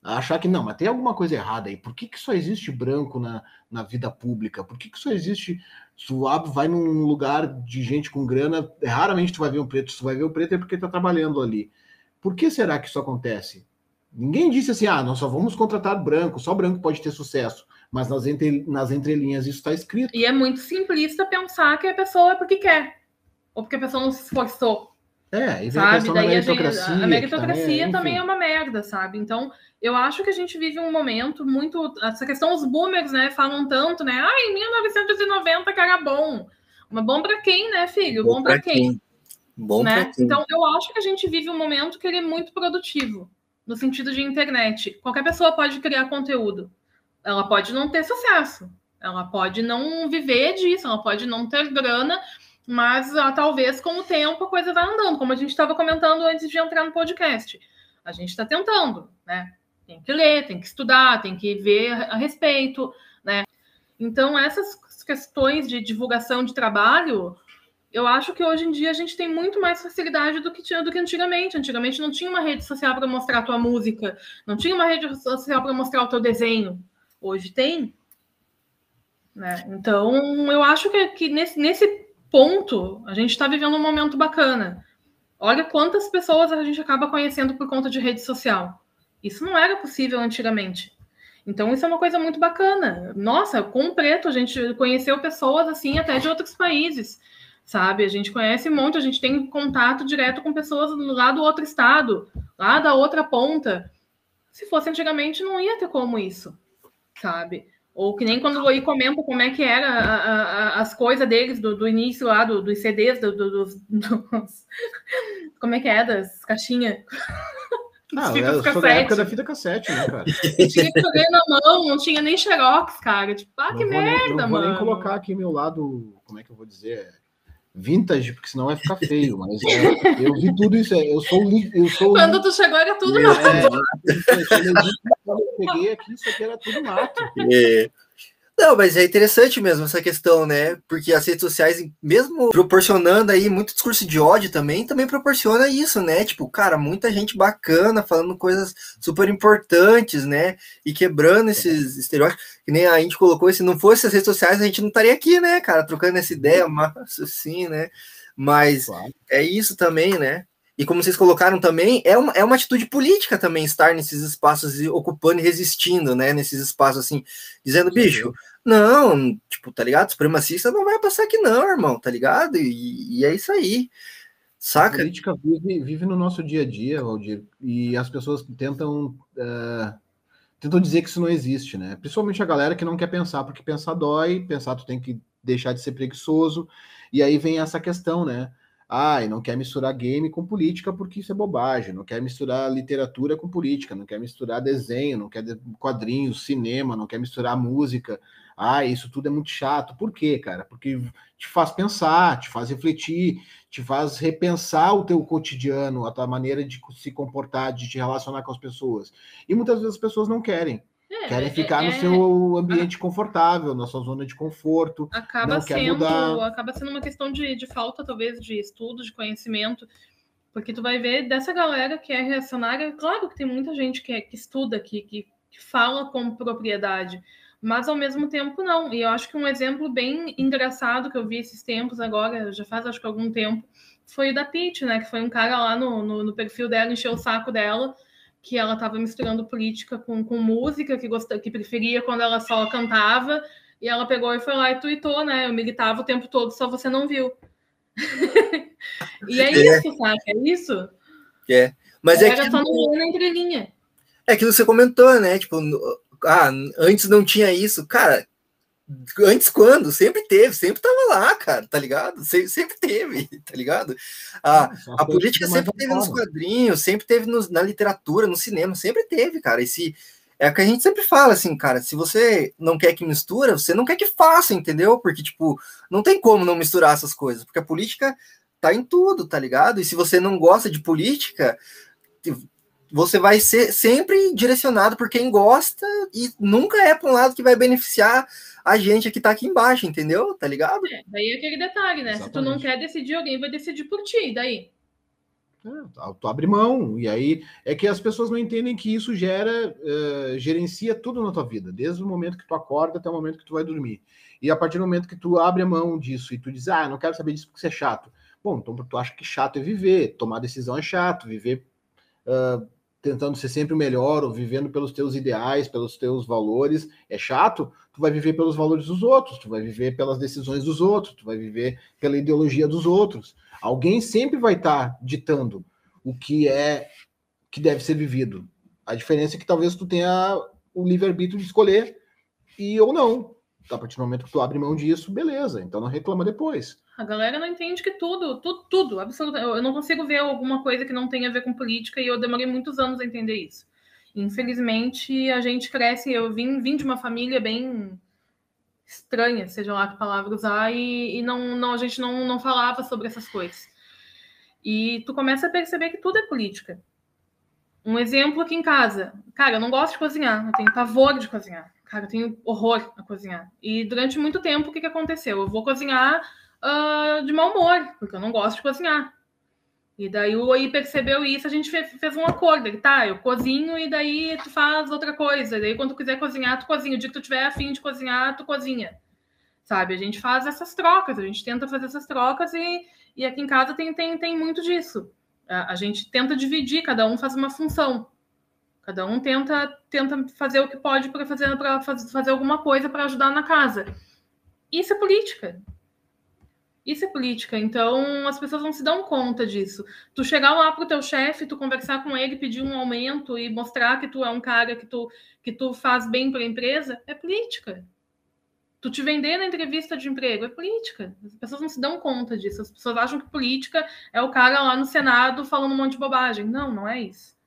[SPEAKER 3] a achar que não, mas tem alguma coisa errada aí. Por que, que só existe branco na, na vida pública? Por que, que só existe. Se vai num lugar de gente com grana, raramente tu vai ver um preto. Se tu vai ver o preto é porque tá trabalhando ali. Por que será que isso acontece? Ninguém disse assim, ah, nós só vamos contratar branco, só branco pode ter sucesso. Mas nas, entre, nas entrelinhas isso está escrito.
[SPEAKER 4] E é muito simplista pensar que a pessoa é porque quer, ou porque a pessoa não se esforçou.
[SPEAKER 3] É, e
[SPEAKER 4] sabe? A Daí a, gente, a meritocracia também é, também é, uma merda, sabe? Então, eu acho que a gente vive um momento muito. Essa questão, os boomers, né, falam tanto, né? Ah, em 1990 que era bom. Mas bom para quem, né, filho? Bom, bom para quem? quem?
[SPEAKER 2] Bom
[SPEAKER 4] né?
[SPEAKER 2] quem?
[SPEAKER 4] Então, eu acho que a gente vive um momento que ele é muito produtivo, no sentido de internet. Qualquer pessoa pode criar conteúdo. Ela pode não ter sucesso. Ela pode não viver disso, ela pode não ter grana, mas ah, talvez com o tempo a coisa vai andando, como a gente estava comentando antes de entrar no podcast. A gente está tentando, né? Tem que ler, tem que estudar, tem que ver a respeito, né? Então, essas questões de divulgação de trabalho, eu acho que hoje em dia a gente tem muito mais facilidade do que tinha do que antigamente. Antigamente não tinha uma rede social para mostrar a tua música, não tinha uma rede social para mostrar o teu desenho. Hoje tem. Né? Então, eu acho que, que nesse, nesse ponto, a gente está vivendo um momento bacana. Olha quantas pessoas a gente acaba conhecendo por conta de rede social. Isso não era possível antigamente. Então, isso é uma coisa muito bacana. Nossa, com o preto, a gente conheceu pessoas assim, até de outros países, sabe? A gente conhece um monte, a gente tem contato direto com pessoas lá do outro estado, lá da outra ponta. Se fosse antigamente, não ia ter como isso, sabe? Ou que nem quando o Loi comenta como é que era a, a, as coisas deles do, do, início lá, do, dos CDs, do, dos, dos, (laughs) Como é que é? Das caixinhas.
[SPEAKER 3] Ah, eu sou da época da fita cassete, né, cara?
[SPEAKER 4] tinha que na mão, não tinha nem xerox, cara. Tipo, ah, não que merda,
[SPEAKER 3] nem, não
[SPEAKER 4] mano.
[SPEAKER 3] Vou nem colocar aqui meu lado, como é que eu vou dizer? Vintage, porque senão vai ficar feio, mas é, eu vi tudo isso, é, eu sou eu sou
[SPEAKER 4] Quando tu chegou era tudo mato. É,
[SPEAKER 3] eu peguei aqui, isso aqui era tudo mato.
[SPEAKER 2] É. Não, mas é interessante mesmo essa questão, né? Porque as redes sociais, mesmo proporcionando aí muito discurso de ódio também, também proporciona isso, né? Tipo, cara, muita gente bacana falando coisas super importantes, né? E quebrando esses estereótipos. Que nem a gente colocou, se não fosse as redes sociais, a gente não estaria aqui, né, cara? Trocando essa ideia, mas assim, né? Mas claro. é isso também, né? E como vocês colocaram também, é uma, é uma atitude política também estar nesses espaços ocupando e resistindo, né? Nesses espaços assim, dizendo, bicho, não, tipo, tá ligado? Supremacista não vai passar aqui, não, irmão, tá ligado? E, e é isso aí. Saca? A
[SPEAKER 3] política vive, vive no nosso dia a dia, Valdir, e as pessoas tentam. Uh, tentam dizer que isso não existe, né? Principalmente a galera que não quer pensar, porque pensar dói, pensar tu tem que deixar de ser preguiçoso, e aí vem essa questão, né? Ah, e não quer misturar game com política porque isso é bobagem, não quer misturar literatura com política, não quer misturar desenho, não quer quadrinhos, cinema, não quer misturar música. Ah, isso tudo é muito chato. Por quê, cara? Porque te faz pensar, te faz refletir, te faz repensar o teu cotidiano, a tua maneira de se comportar, de te relacionar com as pessoas. E muitas vezes as pessoas não querem. É, Querem é, ficar é, no seu ambiente confortável, na sua zona de conforto.
[SPEAKER 4] Acaba sendo, acaba sendo uma questão de, de falta, talvez, de estudo, de conhecimento. Porque tu vai ver dessa galera que é reacionária, claro que tem muita gente que, é, que estuda, que, que, que fala com propriedade, mas ao mesmo tempo não. E eu acho que um exemplo bem engraçado que eu vi esses tempos agora, já faz acho que algum tempo, foi o da Pete, né? Que foi um cara lá no, no, no perfil dela, encheu o saco dela que ela estava misturando política com, com música, que, gostava, que preferia quando ela só cantava, e ela pegou e foi lá e tweetou, né? Eu militava o tempo todo, só você não viu. (laughs) e é, é, isso, sabe? É isso.
[SPEAKER 2] É. Mas é
[SPEAKER 4] que... só no na entrelinha.
[SPEAKER 2] É aquilo que você comentou, né? Tipo, ah, antes não tinha isso. Cara, Antes quando? Sempre teve, sempre tava lá, cara, tá ligado? Se, sempre teve, (laughs) tá ligado? A, a política sempre teve nos quadrinhos, sempre teve nos, na literatura, no cinema, sempre teve, cara. Esse, é o que a gente sempre fala, assim, cara, se você não quer que mistura, você não quer que faça, entendeu? Porque, tipo, não tem como não misturar essas coisas, porque a política tá em tudo, tá ligado? E se você não gosta de política, você vai ser sempre direcionado por quem gosta e nunca é para um lado que vai beneficiar a gente que tá aqui embaixo, entendeu? Tá ligado?
[SPEAKER 4] É, daí é aquele detalhe, né? Exatamente. Se tu não quer decidir, alguém vai decidir por ti, daí.
[SPEAKER 3] É, tu abre mão, e aí é que as pessoas não entendem que isso gera, uh, gerencia tudo na tua vida, desde o momento que tu acorda até o momento que tu vai dormir. E a partir do momento que tu abre a mão disso e tu diz, ah, não quero saber disso porque isso é chato. Bom, então tu acha que chato é viver, tomar decisão é chato, viver uh, tentando ser sempre o melhor, ou vivendo pelos teus ideais, pelos teus valores, é chato, tu vai viver pelos valores dos outros, tu vai viver pelas decisões dos outros, tu vai viver pela ideologia dos outros. Alguém sempre vai estar tá ditando o que é que deve ser vivido. A diferença é que talvez tu tenha o livre-arbítrio de escolher e ou não. A partir do momento que tu abre mão disso, beleza, então não reclama depois.
[SPEAKER 4] A galera não entende que tudo, tudo, tudo, absolutamente. Eu não consigo ver alguma coisa que não tenha a ver com política e eu demorei muitos anos a entender isso. Infelizmente, a gente cresce. Eu vim, vim de uma família bem estranha, seja lá que palavra usar, e, e não, não, a gente não, não falava sobre essas coisas. E tu começa a perceber que tudo é política. Um exemplo aqui em casa. Cara, eu não gosto de cozinhar, eu tenho pavor de cozinhar. Cara, eu tenho horror a cozinhar. E durante muito tempo, o que, que aconteceu? Eu vou cozinhar uh, de mau humor, porque eu não gosto de cozinhar. E daí o Oi percebeu isso, a gente fez, fez um acordo. Ele, tá, eu cozinho e daí tu faz outra coisa. E daí quando tu quiser cozinhar, tu cozinha. O dia que tu tiver afim de cozinhar, tu cozinha. Sabe? A gente faz essas trocas, a gente tenta fazer essas trocas e, e aqui em casa tem, tem, tem muito disso. A, a gente tenta dividir, cada um faz uma função. Cada um tenta, tenta fazer o que pode para fazer, fazer alguma coisa para ajudar na casa. Isso é política. Isso é política, então as pessoas não se dão conta disso. Tu chegar lá pro teu chefe, tu conversar com ele, pedir um aumento e mostrar que tu é um cara que tu, que tu faz bem para a empresa, é política. Tu te vender na entrevista de emprego é política. As pessoas não se dão conta disso. As pessoas acham que política é o cara lá no Senado falando um monte de bobagem. Não, não é isso.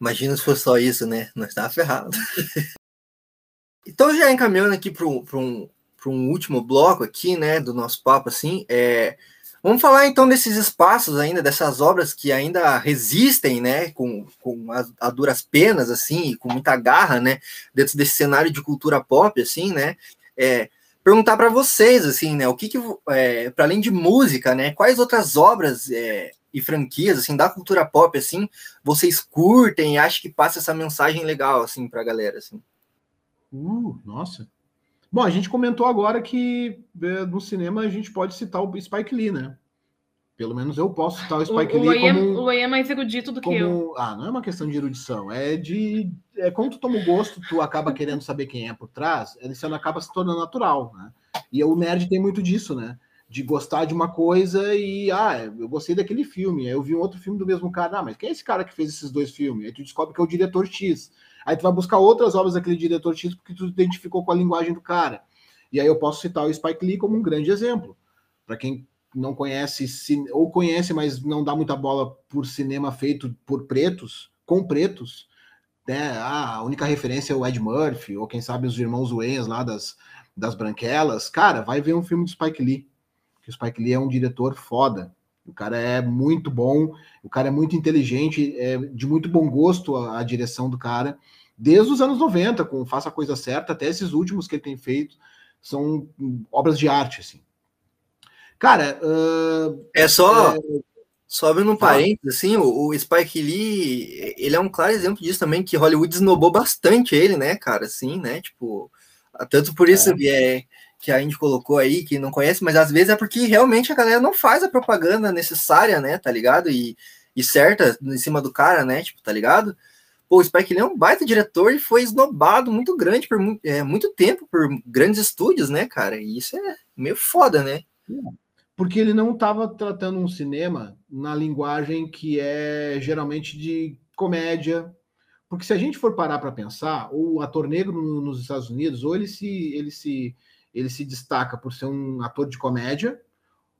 [SPEAKER 2] Imagina se fosse só isso, né? Nós tava ferrado. (laughs) então, já encaminhando aqui para um, para um último bloco aqui, né, do nosso papo, assim, é Vamos falar então desses espaços ainda, dessas obras que ainda resistem, né, com, com a, a, duras penas, assim, com muita garra, né, dentro desse cenário de cultura pop, assim, né, é, perguntar para vocês, assim, né, o que que, é, para além de música, né, quais outras obras é, e franquias, assim, da cultura pop, assim, vocês curtem e acham que passa essa mensagem legal, assim, para a galera, assim?
[SPEAKER 3] Uh, nossa, Bom, a gente comentou agora que é, no cinema a gente pode citar o Spike Lee, né? Pelo menos eu posso citar o Spike
[SPEAKER 4] o,
[SPEAKER 3] Lee
[SPEAKER 4] o
[SPEAKER 3] como...
[SPEAKER 4] O Way é mais erudito do como, que eu.
[SPEAKER 3] Ah, não é uma questão de erudição, é de... É, quando tu toma o gosto, tu acaba querendo saber quem é por trás, ano acaba se tornando natural, né? E o nerd tem muito disso, né? De gostar de uma coisa e, ah, eu gostei daquele filme, aí eu vi um outro filme do mesmo cara, ah, mas quem é esse cara que fez esses dois filmes? Aí tu descobre que é o diretor X. Aí tu vai buscar outras obras daquele diretor X porque tu identificou com a linguagem do cara. E aí eu posso citar o Spike Lee como um grande exemplo. Para quem não conhece, ou conhece, mas não dá muita bola por cinema feito por pretos, com pretos, né? Ah, a única referência é o Ed Murphy, ou quem sabe os irmãos Wayans lá das, das Branquelas. Cara, vai ver um filme do Spike Lee, que o Spike Lee é um diretor foda. O cara é muito bom, o cara é muito inteligente, é de muito bom gosto a, a direção do cara, desde os anos 90, com Faça a Coisa Certa, até esses últimos que ele tem feito são obras de arte, assim. Cara, uh,
[SPEAKER 2] é só. É... Só abrindo um parênteses, assim, o, o, Spike Lee, ele é um claro exemplo disso também, que Hollywood esnobou bastante ele, né, cara, assim, né, tipo, tanto por isso é. é. Que a gente colocou aí, que não conhece, mas às vezes é porque realmente a galera não faz a propaganda necessária, né, tá ligado, e, e certa em cima do cara, né, tipo, tá ligado, Pô, o Spike Lee é um baita diretor e foi esnobado muito grande por é, muito tempo por grandes estúdios, né, cara? E isso é meio foda, né?
[SPEAKER 3] Porque ele não estava tratando um cinema na linguagem que é geralmente de comédia. Porque se a gente for parar para pensar, o ator negro nos Estados Unidos, ou ele se, ele se, ele se destaca por ser um ator de comédia,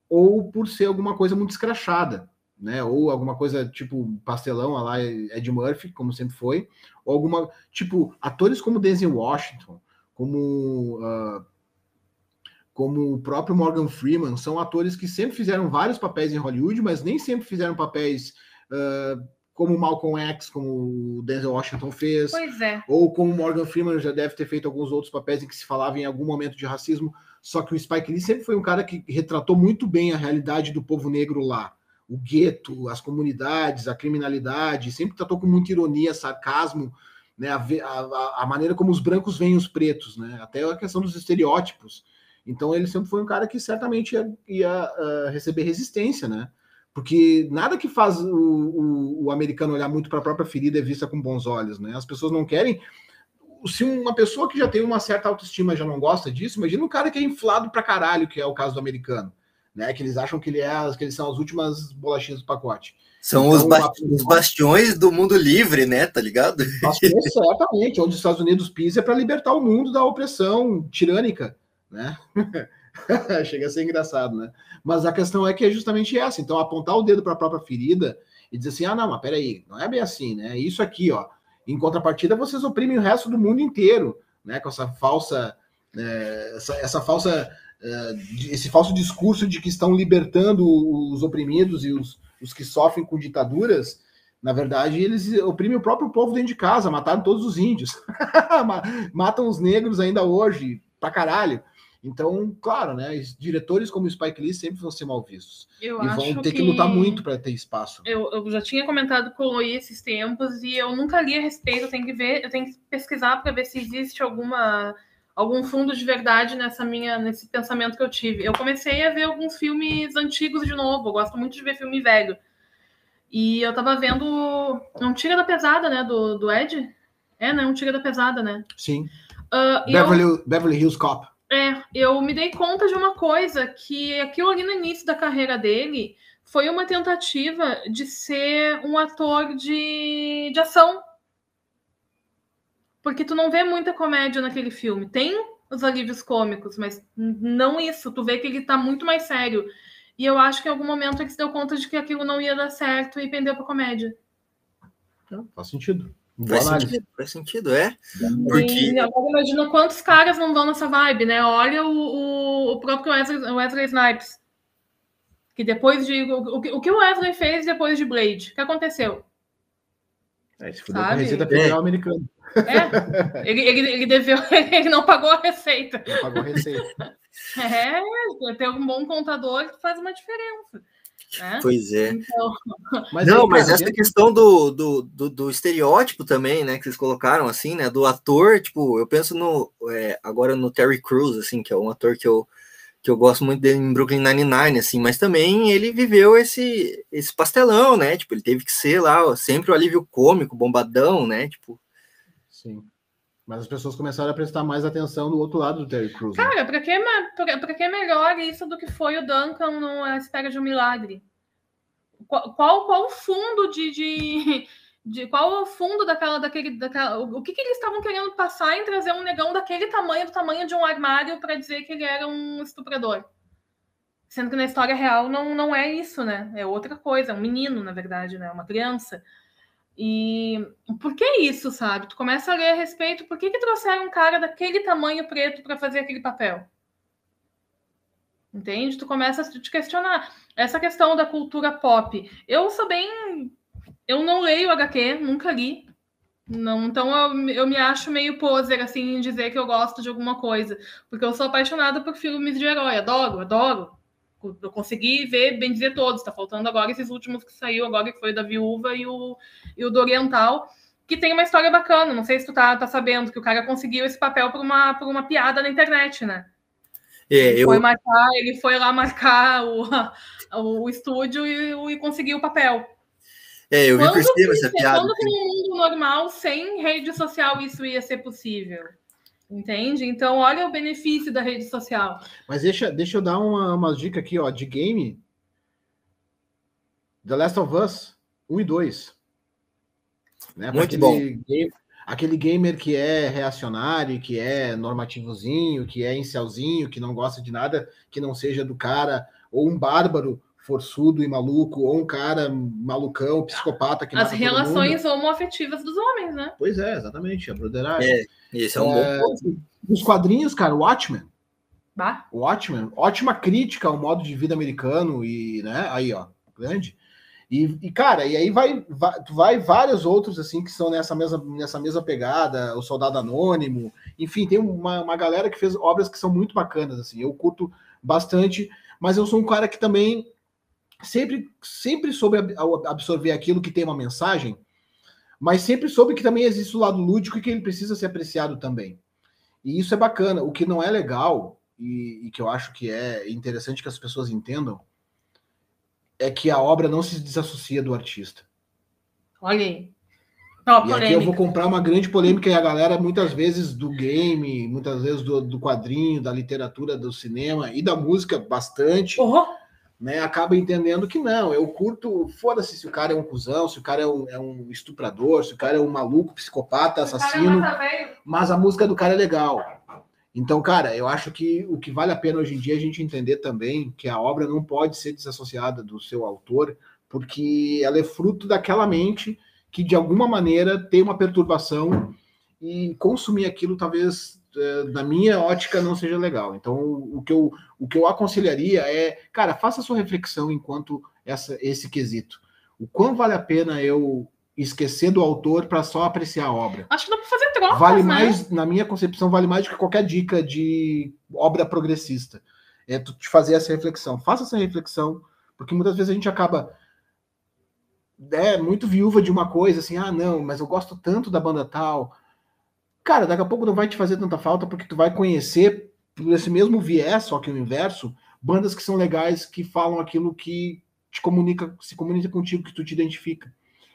[SPEAKER 3] ou por ser alguma coisa muito escrachada né? Ou alguma coisa tipo pastelão lá Ed Murphy, como sempre foi, ou alguma tipo atores como Denzel Washington, como uh, como o próprio Morgan Freeman, são atores que sempre fizeram vários papéis em Hollywood, mas nem sempre fizeram papéis uh, como Malcolm X, como o Denzel Washington fez.
[SPEAKER 4] Pois é.
[SPEAKER 3] Ou como Morgan Freeman já deve ter feito alguns outros papéis em que se falava em algum momento de racismo. Só que o Spike Lee sempre foi um cara que retratou muito bem a realidade do povo negro lá o gueto, as comunidades, a criminalidade, sempre tratou com muita ironia, sarcasmo, né, a, a, a, maneira como os brancos veem os pretos, né, até a questão dos estereótipos. Então ele sempre foi um cara que certamente ia, ia uh, receber resistência, né? Porque nada que faz o, o, o americano olhar muito para a própria ferida é vista com bons olhos, né? As pessoas não querem. Se uma pessoa que já tem uma certa autoestima já não gosta disso, imagina um cara que é inflado para caralho, que é o caso do americano né? Que eles acham que, ele é, que eles são as últimas bolachinhas do pacote.
[SPEAKER 2] São então, os, ba os, bastiões do mundo livre, né? Tá ligado?
[SPEAKER 3] Exatamente, (laughs) onde os Estados Unidos pisa é para libertar o mundo da opressão tirânica, né? (laughs) (laughs) Chega a ser engraçado, né? Mas a questão é que é justamente essa. Então, apontar o dedo para a própria ferida e dizer assim: ah, não, mas peraí, não é bem assim, né? Isso aqui, ó. Em contrapartida, vocês oprimem o resto do mundo inteiro, né? Com essa falsa, é, essa, essa falsa eh, esse falso discurso de que estão libertando os oprimidos e os, os que sofrem com ditaduras, na verdade, eles oprimem o próprio povo dentro de casa, mataram todos os índios, (laughs) matam os negros ainda hoje, pra caralho. Então, claro, né? Diretores como Spike Lee sempre vão ser mal vistos.
[SPEAKER 4] Eu
[SPEAKER 3] e vão ter que... que lutar muito para ter espaço.
[SPEAKER 4] Eu, eu, já tinha comentado com o esses tempos e eu nunca li a respeito. Eu tenho que ver, eu tenho que pesquisar para ver se existe alguma algum fundo de verdade nessa minha nesse pensamento que eu tive. Eu comecei a ver alguns filmes antigos de novo. Eu gosto muito de ver filme velho. E eu tava vendo um Tira da Pesada, né, do, do Ed. É, né, um Tira da Pesada, né?
[SPEAKER 3] Sim. Uh, Beverly, eu, Beverly Hills Cop.
[SPEAKER 4] É, eu me dei conta de uma coisa, que aquilo ali no início da carreira dele foi uma tentativa de ser um ator de, de ação, porque tu não vê muita comédia naquele filme. Tem os alívios cômicos, mas não isso. Tu vê que ele tá muito mais sério. E eu acho que em algum momento ele se deu conta de que aquilo não ia dar certo e pendeu pra comédia.
[SPEAKER 3] Faz sentido.
[SPEAKER 2] Faz sentido, faz sentido, é.
[SPEAKER 4] Porque... E agora imagina quantos caras não vão nessa vibe, né? Olha o, o, o próprio Wesley, Wesley Snipes. Que depois de. O, o que o Wesley fez depois de Blade? O que aconteceu?
[SPEAKER 3] É, se fudeu com a receita federal americana.
[SPEAKER 4] É, ele, ele, ele deveu, (laughs) ele não pagou a receita.
[SPEAKER 3] Não pagou a receita. (laughs)
[SPEAKER 4] É, ter um bom contador faz uma diferença. Né?
[SPEAKER 2] Pois é. Então... (laughs) Mas não, aí, mas essa questão do, do, do, do, estereótipo também, né, que vocês colocaram, assim, né, do ator, tipo, eu penso no, é, agora no Terry Crews, assim, que é um ator que eu, que eu gosto muito dele em Brooklyn Nine-Nine, assim, mas também ele viveu esse, esse pastelão, né, tipo, ele teve que ser lá sempre o alívio cômico, bombadão, né, tipo.
[SPEAKER 3] Sim. Mas as pessoas começaram a prestar mais atenção no outro lado do Terry Crews.
[SPEAKER 4] Né? Cara, para que, pra, que é melhor isso do que foi o Duncan no A Espera de um Milagre? Qual, qual, qual o fundo de, de, (laughs) de, Qual o fundo daquela. daquele, daquela o, que, que eles estavam querendo passar em trazer um negão daquele tamanho, do tamanho de um armário, para dizer que ele era um estuprador? Sendo que na história real não, não é isso, né? É outra coisa, é um menino, na verdade, né? Uma criança. E por que isso, sabe? Tu começa a ler a respeito, por que, que trouxeram um cara daquele tamanho preto para fazer aquele papel? Entende? Tu começa a te questionar. Essa questão da cultura pop. Eu sou bem. Eu não leio HQ, nunca li. Não, então eu, eu me acho meio poser assim em dizer que eu gosto de alguma coisa. Porque eu sou apaixonada por filmes de herói. Adoro, adoro eu consegui ver, bem dizer todos, tá faltando agora esses últimos que saiu agora, que foi o da Viúva e o, e o do Oriental, que tem uma história bacana, não sei se tu tá, tá sabendo, que o cara conseguiu esse papel por uma, por uma piada na internet, né? É, ele, eu... foi marcar, ele foi lá marcar o, (laughs) o, estúdio e, e conseguiu o papel.
[SPEAKER 2] É, eu por cima essa
[SPEAKER 4] piada. Quando que no mundo normal, sem rede social, isso ia ser possível? Entende? Então, olha o benefício da rede social.
[SPEAKER 3] Mas deixa, deixa eu dar uma, uma dica aqui, ó, de game. The Last of Us 1 e 2.
[SPEAKER 2] Né? Muito aquele bom.
[SPEAKER 3] Game, aquele gamer que é reacionário, que é normativozinho, que é incelzinho, que não gosta de nada que não seja do cara, ou um bárbaro forçudo e maluco, ou um cara malucão, psicopata que
[SPEAKER 4] As relações homoafetivas dos homens, né?
[SPEAKER 3] Pois é, exatamente, a broderagem.
[SPEAKER 2] É, esse é um é, bom ponto.
[SPEAKER 3] Os quadrinhos, cara, Watchmen.
[SPEAKER 4] Bah.
[SPEAKER 3] Watchmen, ótima crítica ao modo de vida americano e, né, aí, ó, grande. E, e, cara, e aí vai, vai, vai vários outros assim que são nessa mesma, nessa mesma pegada, o Soldado Anônimo, enfim, tem uma, uma galera que fez obras que são muito bacanas, assim, eu curto bastante, mas eu sou um cara que também sempre, sempre soube absorver aquilo que tem uma mensagem, mas sempre soube que também existe o lado lúdico e que ele precisa ser apreciado também. E isso é bacana. O que não é legal, e, e que eu acho que é interessante que as pessoas entendam, é que a obra não se desassocia do artista.
[SPEAKER 4] Olha aí.
[SPEAKER 3] E aqui eu vou comprar uma grande polêmica e a galera, muitas vezes do game, muitas vezes do, do quadrinho, da literatura, do cinema e da música, bastante.
[SPEAKER 4] Uhum
[SPEAKER 3] né, acaba entendendo que não, eu curto, foda-se se o cara é um cuzão, se o cara é um, é um estuprador, se o cara é um maluco, psicopata, assassino, mas a música do cara é legal. Então, cara, eu acho que o que vale a pena hoje em dia é a gente entender também que a obra não pode ser desassociada do seu autor, porque ela é fruto daquela mente que de alguma maneira tem uma perturbação e consumir aquilo talvez na minha ótica não seja legal. Então, o que eu, o que eu aconselharia é, cara, faça sua reflexão enquanto essa, esse quesito. O quão vale a pena eu esquecer do autor para só apreciar a obra?
[SPEAKER 4] Acho que dá para fazer trocas,
[SPEAKER 3] Vale
[SPEAKER 4] né?
[SPEAKER 3] mais, na minha concepção, vale mais do que qualquer dica de obra progressista. É tu te fazer essa reflexão. Faça essa reflexão, porque muitas vezes a gente acaba é muito viúva de uma coisa, assim, ah, não, mas eu gosto tanto da banda tal, cara, daqui a pouco não vai te fazer tanta falta porque tu vai conhecer por esse mesmo viés, só que o inverso, bandas que são legais, que falam aquilo que te comunica, se comunica contigo, que tu te identifica.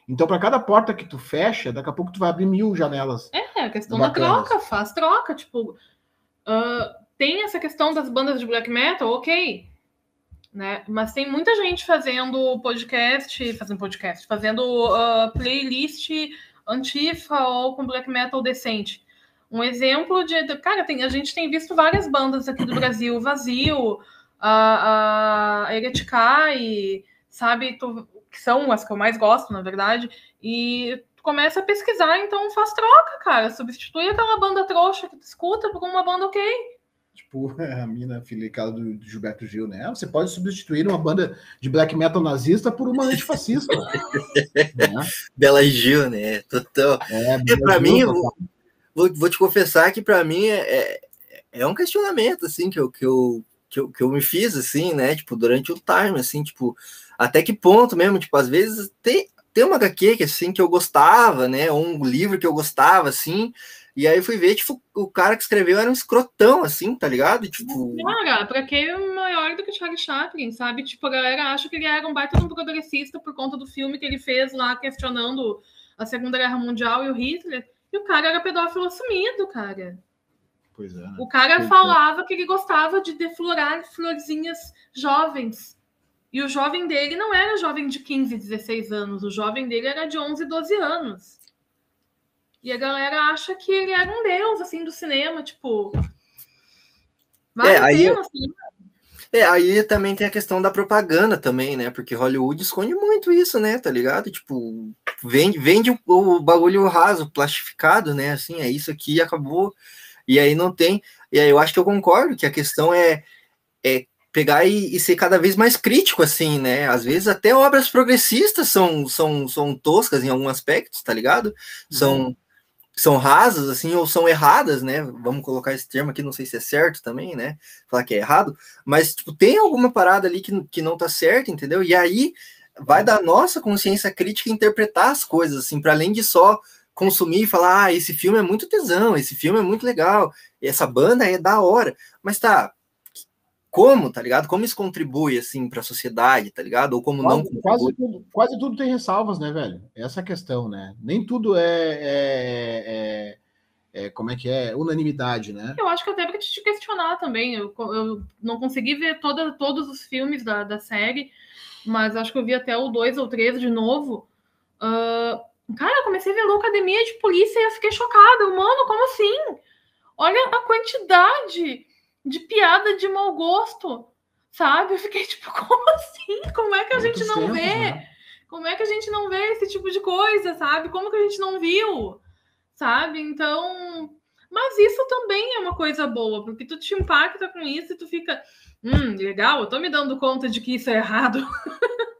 [SPEAKER 3] Então, para cada porta que tu fecha, daqui a pouco tu vai abrir mil janelas.
[SPEAKER 4] É, a questão bacanas. da troca, faz troca. Tipo, uh, tem essa questão das bandas de black metal, ok. Né? Mas tem muita gente fazendo podcast, fazendo podcast, fazendo uh, playlist antifa ou com black metal decente. Um exemplo de. Cara, tem, a gente tem visto várias bandas aqui do Brasil, (coughs) Vazio, a, a Ereticai, sabe? Tu, que são as que eu mais gosto, na verdade. E começa a pesquisar, então faz troca, cara. Substitui aquela banda trouxa que tu escuta por uma banda ok.
[SPEAKER 3] Tipo, (laughs) a mina filicada do, do Gilberto Gil, né? Você pode substituir uma banda de black metal nazista por uma antifascista. (laughs)
[SPEAKER 2] né? Bela Gil, né? Total. É, é para mim, vou, vou, te confessar que para mim é, é, é, um questionamento, assim, que eu, que, eu, que, eu, que eu me fiz, assim, né? Tipo, durante o time, assim, tipo, até que ponto mesmo, tipo, às vezes tem, tem uma HQ que, assim, que eu gostava, né? Ou um livro que eu gostava, assim, e aí fui ver, tipo, o cara que escreveu era um escrotão, assim, tá ligado? Tipo.
[SPEAKER 4] Cara, pra que é maior do que Charlie Chaplin, sabe? Tipo, a galera acha que ele era um baita de um progressista por conta do filme que ele fez lá questionando a Segunda Guerra Mundial e o Hitler. E o cara era pedófilo assumido, cara.
[SPEAKER 3] Pois é. Né?
[SPEAKER 4] O cara pois falava é. que ele gostava de deflorar florzinhas jovens. E o jovem dele não era jovem de 15, 16 anos. O jovem dele era de 11, 12 anos. E a galera acha que ele era um deus, assim, do cinema, tipo.
[SPEAKER 2] Vale é, aí, assim. É, aí também tem a questão da propaganda também, né? Porque Hollywood esconde muito isso, né? Tá ligado? Tipo, vende, vende o, o bagulho raso, plastificado, né? Assim, é isso aqui acabou. E aí não tem. E aí eu acho que eu concordo que a questão é, é pegar e, e, ser cada vez mais crítico, assim, né? Às vezes até obras progressistas são, são, são toscas em alguns aspectos, tá ligado? São. Uhum são rasas, assim, ou são erradas, né? Vamos colocar esse termo aqui, não sei se é certo também, né? Falar que é errado, mas, tipo, tem alguma parada ali que, que não tá certo, entendeu? E aí vai da nossa consciência crítica interpretar as coisas, assim, para além de só consumir e falar, ah, esse filme é muito tesão, esse filme é muito legal, essa banda é da hora, mas tá, como, tá ligado? Como isso contribui, assim, para a sociedade, tá ligado? Ou como
[SPEAKER 3] quase,
[SPEAKER 2] não
[SPEAKER 3] quase tudo, quase tudo tem ressalvas, né, velho? Essa é a questão, né? Nem tudo é, é, é, é como é que é? Unanimidade, né?
[SPEAKER 4] Eu acho que até para te questionar também. Eu, eu não consegui ver toda, todos os filmes da, da série, mas acho que eu vi até o 2 ou 3 de novo. Uh, cara, eu comecei a ver Academia de Polícia e eu fiquei chocada. Mano, como assim? Olha a quantidade de piada de mau gosto, sabe? Eu fiquei (laughs) tipo, como assim? Como é que a gente não tempos, vê? Né? Como é que a gente não vê esse tipo de coisa, sabe? Como que a gente não viu? Sabe? Então, mas isso também é uma coisa boa, porque tu te impacta com isso e tu fica, hum, legal, eu tô me dando conta de que isso é errado. (laughs)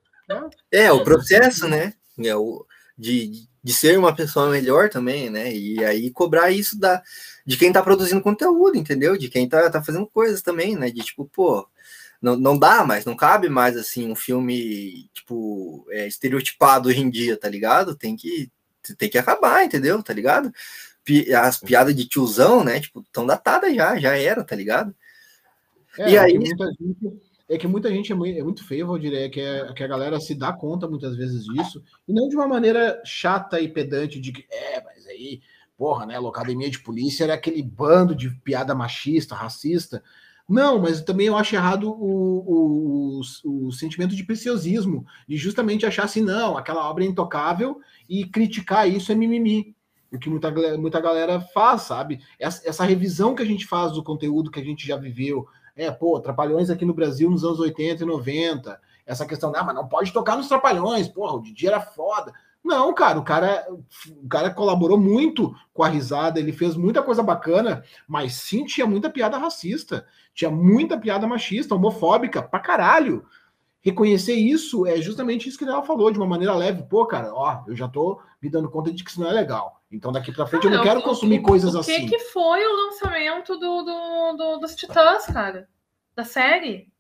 [SPEAKER 2] É, o processo, né? É o, de, de ser uma pessoa melhor também, né? E aí cobrar isso da, de quem tá produzindo conteúdo, entendeu? De quem tá, tá fazendo coisas também, né? De tipo, pô, não, não dá mais, não cabe mais assim um filme, tipo, é, estereotipado hoje em dia, tá ligado? Tem que, tem que acabar, entendeu? Tá ligado? As piadas de tiozão, né? Tipo, tão datadas já, já era, tá ligado?
[SPEAKER 3] É, e aí. Muita gente é que muita gente é muito, é muito feio, eu diria, que, é, que a galera se dá conta muitas vezes disso, e não de uma maneira chata e pedante de que, é, mas aí, porra, né, a academia de polícia era aquele bando de piada machista, racista. Não, mas também eu acho errado o, o, o, o sentimento de preciosismo, de justamente achar assim, não, aquela obra é intocável e criticar isso é mimimi o que muita, muita galera faz, sabe? Essa, essa, revisão que a gente faz do conteúdo que a gente já viveu, é, pô, Trapalhões aqui no Brasil nos anos 80 e 90. Essa questão, ah, mas não pode tocar nos Trapalhões, porra, o Didi era foda. Não, cara, o cara, o cara colaborou muito com a risada, ele fez muita coisa bacana, mas sim tinha muita piada racista, tinha muita piada machista, homofóbica, pra caralho. Reconhecer isso é justamente isso que ela falou, de uma maneira leve. Pô, cara, ó, eu já tô me dando conta de que isso não é legal. Então daqui para frente ah, eu não quero consumir
[SPEAKER 4] o,
[SPEAKER 3] coisas
[SPEAKER 4] o
[SPEAKER 3] que assim.
[SPEAKER 4] O que foi o lançamento do, do, do, dos Titãs, cara? Da série?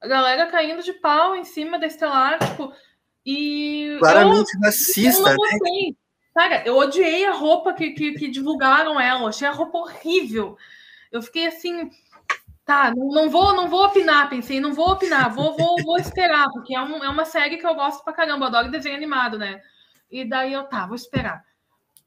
[SPEAKER 4] A galera caindo de pau em cima da Estelar, tipo, e.
[SPEAKER 2] Claramente eu, racista, eu
[SPEAKER 4] né? Cara, eu odiei a roupa que, que, que divulgaram ela, achei a roupa horrível. Eu fiquei assim, Tá, não, não, vou, não vou opinar, pensei, não vou opinar, vou, vou, (laughs) vou esperar, porque é, um, é uma série que eu gosto pra caramba, adoro desenho animado, né? E daí eu, tá, vou esperar.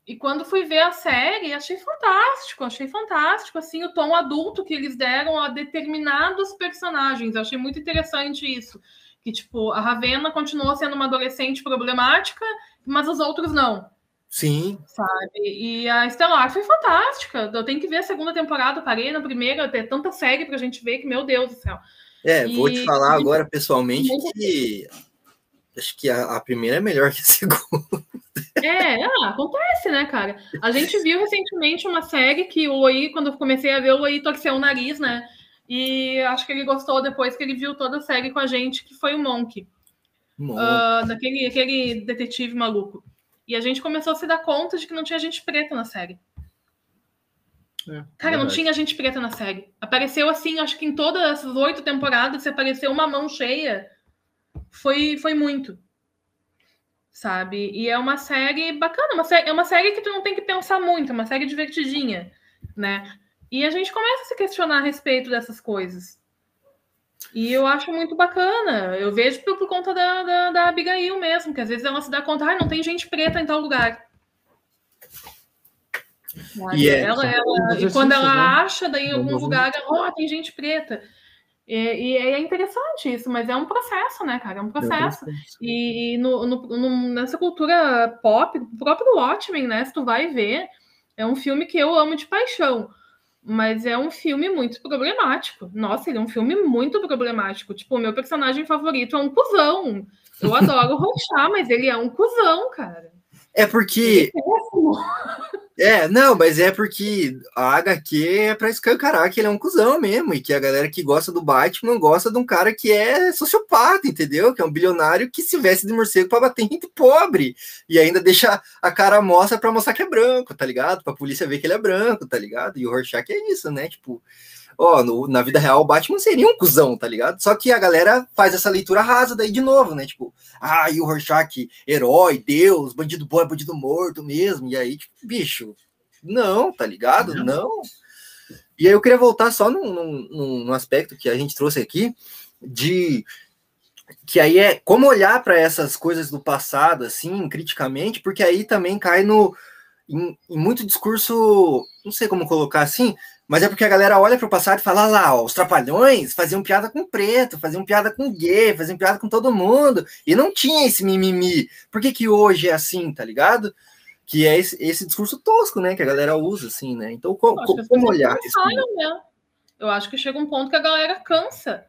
[SPEAKER 4] E quando fui ver a série, achei fantástico, achei fantástico, assim, o tom adulto que eles deram a determinados personagens. Eu achei muito interessante isso. Que, tipo, a Ravena continuou sendo uma adolescente problemática, mas os outros não.
[SPEAKER 2] Sim.
[SPEAKER 4] Sabe? E a Estelar foi fantástica. Eu tenho que ver a segunda temporada, parei na primeira, tem tanta série pra gente ver que, meu Deus do céu.
[SPEAKER 2] É, e... vou te falar agora pessoalmente que acho que a, a primeira é melhor (laughs) que a segunda.
[SPEAKER 4] É, ah, acontece, né, cara? A gente viu recentemente uma série que o Loi, quando eu comecei a ver, o Loi torceu o nariz, né? E acho que ele gostou depois que ele viu toda a série com a gente, que foi o Monk. Uh, daquele aquele detetive maluco. E a gente começou a se dar conta de que não tinha gente preta na série. É, Cara, não tinha gente preta na série. Apareceu assim, acho que em todas essas oito temporadas, se apareceu uma mão cheia, foi, foi muito sabe? E é uma série bacana, uma série, é uma série que tu não tem que pensar muito, é uma série divertidinha, né? E a gente começa a se questionar a respeito dessas coisas. E eu acho muito bacana. Eu vejo por, por conta da, da, da, Abigail mesmo, que às vezes ela se dá conta, ah, não tem gente preta em tal lugar. E, é, ela, ela, e quando ela né? acha daí em algum lugar, oh, tem gente preta. E, e, é interessante isso, mas é um processo, né, cara? É um processo. E, e no, no, no, nessa cultura pop, o próprio Watchmen, né? Se tu vai ver, é um filme que eu amo de paixão. Mas é um filme muito problemático. Nossa, ele é um filme muito problemático. Tipo, o meu personagem favorito é um cuzão. Eu (laughs) adoro roxar, mas ele é um cuzão, cara.
[SPEAKER 2] É porque. É, não, mas é porque a HQ é pra escancarar que ele é um cuzão mesmo, e que a galera que gosta do Batman gosta de um cara que é sociopata, entendeu? Que é um bilionário que se veste de morcego pra bater em gente pobre, e ainda deixa a cara à mostra pra mostrar que é branco, tá ligado? Pra polícia ver que ele é branco, tá ligado? E o Rorschach é isso, né? Tipo, ó, no, na vida real o Batman seria um cuzão, tá ligado? Só que a galera faz essa leitura rasa daí de novo, né? Tipo, ah, e o Rorschach, herói, Deus, bandido bom é bandido morto mesmo. E aí, tipo, bicho, não, tá ligado? Não. não. E aí eu queria voltar só num, num, num aspecto que a gente trouxe aqui, de que aí é como olhar para essas coisas do passado, assim, criticamente, porque aí também cai no em, em, muito discurso, não sei como colocar assim, mas é porque a galera olha para o passado e fala lá, ó, os trapalhões faziam piada com preto, faziam piada com gay, faziam piada com todo mundo, e não tinha esse mimimi. Por que, que hoje é assim, tá ligado? Que é esse, esse discurso tosco, né, que a galera usa, assim, né? Então, co, como olhar isso?
[SPEAKER 4] Né? Eu acho que chega um ponto que a galera cansa.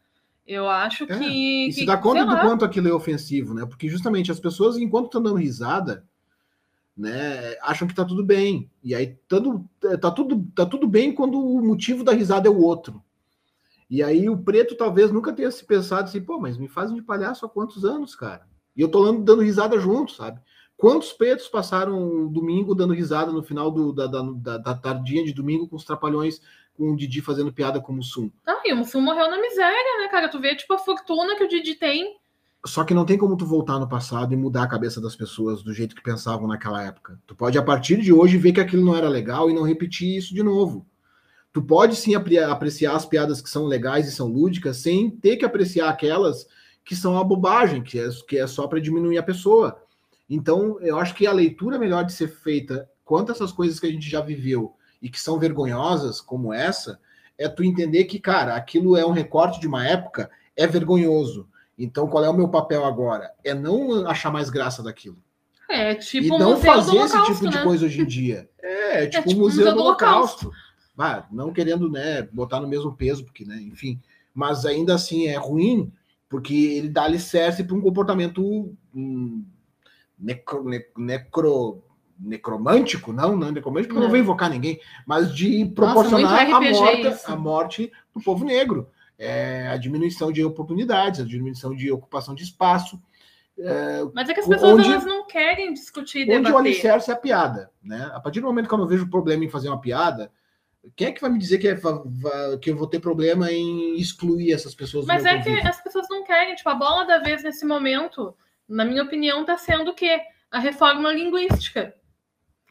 [SPEAKER 4] Eu acho é, que.
[SPEAKER 3] E se dá conta do quanto aquilo é ofensivo, né? Porque justamente as pessoas, enquanto estão dando risada, né, acham que tá tudo bem. E aí tudo, tá, tudo, tá tudo bem quando o motivo da risada é o outro. E aí o preto talvez nunca tenha se pensado assim, pô, mas me fazem de palhaço há quantos anos, cara? E eu tô dando risada junto, sabe? Quantos pretos passaram domingo dando risada no final do, da, da, da, tardinha de domingo com os trapalhões, com o Didi fazendo piada com o Mussum?
[SPEAKER 4] Ah, e o Mussum morreu na miséria, né, cara? Tu vê, tipo, a fortuna que o Didi tem
[SPEAKER 3] só que não tem como tu voltar no passado e mudar a cabeça das pessoas do jeito que pensavam naquela época. Tu pode, a partir de hoje, ver que aquilo não era legal e não repetir isso de novo. Tu pode sim apreciar as piadas que são legais e são lúdicas sem ter que apreciar aquelas que são a bobagem, que é, que é só para diminuir a pessoa. Então, eu acho que a leitura melhor de ser feita quanto essas coisas que a gente já viveu e que são vergonhosas, como essa, é tu entender que, cara, aquilo é um recorte de uma época, é vergonhoso então, qual é o meu papel agora? É não achar mais graça daquilo.
[SPEAKER 4] É, tipo
[SPEAKER 3] e não fazer esse tipo né? de coisa hoje em dia. (laughs) É, é tipo, é tipo o Museu, museu do Holocausto. Holocausto. Ah, não querendo né, botar no mesmo peso, porque, né, enfim. Mas ainda assim é ruim, porque ele dá alicerce para um comportamento hum, necro, necro, necromântico, não, não é necromântico, porque não. não vou invocar ninguém, mas de proporcionar Nossa, a, morte, a morte do povo negro é, a diminuição de oportunidades, a diminuição de ocupação de espaço.
[SPEAKER 4] É, Mas é que as pessoas onde, elas não querem discutir,
[SPEAKER 3] debater. Onde o alicerce é a piada. Né? A partir do momento que eu não vejo problema em fazer uma piada, quem é que vai me dizer que, é, que eu vou ter problema em excluir essas pessoas?
[SPEAKER 4] Mas é convívio? que as pessoas não querem. Tipo, a bola da vez nesse momento, na minha opinião, está sendo o quê? A reforma linguística.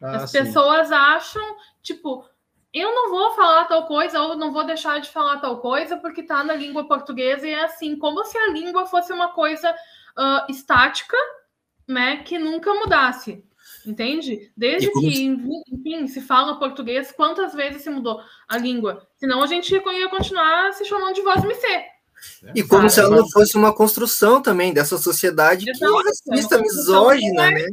[SPEAKER 4] Ah, as sim. pessoas acham, tipo, eu não vou falar tal coisa ou não vou deixar de falar tal coisa porque está na língua portuguesa e é assim, como se a língua fosse uma coisa uh, estática, né, que nunca mudasse. Entende? Desde que, se... enfim, se fala português, quantas vezes se mudou a língua? Senão a gente ia continuar se chamando de voz MC.
[SPEAKER 2] E como Sabe? se ela não fosse uma construção também dessa sociedade Exato, que é racista, misógina, né?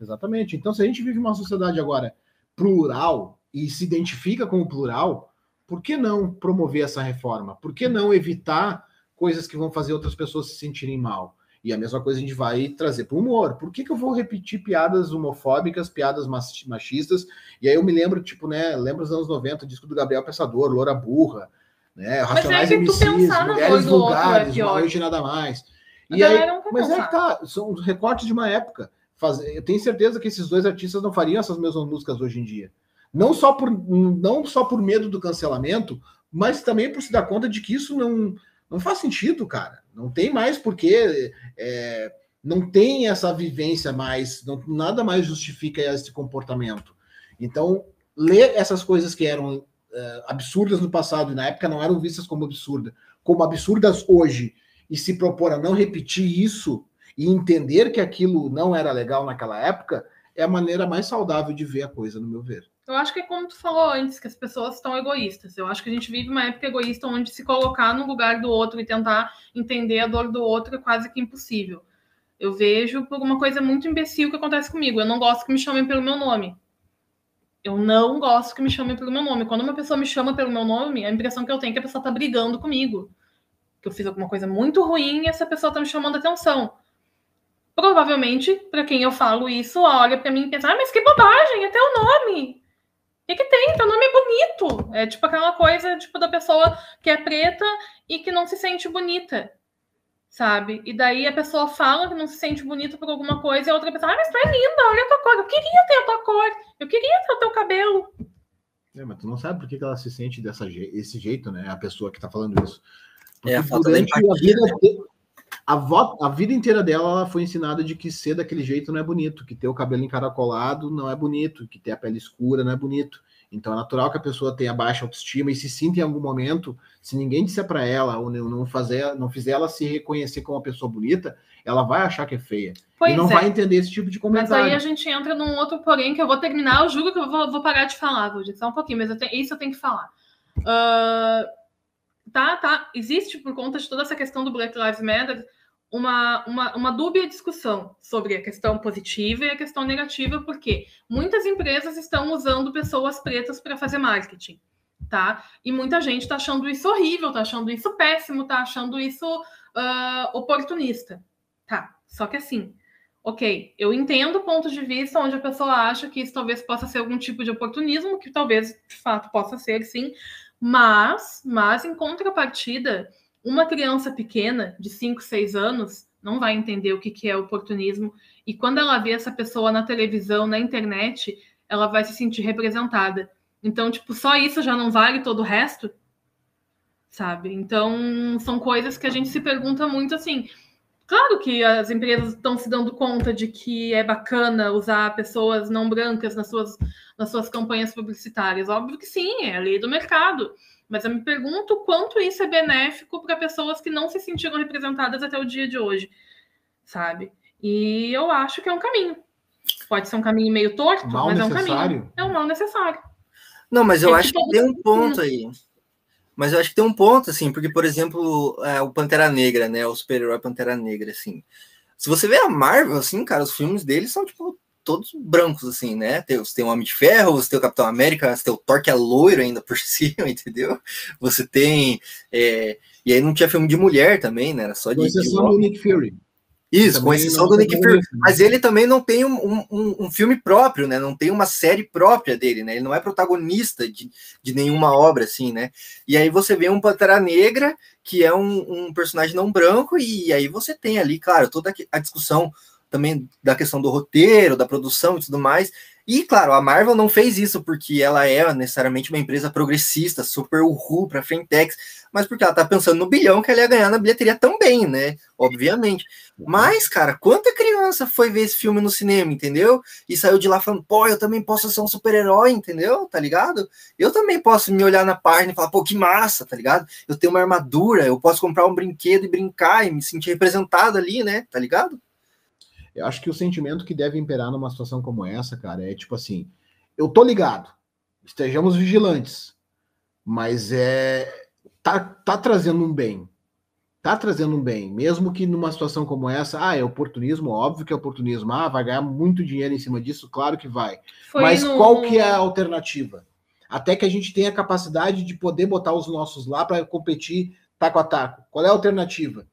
[SPEAKER 3] Exatamente. Então, se a gente vive uma sociedade agora plural, e se identifica com o plural, por que não promover essa reforma? Por que não evitar coisas que vão fazer outras pessoas se sentirem mal? E a mesma coisa a gente vai trazer para o humor. Por que, que eu vou repetir piadas homofóbicas, piadas machistas? E aí eu me lembro, tipo, né? Lembro dos anos 90, disco do Gabriel Pensador, Loura Burra, né? Racionais
[SPEAKER 4] Mas é
[SPEAKER 3] MCs, Mulheres
[SPEAKER 4] outro
[SPEAKER 3] Vulgares,
[SPEAKER 4] é.
[SPEAKER 3] Uma Noite Nada Mais. E aí, mas é
[SPEAKER 4] pensar.
[SPEAKER 3] que tá, são os recortes de uma época. Faz- Eu tenho certeza que esses dois artistas não fariam essas mesmas músicas hoje em dia. Não só por, não só por medo do cancelamento, mas também por se dar conta de que isso não, não faz sentido, cara. Não tem mais porque é, não tem essa vivência mais, não- nada mais justifica esse comportamento. Então, ler essas coisas que eram é, absurdas no passado e na época não eram vistas como absurdas, como absurdas hoje, e se propor a não repetir isso e entender que aquilo não era legal naquela época, é a maneira mais saudável de ver a coisa, no meu ver.
[SPEAKER 4] Eu acho que é como tu falou antes, que as pessoas estão egoístas. Eu acho que a gente vive uma época egoísta onde se colocar no lugar do outro e tentar entender a dor do outro é quase que impossível. Eu vejo por uma coisa muito imbecil que acontece comigo. Eu não gosto que me chamem pelo meu nome. Eu não gosto que me chamem pelo meu nome. Quando uma pessoa me chama pelo meu nome, a impressão que eu tenho é que a pessoa tá brigando comigo. Que eu fiz alguma coisa muito ruim e essa pessoa tá me chamando atenção. Provavelmente, para quem eu falo isso, olha para mim e pensa: ah, mas que bobagem, é teu nome. Que, que tem? Teu nome é bonito. É tipo aquela coisa tipo, da pessoa que é preta e que não se sente bonita. Sabe? E daí a pessoa fala que não se sente bonita por alguma coisa e a outra pessoa, ah, mas tu é linda, olha a tua cor. Eu queria ter a tua cor, eu queria ter o teu cabelo.
[SPEAKER 3] É, mas tu não sabe por que que ela se sente dessa je- esse jeito, né? A pessoa que tá falando isso.
[SPEAKER 2] É, a
[SPEAKER 3] Porque
[SPEAKER 2] falta da
[SPEAKER 3] durante a
[SPEAKER 2] empatia,
[SPEAKER 3] vida, de- a, vo- a vida inteira dela, ela foi ensinada de que ser daquele jeito não é bonito, que ter o cabelo encaracolado não é bonito, que ter a pele escura não é bonito. Então é natural que a pessoa tenha baixa autoestima e se sinta em algum momento, se ninguém disser para ela ou não fazer, não fizer ela se reconhecer como uma pessoa bonita, ela vai achar que é feia
[SPEAKER 4] Pois
[SPEAKER 3] e não
[SPEAKER 4] é.
[SPEAKER 3] vai entender esse tipo de
[SPEAKER 4] Mas aí
[SPEAKER 3] comentário.
[SPEAKER 4] a gente entra num outro porém que eu vou terminar. Eu juro que eu vou, vou parar de falar, vou só um pouquinho, mas eu tenho- isso eu tenho que falar. Ah, tá, tá. Existe, por conta de toda essa questão do Black Lives Matter, uma, uma, uma dúbia discussão sobre a questão positiva e a questão negativa, porque muitas empresas estão usando pessoas pretas para fazer marketing. Tá? E muita gente está achando isso horrível, está achando isso péssimo, está achando isso ah, oportunista. Tá, só que assim, ok, eu entendo o ponto de vista onde a pessoa acha que isso talvez possa ser algum tipo de oportunismo, que talvez de fato possa ser, sim, mas, mas em contrapartida, uma criança pequena de 5, 6 anos não vai entender o que, é oportunismo, e quando ela vê essa pessoa na televisão, na internet, ela vai se sentir representada. Então, tipo, só isso já não vale todo o resto? Sabe? Então, são coisas que a gente se pergunta muito assim. Claro que as empresas estão se dando conta de que é bacana usar pessoas não brancas nas suas, nas suas campanhas publicitárias. Óbvio que sim, é a lei do mercado. Mas eu me pergunto quanto isso é benéfico para pessoas que não se sentiram representadas até o dia de hoje, sabe? E eu acho que é um caminho. Pode ser um caminho meio torto,
[SPEAKER 3] Mal
[SPEAKER 4] mas é um
[SPEAKER 3] necessário.
[SPEAKER 4] caminho. É um mal necessário.
[SPEAKER 2] Não, mas eu
[SPEAKER 4] É que
[SPEAKER 2] acho que
[SPEAKER 4] todos
[SPEAKER 2] tem um ponto aí. Mas eu acho que tem um ponto, assim, porque, por exemplo, é, o Pantera Negra, né? O super-herói Pantera Negra, assim. Se você vê a Marvel, assim, cara, os filmes deles são, tipo, todos brancos, assim, né? Tem, você tem o Homem de Ferro, você tem o Capitão América, você tem o Thor, que é loiro ainda por (laughs) cima, entendeu? Você tem. é, E aí não tinha filme de mulher também, né? Era só de.
[SPEAKER 3] Com
[SPEAKER 2] de
[SPEAKER 3] exceção do
[SPEAKER 2] homem.
[SPEAKER 3] Nick Fury.
[SPEAKER 2] Isso, com exceção do Nick Fury.
[SPEAKER 3] né?
[SPEAKER 2] Mas ele também não tem um, um- um- um filme próprio, né? Não tem uma série própria dele, né? Ele não é protagonista de, de nenhuma obra, assim, né? E aí você vê um Pantera Negra, que é um, um personagem não branco, e aí você tem ali, claro, toda a discussão também da questão do roteiro, da produção e tudo mais. E, claro, a Marvel não fez isso porque ela é necessariamente uma empresa progressista, super uhul para fintechs, mas porque ela tá pensando no bilhão que ela ia ganhar na bilheteria também, né? Obviamente. Mas, cara, quanta criança foi ver esse filme no cinema, entendeu? E saiu de lá falando, pô, eu também posso ser um super-herói, entendeu? Tá ligado? Eu também posso me olhar na página e falar, pô, que massa, tá ligado? Eu tenho uma armadura, eu posso comprar um brinquedo e brincar e me sentir representado ali, né? Tá ligado?
[SPEAKER 3] Eu acho que o sentimento que deve imperar numa situação como essa, cara, é tipo assim: eu tô ligado, estejamos vigilantes, mas é. Tá, tá trazendo um bem. Tá trazendo um bem. Mesmo que numa situação como essa, ah, é oportunismo, óbvio que é oportunismo. Ah, vai ganhar muito dinheiro em cima disso, claro que vai.
[SPEAKER 4] Foi
[SPEAKER 3] mas
[SPEAKER 4] no-
[SPEAKER 3] qual que é a alternativa? Até que a gente tenha a capacidade de poder botar os nossos lá para competir taco a taco. Qual é a alternativa?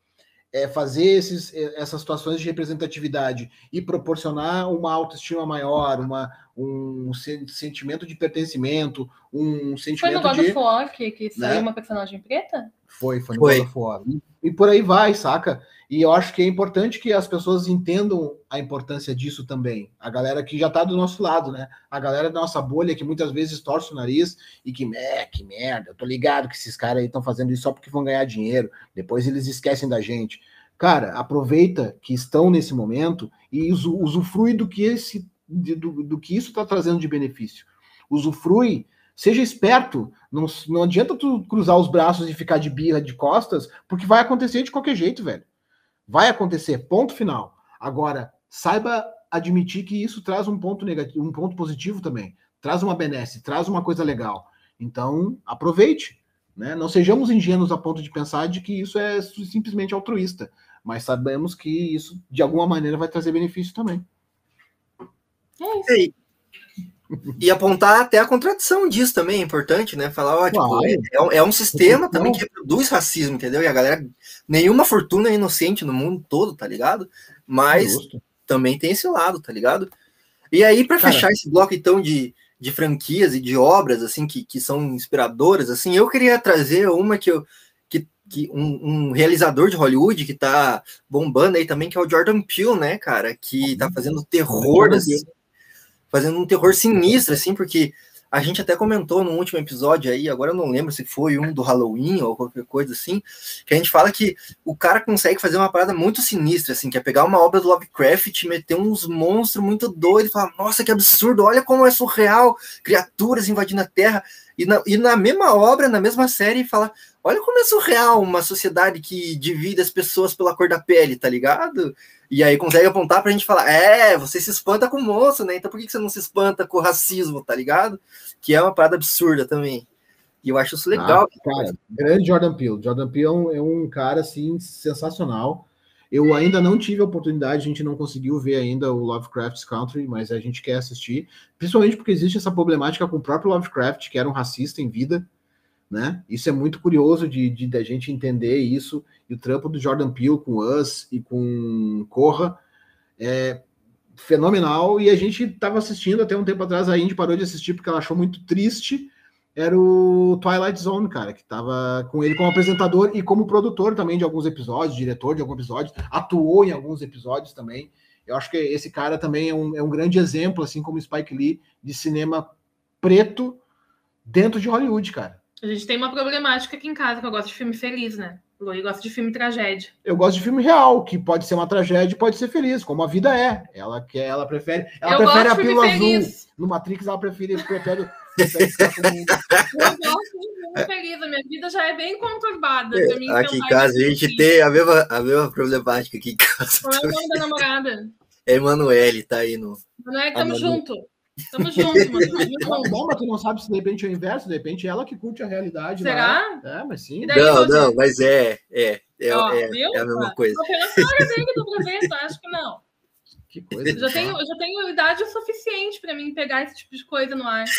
[SPEAKER 3] É, fazer esses, essas situações de representatividade e proporcionar uma autoestima maior, uma, um sentimento de pertencimento, um sentimento
[SPEAKER 4] foi no God
[SPEAKER 3] de...
[SPEAKER 4] of War que, que saiu né? uma personagem preta?
[SPEAKER 3] Foi, foi no foi. God of War. E, e por aí vai, saca? E eu acho que é importante que as pessoas entendam a importância disso também. A galera que já está do nosso lado, né? A galera da nossa bolha que muitas vezes torce o nariz e que, é, que merda, eu tô ligado que esses caras aí estão fazendo isso só porque vão ganhar dinheiro, depois eles esquecem da gente. Cara, aproveita que estão nesse momento e usufrui do que, esse, do, do que isso está trazendo de benefício. Usufrui seja esperto. Não, não adianta tu cruzar os braços e ficar de birra de costas, porque vai acontecer de qualquer jeito, velho. Vai acontecer, ponto final. Agora, saiba admitir que isso traz um ponto negativo, um ponto positivo também. Traz uma benesse, traz uma coisa legal. Então, aproveite. Né? Não sejamos ingênuos a ponto de pensar de que isso é simplesmente altruísta, mas sabemos que isso, de alguma maneira, vai trazer benefício também.
[SPEAKER 2] É isso. E apontar até a contradição disso também é importante, né? Falar, ó, tipo, é, é, um sistema não. também que reproduz racismo, entendeu? E a galera, nenhuma fortuna é inocente no mundo todo, tá ligado? Mas Justo. também tem esse lado, tá ligado? E aí, para fechar esse bloco, então, de, de franquias e de obras, assim, que, que são inspiradoras, assim, eu queria trazer uma que eu. Que, que um, um realizador de Hollywood que tá bombando aí também, que é o Jordan Peele, né, cara? Que tá fazendo terror, assim fazendo um terror sinistro, assim, porque a gente até comentou no último episódio aí, agora eu não lembro se foi um do Halloween ou qualquer coisa assim, que a gente fala que o cara consegue fazer uma parada muito sinistra, assim, que é pegar uma obra do Lovecraft, meter uns monstros muito doidos e falar, nossa, que absurdo, olha como é surreal, criaturas invadindo a Terra, e na, e na mesma obra, na mesma série, fala, olha como é surreal uma sociedade que divide as pessoas pela cor da pele, tá ligado? E aí consegue apontar pra gente falar: é, você se espanta com o moço, né? Então por que você não se espanta com o racismo, tá ligado? Que é uma parada absurda também. E eu acho isso legal.
[SPEAKER 3] Ah, cara, grande Jordan Peele. Jordan Peele é um, é um, cara, assim, sensacional. Eu ainda não tive a oportunidade, a gente não conseguiu ver ainda o Lovecraft's Country, mas a gente quer assistir. Principalmente porque existe essa problemática com o próprio Lovecraft, que era um racista em vida né? Isso é muito curioso de, de da gente entender isso e o trampo do Jordan Peele com Us e com Corra é fenomenal e a gente estava assistindo até um tempo atrás a Indy parou de assistir porque ela achou muito triste era o Twilight Zone, cara, que estava com ele como apresentador e como produtor também de alguns episódios, diretor de alguns episódios, atuou em alguns episódios também. Eu acho que esse cara também é um, é um grande exemplo, assim como Spike Lee, de cinema preto dentro de Hollywood, cara.
[SPEAKER 4] A gente tem uma problemática aqui em casa, que eu gosto de filme feliz, né? O gosta de filme tragédia.
[SPEAKER 3] Eu gosto de filme real, que pode ser uma tragédia e pode ser feliz, como a vida é. Ela quer, ela prefere. Ela eu prefere a pílula azul. No Matrix, ela prefere, prefere.
[SPEAKER 4] Eu gosto de filme feliz. A minha vida já é bem conturbada.
[SPEAKER 2] É, aqui em casa a gente tem a mesma, a mesma problemática aqui em casa.
[SPEAKER 4] Qual é o nome da namorada?
[SPEAKER 2] É Emanuele, tá aí no.
[SPEAKER 4] Emanuele, tamo junto. Tamo junto, mano. (laughs)
[SPEAKER 3] Bom, mas tu não sabe se de repente é o inverso, de repente é ela que curte a realidade.
[SPEAKER 4] Será?
[SPEAKER 3] Lá. É, mas sim.
[SPEAKER 2] Não, não, mas é, é, é, Ó, é, é, a mesma coisa.
[SPEAKER 4] Pela história dele do (laughs) presente, acho que não. Que coisa. Eu já, tenho, eu já tenho idade suficiente para mim pegar esse tipo de coisa no ar. (laughs)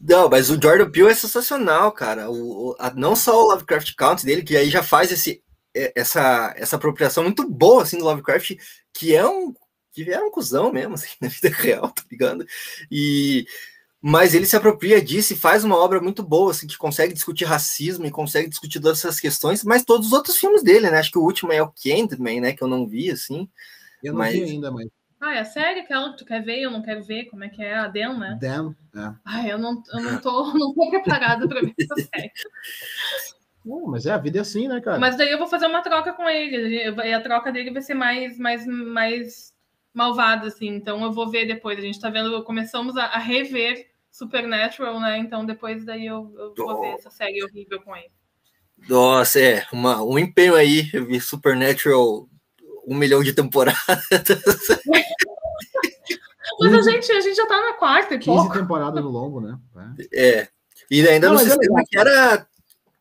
[SPEAKER 2] Não, mas o Jordan Peele é sensacional, cara. O, a, não só o Lovecraft Country dele, que aí já faz esse, essa, essa apropriação muito boa assim, do Lovecraft, que é um que era um cuzão mesmo, (laughs) assim, na vida real, tá ligado? E mas ele se apropria disso e faz uma obra muito boa, assim, que consegue discutir racismo e consegue discutir todas essas questões, mas todos os outros filmes dele, né? Acho que o último é o Candyman, né? Que eu não vi, assim.
[SPEAKER 3] Eu não mas... vi ainda, mas.
[SPEAKER 4] Ah, é a série aquela que tu quer ver, eu não quero ver, como é que é? A Dan, né?
[SPEAKER 3] Dan, é.
[SPEAKER 4] Ai, eu não, eu não, tô, (laughs) não tô preparada para ver essa (laughs) série.
[SPEAKER 3] mas é, a vida é assim, né, cara?
[SPEAKER 4] Mas daí eu vou fazer uma troca com ele, e a troca dele vai ser mais, mais, mais malvado, assim. Então eu vou ver depois. A gente tá vendo, começamos a, a rever Supernatural, né? Então depois daí eu, eu vou ver essa série horrível com ele.
[SPEAKER 2] Nossa, é, uma, um empenho aí. Eu vi Supernatural um milhão de temporadas. (laughs)
[SPEAKER 4] Mas a gente, a gente já tá na quarta e 15 pouco.
[SPEAKER 3] temporadas no longo, né?
[SPEAKER 2] É. é. E ainda Não, no é sistema é que era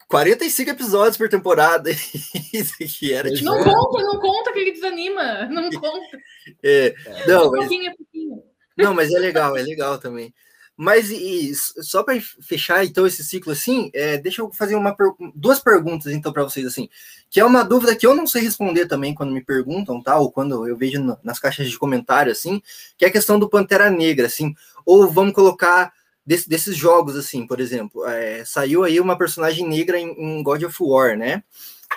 [SPEAKER 2] 45 episódios por temporada. (laughs)
[SPEAKER 4] que era, tipo... Não conta, não conta que ele desanima. Não conta.
[SPEAKER 2] É, não, mas... pouquinho, pouquinho. não, mas é legal, é legal também. Mas e, só para fechar então esse ciclo assim, é, deixa eu fazer uma duas perguntas então para vocês assim, que é uma dúvida que eu não sei responder também quando me perguntam, tá? Ou quando eu vejo nas caixas de comentário assim, que é a questão do Pantera Negra, assim, ou vamos colocar desse, desses jogos assim, por exemplo, é, saiu aí uma personagem negra em, em God of War, né?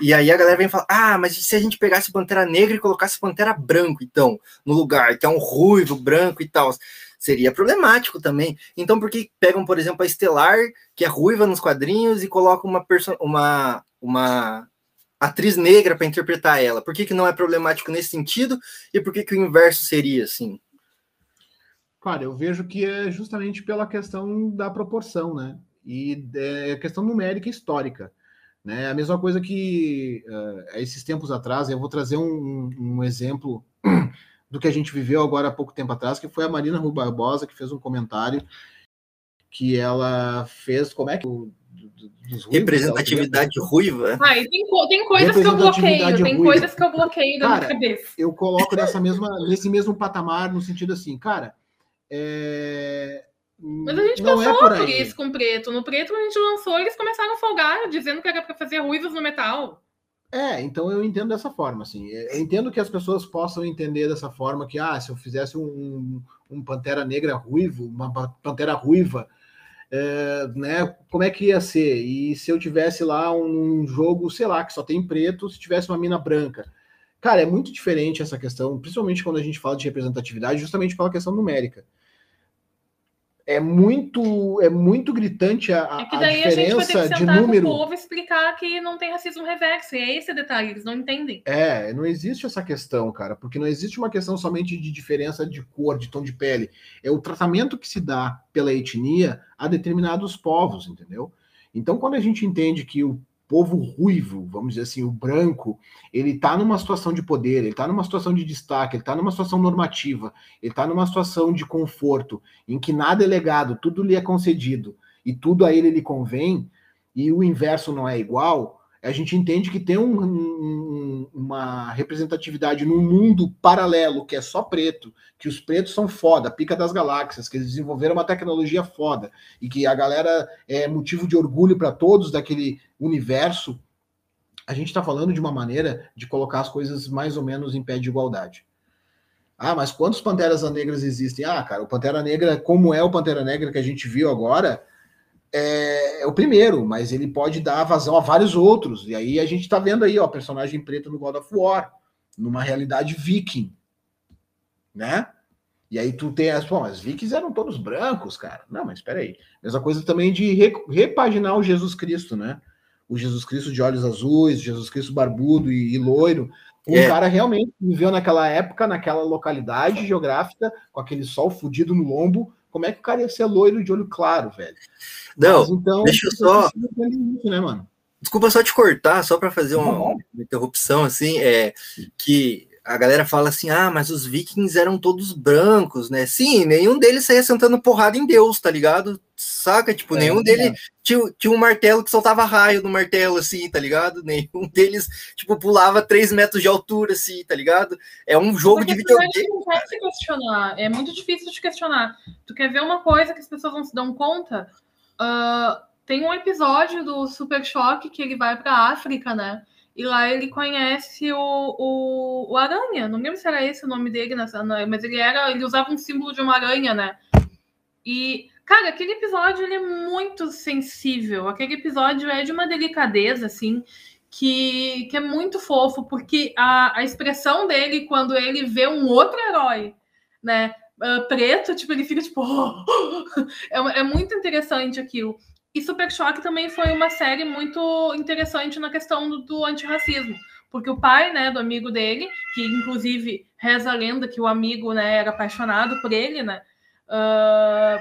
[SPEAKER 2] E aí a galera vem falar: ah, mas se a gente pegasse Pantera Negra e colocasse Pantera Branco, então, no lugar, que é um ruivo, branco e tal seria problemático também. Então, por que pegam, por exemplo, a Estelar, que é ruiva nos quadrinhos, e colocam uma, uma, uma atriz negra para interpretar ela? Por que, que não é problemático nesse sentido? E por que, que o inverso seria assim?
[SPEAKER 3] Cara, eu vejo que é justamente pela questão da proporção, né? E é questão numérica e histórica. Né? A mesma coisa que uh, esses tempos atrás, eu vou trazer um, um exemplo do que a gente viveu agora há pouco tempo atrás, que foi a Marina Rui Barbosa, que fez um comentário que ela fez, como é que
[SPEAKER 2] ruivos, representatividade ruiva.
[SPEAKER 4] Ah, tem, tem coisas que eu bloqueio, tem ruiva. coisas que eu bloqueio da
[SPEAKER 3] cara, minha cabeça. Eu coloco nessa mesma, nesse mesmo patamar, no sentido assim, cara, é...
[SPEAKER 4] Mas a gente não é passou é por, por, isso com preto. No preto, a gente lançou, eles começaram a folgar, dizendo que era para fazer ruivos no metal.
[SPEAKER 3] É, então eu entendo dessa forma, assim. Eu entendo que as pessoas possam entender dessa forma que, ah, se eu fizesse um, um Pantera Negra ruivo, uma Pantera ruiva, é, né, como é que ia ser? E se eu tivesse lá um, um, jogo, sei lá, que só tem preto, se tivesse uma mina branca? Cara, é muito diferente essa questão, principalmente quando a gente fala de representatividade, justamente pela questão numérica é muito é muito gritante a, é que daí a diferença a gente vai ter que de número. Com o
[SPEAKER 4] povo explicar que não tem racismo reverso, e é esse detalhe, eles não entendem.
[SPEAKER 3] É, não existe essa questão, cara, porque não existe uma questão somente de diferença de cor, de tom de pele. É o tratamento que se dá pela etnia a determinados povos, entendeu? Então, quando a gente entende que o povo ruivo, vamos dizer assim, o branco, ele está numa situação de poder, ele está numa situação de destaque, ele está numa situação normativa, ele está numa situação de conforto, em que nada é legado, tudo lhe é concedido e tudo a ele lhe convém, e o inverso não é igual, a gente entende que tem um, um, uma representatividade num mundo paralelo que é só preto, que os pretos são foda, pica das galáxias, que eles desenvolveram uma tecnologia foda e que a galera é motivo de orgulho para todos daquele universo. A gente está falando de uma maneira de colocar as coisas mais ou menos em pé de igualdade. Ah, mas quantos Panteras Negras existem? Ah, cara, o Pantera Negra, como é o Pantera Negra que a gente viu agora, é, é, o primeiro, mas ele pode dar vazão a vários outros. E aí a gente tá vendo aí, ó, personagem preto no God of War, numa realidade viking, né? E aí tu tem as, bom, as vikings eram todos brancos, cara. Não, mas espera aí. Mesma coisa também de re, repaginar o Jesus Cristo, né? O Jesus Cristo de olhos azuis, Jesus Cristo barbudo e, e loiro. O é. cara realmente viveu naquela época, naquela localidade geográfica, com aquele sol fudido no lombo, como é que o cara ia ser loiro de olho claro, velho?
[SPEAKER 2] Não, Mas, então, deixa eu só. Isso, né, mano? Desculpa só te cortar, só para fazer uma, uma, interrupção, assim, é que a galera fala assim: ah, mas os vikings eram todos brancos, né? Sim, nenhum deles saía sentando porrada em Deus, tá ligado? Saca? Tipo, é, nenhum é. deles tinha, tinha um martelo que soltava raio no martelo, assim, tá ligado? (laughs) Nenhum deles, tipo, pulava 3 metros de altura, assim, tá ligado? É um jogo Porque de videogame.
[SPEAKER 4] Não pode se questionar, é muito difícil de questionar. Tu quer ver uma coisa que as pessoas não se dão conta? Uh, tem um episódio do Super Choque que ele vai para África, né? E lá ele conhece o, o, o, Aranha. Não lembro se era esse o nome dele, mas ele era. Ele usava um símbolo de uma aranha, né? E, cara, aquele episódio ele é muito sensível. Aquele episódio é de uma delicadeza, assim, que, que é muito fofo, porque a, a expressão dele quando ele vê um outro herói, né? Uh, preto, tipo, ele fica tipo. (laughs) é, é muito interessante aquilo. E Super Choque também foi uma série muito interessante na questão do, do antirracismo. Porque o pai, né, do amigo dele, que inclusive reza a lenda que o amigo, né, era apaixonado por ele, né? Uh,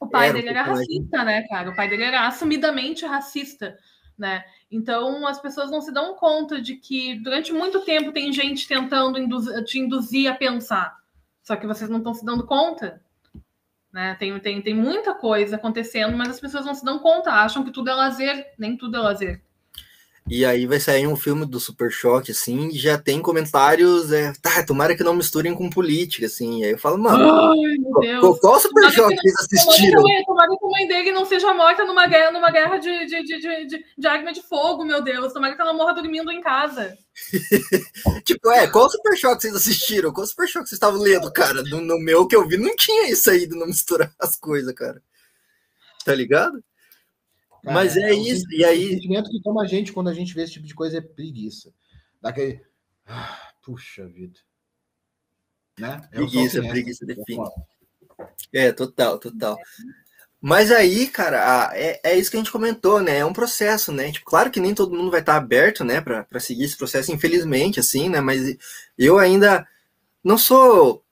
[SPEAKER 4] o pai era dele era racista, né, cara? O pai dele era assumidamente racista, né? Então as pessoas não se dão conta de que durante muito tempo tem gente tentando induzir, te induzir a pensar. Só que vocês não estão se dando conta. Né? Tem, tem, tem muita coisa acontecendo, mas as pessoas não se dão conta, acham que tudo é lazer, nem tudo é lazer.
[SPEAKER 2] E aí vai sair um filme do Super Choque, assim, e já tem comentários, é, tá, tomara que não misturem com política, assim. E aí eu falo, mano, Ai, qual, qual Super Choque que vocês assistiram?
[SPEAKER 4] Tomara que a mãe dele não seja morta numa guerra, numa guerra de, de, de, de, de arma de fogo, meu Deus. Tomara que ela morra dormindo em casa. (laughs)
[SPEAKER 2] tipo, é, qual Super Choque vocês assistiram? Qual Super Choque vocês estavam lendo, cara? No, no meu que eu vi não tinha isso aí de não misturar as coisas, cara. Tá ligado?
[SPEAKER 3] Cara, Mas é, é isso. e aí. O sentimento que toma a gente quando a gente vê esse tipo de coisa é preguiça. Daquele. Ah, puxa vida.
[SPEAKER 2] Né? É preguiça, preguiça define. É, total, total. Mas aí, cara, é, é isso que a gente comentou, né? É um processo, né? Tipo, claro que nem todo mundo vai estar aberto, né, para seguir esse processo, infelizmente, assim, né? Mas eu ainda não sou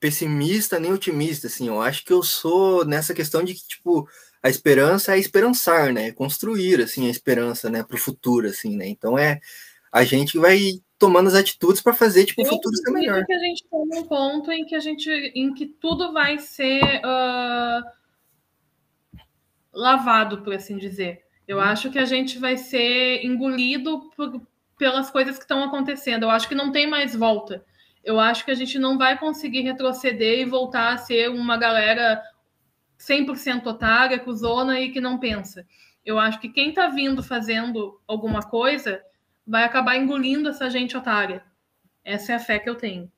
[SPEAKER 2] pessimista nem otimista, assim. Eu acho que eu sou nessa questão de que, tipo, a esperança é esperançar, né? Construir assim a esperança, né, para o futuro, assim, né? Então é a gente vai tomando as atitudes para fazer tipo o futuro ser melhor.
[SPEAKER 4] que a gente tem um ponto em que a gente, em que tudo vai ser uh, lavado, por assim dizer. Eu uhum. acho que a gente vai ser engolido por, pelas coisas que estão acontecendo. Eu acho que não tem mais volta. Eu acho que a gente não vai conseguir retroceder e voltar a ser uma galera 100% otária, cuzona e que não pensa. Eu acho que quem está vindo fazendo alguma coisa vai acabar engolindo essa gente otária. Essa é a fé que eu tenho.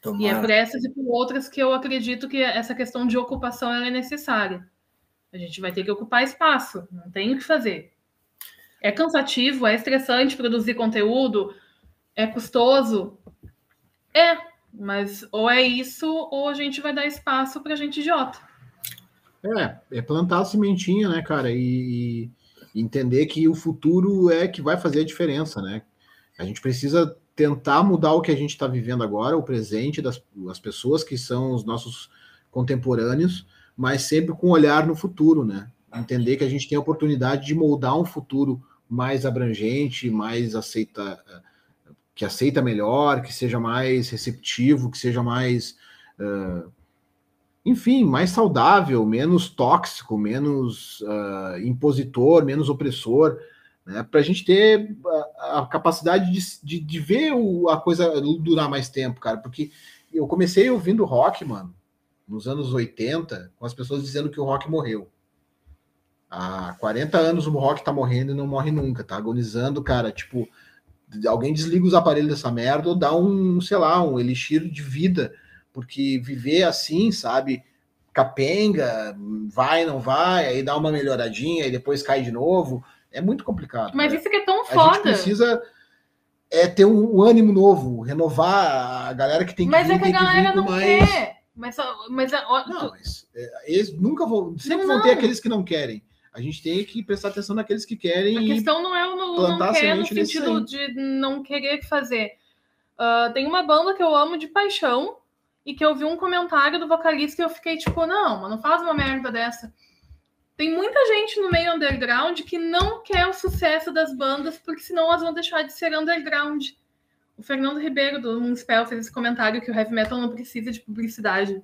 [SPEAKER 4] Tomara. E é por essas e por outras que eu acredito que essa questão de ocupação é necessária. A gente vai ter que ocupar espaço, não tem o que fazer. É cansativo, é estressante produzir conteúdo, é custoso. É, mas ou é isso, ou a gente vai dar espaço para gente idiota.
[SPEAKER 3] É, é plantar a sementinha, né, cara, e, e, entender que o futuro é que vai fazer a diferença, né? A gente precisa tentar mudar o que a gente está vivendo agora, o presente das as pessoas que são os nossos contemporâneos, mas sempre com um olhar no futuro, né? Entender que a gente tem a oportunidade de moldar um futuro mais abrangente, mais aceita, que aceita melhor, que seja mais receptivo, que seja mais uh, enfim, mais saudável, menos tóxico, menos uh, impositor, menos opressor, né? Para a gente ter a, a capacidade de, de, de, ver o, a coisa durar mais tempo, cara. Porque eu comecei ouvindo rock, mano, nos anos 80, com as pessoas dizendo que o rock morreu. Há 40 anos o rock tá morrendo e não morre nunca, tá agonizando, cara. Tipo, alguém desliga os aparelhos dessa merda ou dá um, sei lá, um elixir de vida porque viver assim, sabe, capenga, vai, não vai, aí dá uma melhoradinha e depois cai de novo, é muito complicado.
[SPEAKER 4] Mas né? isso que é tão foda. A
[SPEAKER 3] gente precisa é ter um, um, ânimo novo, renovar a galera que tem que
[SPEAKER 4] Mas vir, é que a galera não mais... quer. Mas, mas,
[SPEAKER 3] não, mas é, eles nunca vão, sempre não, vão ter aqueles que não querem. A gente tem que prestar atenção naqueles que querem.
[SPEAKER 4] A questão não é o não, não quer no sentido de não querer fazer. Uh, tem uma banda que eu amo de paixão, e que eu vi um comentário do vocalista e eu fiquei tipo, não, mano, não faz uma merda dessa. Tem muita gente no meio underground que não quer o sucesso das bandas, porque senão elas vão deixar de ser underground. O Fernando Ribeiro do Moonspell fez esse comentário que o heavy metal não precisa de publicidade.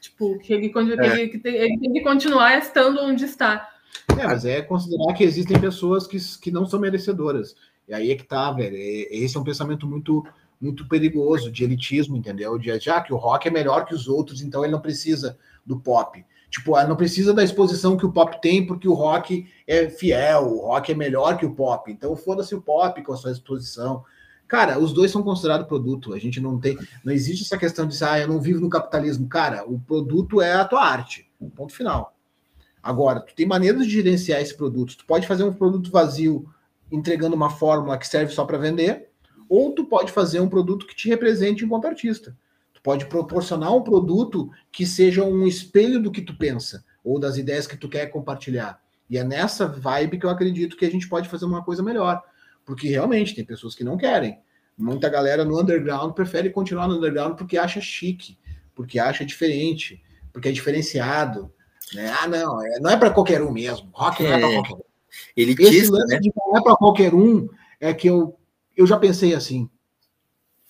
[SPEAKER 4] Tipo, que ele, é. ele, ele tem que continuar estando onde está.
[SPEAKER 3] É, mas é considerar que existem pessoas que, que não são merecedoras. E aí é que tá, velho. Esse é um pensamento muito muito perigoso de elitismo, entendeu? De já que o rock é melhor que os outros, então ele não precisa do pop. Tipo, não precisa da exposição que o pop tem, porque o rock é fiel, o rock é melhor que o pop. Então foda-se o pop com a sua exposição. Cara, os dois são considerados produto. A gente não tem, não existe essa questão de ah, eu não vivo no capitalismo. Cara, o produto é a tua arte. Ponto final. Agora, tu tem maneiras de gerenciar esse produto. Tu pode fazer um produto vazio entregando uma fórmula que serve só para vender, ou tu pode fazer um produto que te represente enquanto artista. Tu pode proporcionar um produto que seja um espelho do que tu pensa ou das ideias que tu quer compartilhar. E é nessa vibe que eu acredito que a gente pode fazer uma coisa melhor. Porque realmente tem pessoas que não querem. Muita galera no underground prefere continuar no underground porque acha chique, porque acha diferente, porque é diferenciado. Né? Ah, não, é, não é para qualquer um mesmo. Rock não é, é para qualquer um.
[SPEAKER 2] Elitista, Esse
[SPEAKER 3] lance né? de não é para qualquer um é que eu eu já pensei assim.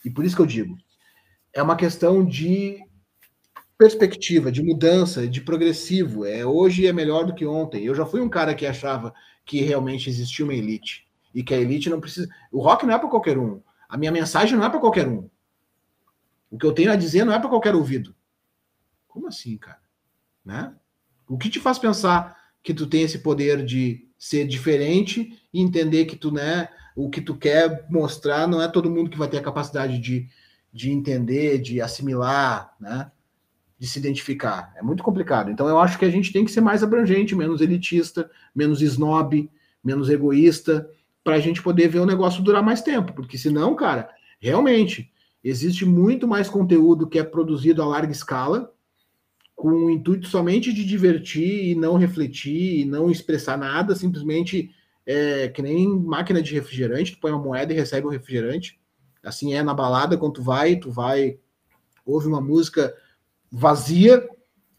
[SPEAKER 3] E por isso que eu digo, é uma questão de perspectiva, de mudança, de progressivo. É hoje é melhor do que ontem. Eu já fui um cara que achava que realmente existia uma elite e que a elite não precisa. O rock não é para qualquer um. A minha mensagem não é para qualquer um. O que eu tenho a dizer não é para qualquer ouvido. Como assim, cara? Né? O que te faz pensar que tu tem esse poder de ser diferente e entender que tu, né, o que tu quer mostrar não é todo mundo que vai ter a capacidade de, de entender, de assimilar, né? De se identificar. É muito complicado. Então eu acho que a gente tem que ser mais abrangente, menos elitista, menos snob, menos egoísta, para a gente poder ver o negócio durar mais tempo. Porque senão, cara, realmente existe muito mais conteúdo que é produzido a larga escala, com o intuito somente de divertir e não refletir e não expressar nada, simplesmente é, que nem máquina de refrigerante, tu põe uma moeda e recebe o um refrigerante. Assim é na balada, quando tu vai, tu vai, ouve uma música vazia,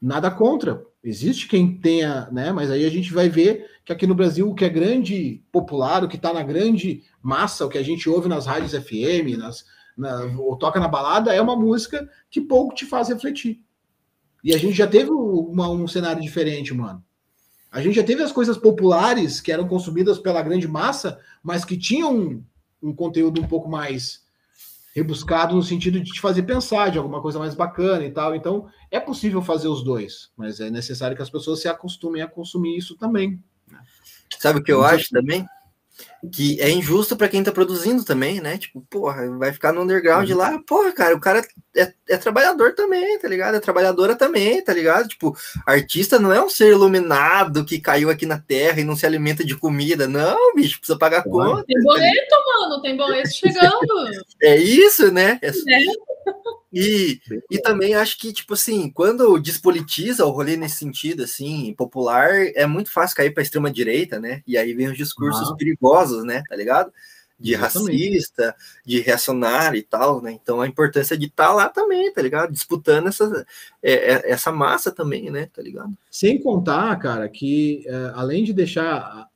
[SPEAKER 3] nada contra. Existe quem tenha, né? Mas aí a gente vai ver que aqui no Brasil o que é grande, popular, o que está na grande massa, o que a gente ouve nas rádios FM, nas, na, ou toca na balada, é uma música que pouco te faz refletir. E a gente já teve uma, um cenário diferente, mano. A gente já teve as coisas populares que eram consumidas pela grande massa, mas que tinham um, um conteúdo um pouco mais rebuscado no sentido de te fazer pensar de alguma coisa mais bacana e tal. Então, é possível fazer os dois, mas é necessário que as pessoas se acostumem a consumir isso também.
[SPEAKER 2] Sabe o que eu acho também? Que é injusto para quem tá produzindo também, né? Tipo, porra, vai ficar no underground uhum. lá, porra, cara, o cara é, é, trabalhador também, tá ligado? É trabalhadora também, tá ligado? Tipo, artista não é um ser iluminado que caiu aqui na terra e não se alimenta de comida, não, bicho, precisa pagar conta.
[SPEAKER 4] Tem boleto, tá mano, tem boleto chegando. (laughs)
[SPEAKER 2] é isso, né? É, é. E, e também acho que, tipo assim, quando despolitiza o rolê nesse sentido, assim, popular, é muito fácil cair para extrema direita, né? E aí vem os discursos ah. perigosos, né? Tá ligado? De Exatamente. racista, de reacionário e tal, né? Então a importância de estar tá lá também, tá ligado? Disputando essa, é, é, essa massa também, né? Tá ligado?
[SPEAKER 3] Sem contar, cara, que é, além de deixar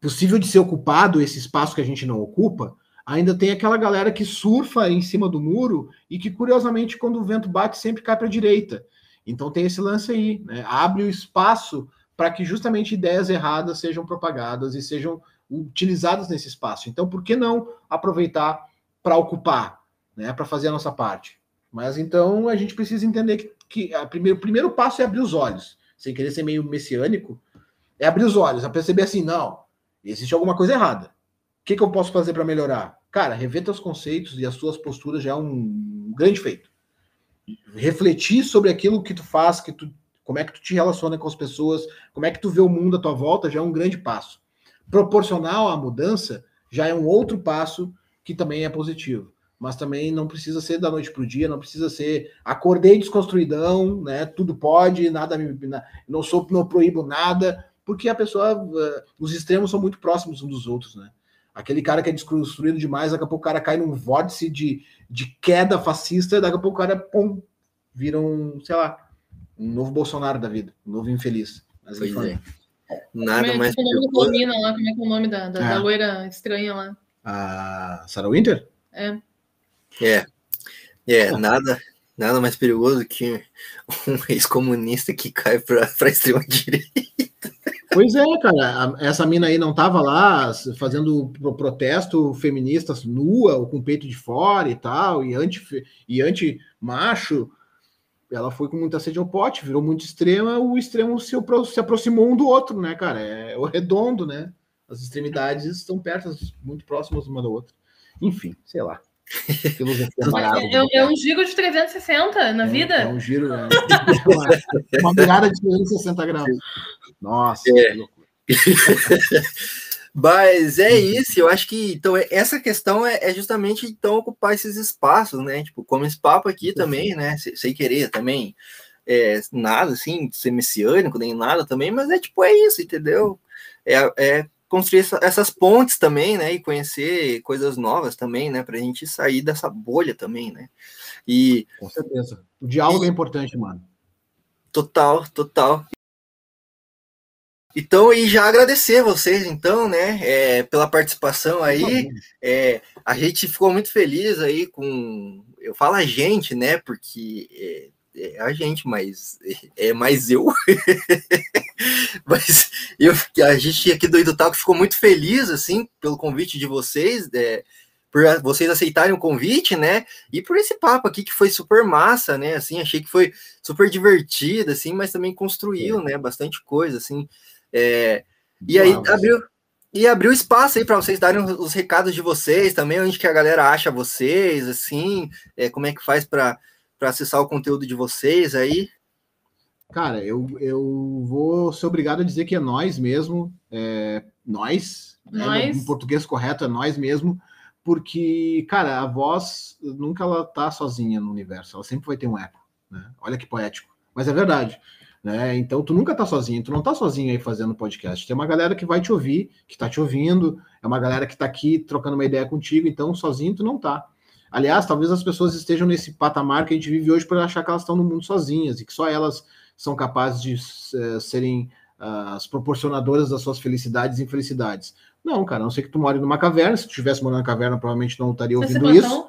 [SPEAKER 3] possível de ser ocupado esse espaço que a gente não ocupa, ainda tem aquela galera que surfa em cima do muro e que, curiosamente, quando o vento bate, sempre cai para a direita. Então tem esse lance aí, né? abre o espaço para que justamente ideias erradas sejam propagadas e sejam utilizadas nesse espaço. Então, por que não aproveitar para ocupar, né? para fazer a nossa parte? Mas então a gente precisa entender que, que a primeiro, o primeiro passo é abrir os olhos, sem querer ser meio messiânico, é abrir os olhos, a perceber assim, não, existe alguma coisa errada. O que, que eu posso fazer para melhorar? Cara, rever teus conceitos e as suas posturas já é um grande feito. Refletir sobre aquilo que tu faz, que tu, como é que tu te relaciona com as pessoas, como é que tu vê o mundo à tua volta, já é um grande passo. Proporcional à mudança já é um outro passo que também é positivo. Mas também não precisa ser da noite para o dia, não precisa ser acordei desconstruidão, né? Tudo pode, nada me, não sou, não proíbo nada, porque a pessoa, eh, os extremos são muito próximos uns dos outros, né? Aquele cara que é desconstruído demais, daqui a pouco o cara cai num vórtice de, de queda fascista, daqui a pouco o cara, pum, vira um, sei lá, um novo Bolsonaro da vida, um novo infeliz.
[SPEAKER 2] Mas pois é. Nada
[SPEAKER 4] como
[SPEAKER 2] mais.
[SPEAKER 4] Como é o nome da lá? Como é que é o nome da, da, é. da loira estranha lá?
[SPEAKER 3] A Sarah Winter?
[SPEAKER 4] É.
[SPEAKER 2] É. É, nada, nada mais perigoso que um (laughs) ex-comunista que cai para a extrema direita.
[SPEAKER 3] Pois é, cara, essa mina aí não tava lá fazendo protesto feminista nua, ou com peito de fora e tal, e anti, e anti macho. Ela foi com muita sede ao pote, virou muito extrema, o extremo se, se aproximou um do outro, né, cara? É o redondo, né? As extremidades estão perto, muito próximas uma da outra. Enfim, sei lá.
[SPEAKER 4] É, é, um giro de 360 na é, vida?
[SPEAKER 3] É um giro, é, (laughs) uma, uma mirada de 360 graus. Nossa, é. que loucura.
[SPEAKER 2] Mas é isso, eu acho que então essa questão é, é, justamente então ocupar esses espaços, né? Tipo, como esse papo aqui também, né? Sem querer também, é, nada assim, ser messiânico, nem nada também, mas é tipo, é isso, entendeu? É, é construir essa, essas pontes também, né? E conhecer coisas novas também, né? Para a gente sair dessa bolha também, né?
[SPEAKER 3] E com certeza. O diálogo e, é importante, mano.
[SPEAKER 2] Total, total. Então, e já agradecer vocês, então, né, é, pela participação aí. É, a gente ficou muito feliz aí com. Eu falo a gente, né, porque é, é a gente, mas é mais eu. (laughs) Mas eu, a gente aqui do Ido ficou muito feliz, assim, pelo convite de vocês, é, por vocês aceitarem o convite, né? E por esse papo aqui que foi super massa, né? Assim, achei que foi super divertido, assim, mas também construiu, é. né? Bastante coisa, assim. É, e aí abriu e abriu espaço aí para vocês darem os recados de vocês também, onde que a galera acha vocês, assim, é, como é que faz para acessar o conteúdo de vocês aí.
[SPEAKER 3] Cara, eu, eu vou ser obrigado a dizer que é nós mesmo, é, nós, né, nós. Né, em português correto é nós mesmo, porque, cara, a voz nunca ela tá sozinha no universo, ela sempre vai ter um eco, né? Olha que poético, mas é verdade. Né? Então tu nunca tá sozinho, tu não tá sozinho aí fazendo podcast. Tem uma galera que vai te ouvir, que tá te ouvindo, é uma galera que tá aqui trocando uma ideia contigo, então sozinho tu não tá. Aliás, talvez as pessoas estejam nesse patamar que a gente vive hoje por achar que elas estão no mundo sozinhas e que só elas são capazes de uh, serem uh, as proporcionadoras das suas felicidades e infelicidades. Não, cara, a não sei que tu more numa caverna, se tu estivesse morando na caverna, provavelmente não estaria ouvindo isso.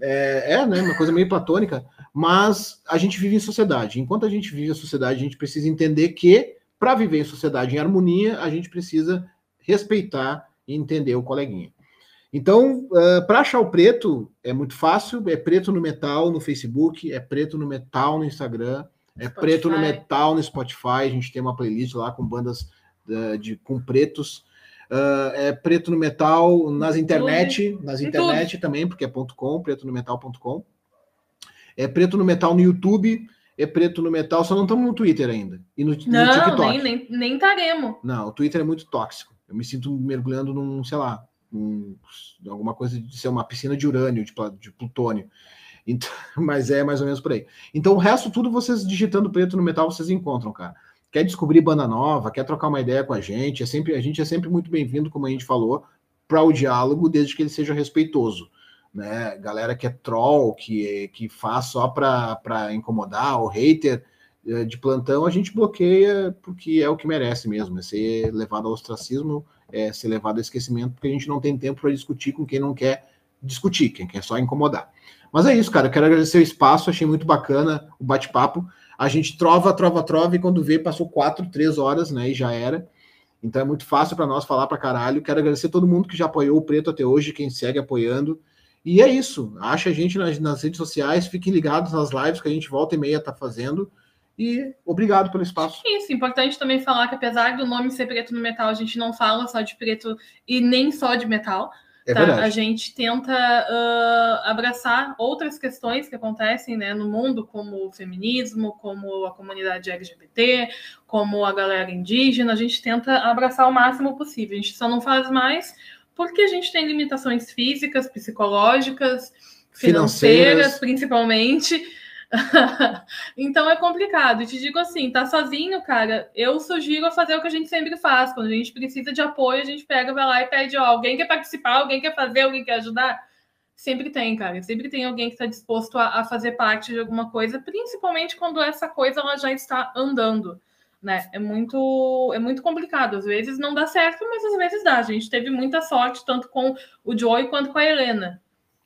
[SPEAKER 3] É, é, né, uma coisa meio platônica, mas a gente vive em sociedade. Enquanto a gente vive a sociedade, a gente precisa entender que, para viver em sociedade em harmonia, a gente precisa respeitar e entender o coleguinha. Então, uh, para achar o preto, é muito fácil, é preto no metal no Facebook, é preto no metal no Instagram, é Spotify. preto no metal no Spotify, a gente tem uma playlist lá com bandas uh, de, com pretos. Uh, é preto no metal nas internet, nas internet também, porque é .com, preto no metal.com. É preto no metal no YouTube, é preto no metal, só não estamos no Twitter ainda. E no,
[SPEAKER 4] não, no TikTok. Nem, nem, nem taremos.
[SPEAKER 3] Não, o Twitter é muito tóxico. Eu me sinto mergulhando num, sei lá, num, alguma coisa de ser uma piscina de urânio, de, de plutônio. Então, (laughs) mas é mais ou menos por aí. Então, o resto, tudo vocês digitando preto no metal, vocês encontram, cara quer descobrir banda nova, quer trocar uma ideia com a gente, é sempre, a gente é sempre muito bem-vindo, como a gente falou, para o diálogo, desde que ele seja respeitoso. Né? Galera que é troll, que, que faz só para incomodar, o hater eh, de plantão, a gente bloqueia porque é o que merece mesmo, é ser levado ao ostracismo, é ser levado ao esquecimento, porque a gente não tem tempo para discutir com quem não quer discutir, quem quer só incomodar. Mas é isso, cara. Quero agradecer o espaço, achei muito bacana o bate-papo a gente trova, trova, trova, e quando vê, passou quatro, três horas, né? E já era. Então é muito fácil para nós falar para caralho. Quero agradecer todo mundo que já apoiou o Preto até hoje, quem segue apoiando. E é isso. Acha a gente nas, nas redes sociais, fiquem ligados nas lives que a gente volta e meia tá fazendo. E obrigado pelo espaço.
[SPEAKER 4] Isso, importante também falar que apesar do nome ser preto no metal, a gente não fala só de preto e nem só de metal. É tá? A gente tenta uh, abraçar outras questões que acontecem né, no mundo, como o feminismo, como a comunidade LGBT, como a galera indígena. A gente tenta abraçar o máximo possível. A gente só não faz mais porque a gente tem limitações físicas, psicológicas, financeiras, financeiras. principalmente (laughs) então é complicado. Te digo assim, tá sozinho, cara. Eu sugiro fazer o que a gente sempre faz. Quando a gente precisa de apoio, a gente pega, vai lá e pede, ó, alguém quer participar, alguém quer fazer, alguém quer ajudar. Sempre tem, cara. Sempre tem alguém que está disposto a, a, fazer parte de alguma coisa, principalmente quando essa coisa ela já está andando. Né? É muito é muito complicado. Às vezes não dá certo, mas às vezes dá. A gente teve muita sorte, tanto com o Joey quanto com a Helena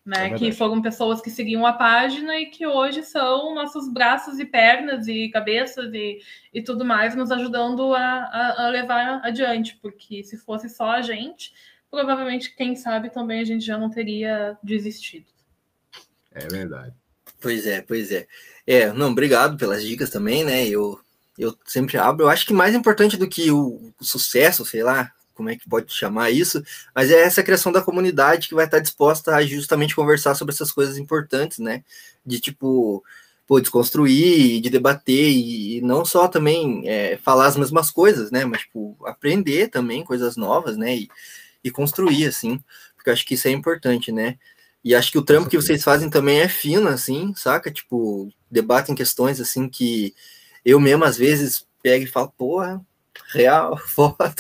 [SPEAKER 4] né? É que foram pessoas que seguiam a página e que hoje são nossos braços e pernas e cabeças e, e tudo mais, nos ajudando a, a, a, levar adiante, porque se fosse só a gente, provavelmente, quem sabe, também a gente já não teria desistido.
[SPEAKER 3] É verdade.
[SPEAKER 2] Pois é, pois é. É, não, obrigado pelas dicas também, né? Eu, eu sempre abro. Eu acho que mais importante do que o, o sucesso, sei lá, como é que pode chamar isso, mas é essa criação da comunidade que vai estar disposta a justamente conversar sobre essas coisas importantes, né? De tipo, pô, desconstruir, de debater, e, não só também é, falar as mesmas coisas, né? Mas, tipo, aprender também coisas novas, né? E, e construir, assim, porque eu acho que isso é importante, né? E acho que o trampo que vocês fazem também é fino, assim, saca? Tipo, debatem questões, assim, que eu mesmo, às vezes, pego e falo, porra, real, (laughs) foda.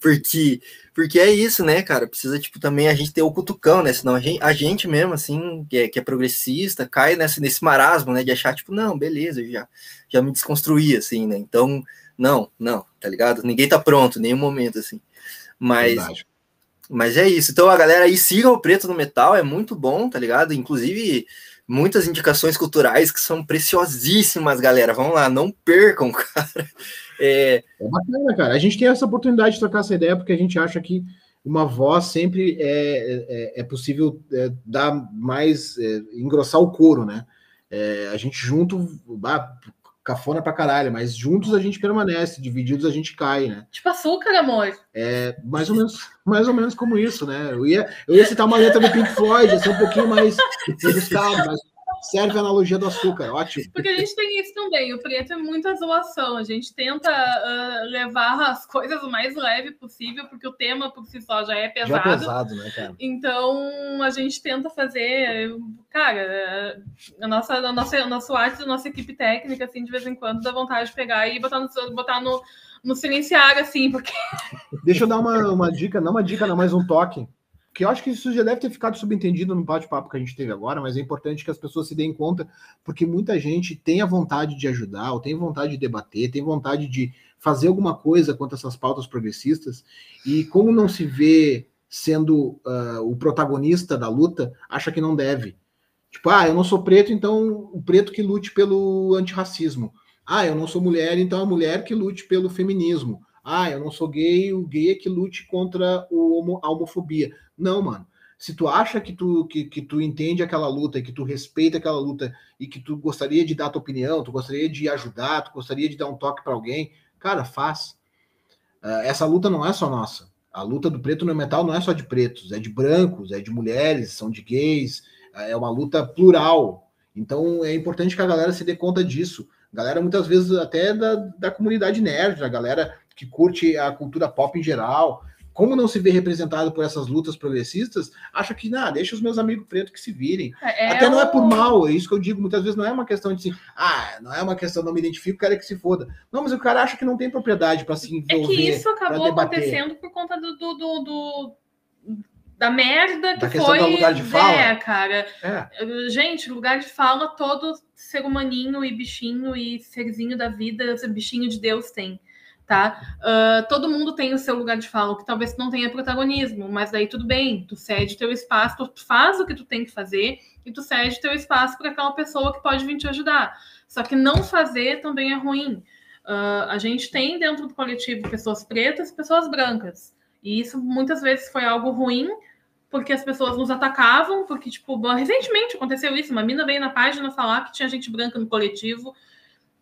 [SPEAKER 2] porque, porque é isso, né, cara? Precisa, tipo, também a gente ter o cutucão, né? Senão a gente, a gente mesmo, assim, que é, que é progressista, cai nesse, nesse marasmo, né? De achar, tipo, não, beleza, já, já me desconstruí, assim, né? Então, não, não, tá ligado? Ninguém tá pronto, nenhum momento, assim. Mas. Verdade. Mas é isso. Então a galera aí siga o Preto no Metal, é muito bom, tá ligado? Inclusive, muitas indicações culturais que são preciosíssimas, galera. Vamos lá, não percam, (laughs) cara
[SPEAKER 3] É... é bacana, cara. A gente tem essa oportunidade de trocar essa ideia porque a gente acha que uma voz sempre é, é, é possível é, dar mais, é, engrossar o couro, né? É, a gente junto, ah, cafona pra caralho, mas juntos a gente permanece, divididos a gente cai, né?
[SPEAKER 4] Tipo açúcar, amor.
[SPEAKER 3] É mais ou menos, mais ou menos como isso, né? Eu ia, eu ia citar uma letra do Pink Floyd, assim, um pouquinho mais rebuscado, mas serve a analogia do açúcar, ótimo.
[SPEAKER 4] Porque a gente tem isso também, o preto é muita zoação, a gente tenta uh, levar as coisas o mais leve possível, porque o tema por si só já é pesado. Já é pesado, né, cara? Então a gente tenta fazer, cara, a nossa, a nossa, a nossa arte, a nossa equipe técnica, assim, de vez em quando dá vontade de pegar e botar no, botar no, no silenciar, assim, porque.
[SPEAKER 3] Deixa eu dar uma, uma dica, não uma dica, não, mais um toque que eu acho que isso já deve ter ficado subentendido no bate-papo que a gente teve agora, mas é importante que as pessoas se deem conta, porque muita gente tem a vontade de ajudar, ou tem vontade de debater, tem vontade de fazer alguma coisa quanto a essas pautas progressistas, e como não se vê sendo uh, o protagonista da luta, acha que não deve. Tipo, ah, eu não sou preto, então o preto que lute pelo antirracismo. Ah, eu não sou mulher, então a mulher que lute pelo feminismo. Ah, eu não sou gay, o gay é que lute contra o a homofobia. Não, mano. Se tu acha que tu, que, que tu entende aquela luta, que tu respeita aquela luta e que tu gostaria de dar tua opinião, tu gostaria de ajudar, tu gostaria de dar um toque para alguém, cara, faz. Uh, essa luta não é só nossa. A luta do preto no metal não é só de pretos, é de brancos, é de mulheres, são de gays, é uma luta plural. Então é importante que a galera se dê conta disso. Galera, muitas vezes, até da, da comunidade nerd, a galera que curte a cultura pop em geral, como não se vê representado por essas lutas progressistas, acha que, não, deixa os meus amigos pretos que se virem. É, é Até não é por mal, é isso que eu digo, muitas vezes não é uma questão de assim, ah, não é uma questão, não me identifico, o cara é que se foda. Não, mas o cara acha que não tem propriedade para se envolver.
[SPEAKER 4] É que isso acabou acontecendo por conta do, do, do, do da merda que da
[SPEAKER 3] foi. Do lugar de fala.
[SPEAKER 4] É, cara. É. Gente, lugar de fala, todo ser humaninho e bichinho e serzinho da vida, bichinho de Deus tem tá? Uh, todo mundo tem o seu lugar de fala, que talvez não tenha protagonismo, mas daí tudo bem, tu cede teu espaço, tu faz o que tu tem que fazer e tu cede teu espaço para aquela pessoa que pode vir te ajudar. Só que não fazer também é ruim. Uh, a gente tem dentro do coletivo pessoas pretas e pessoas brancas. E isso muitas vezes foi algo ruim, porque as pessoas nos atacavam, porque, tipo, recentemente aconteceu isso, uma mina veio na página falar que tinha gente branca no coletivo,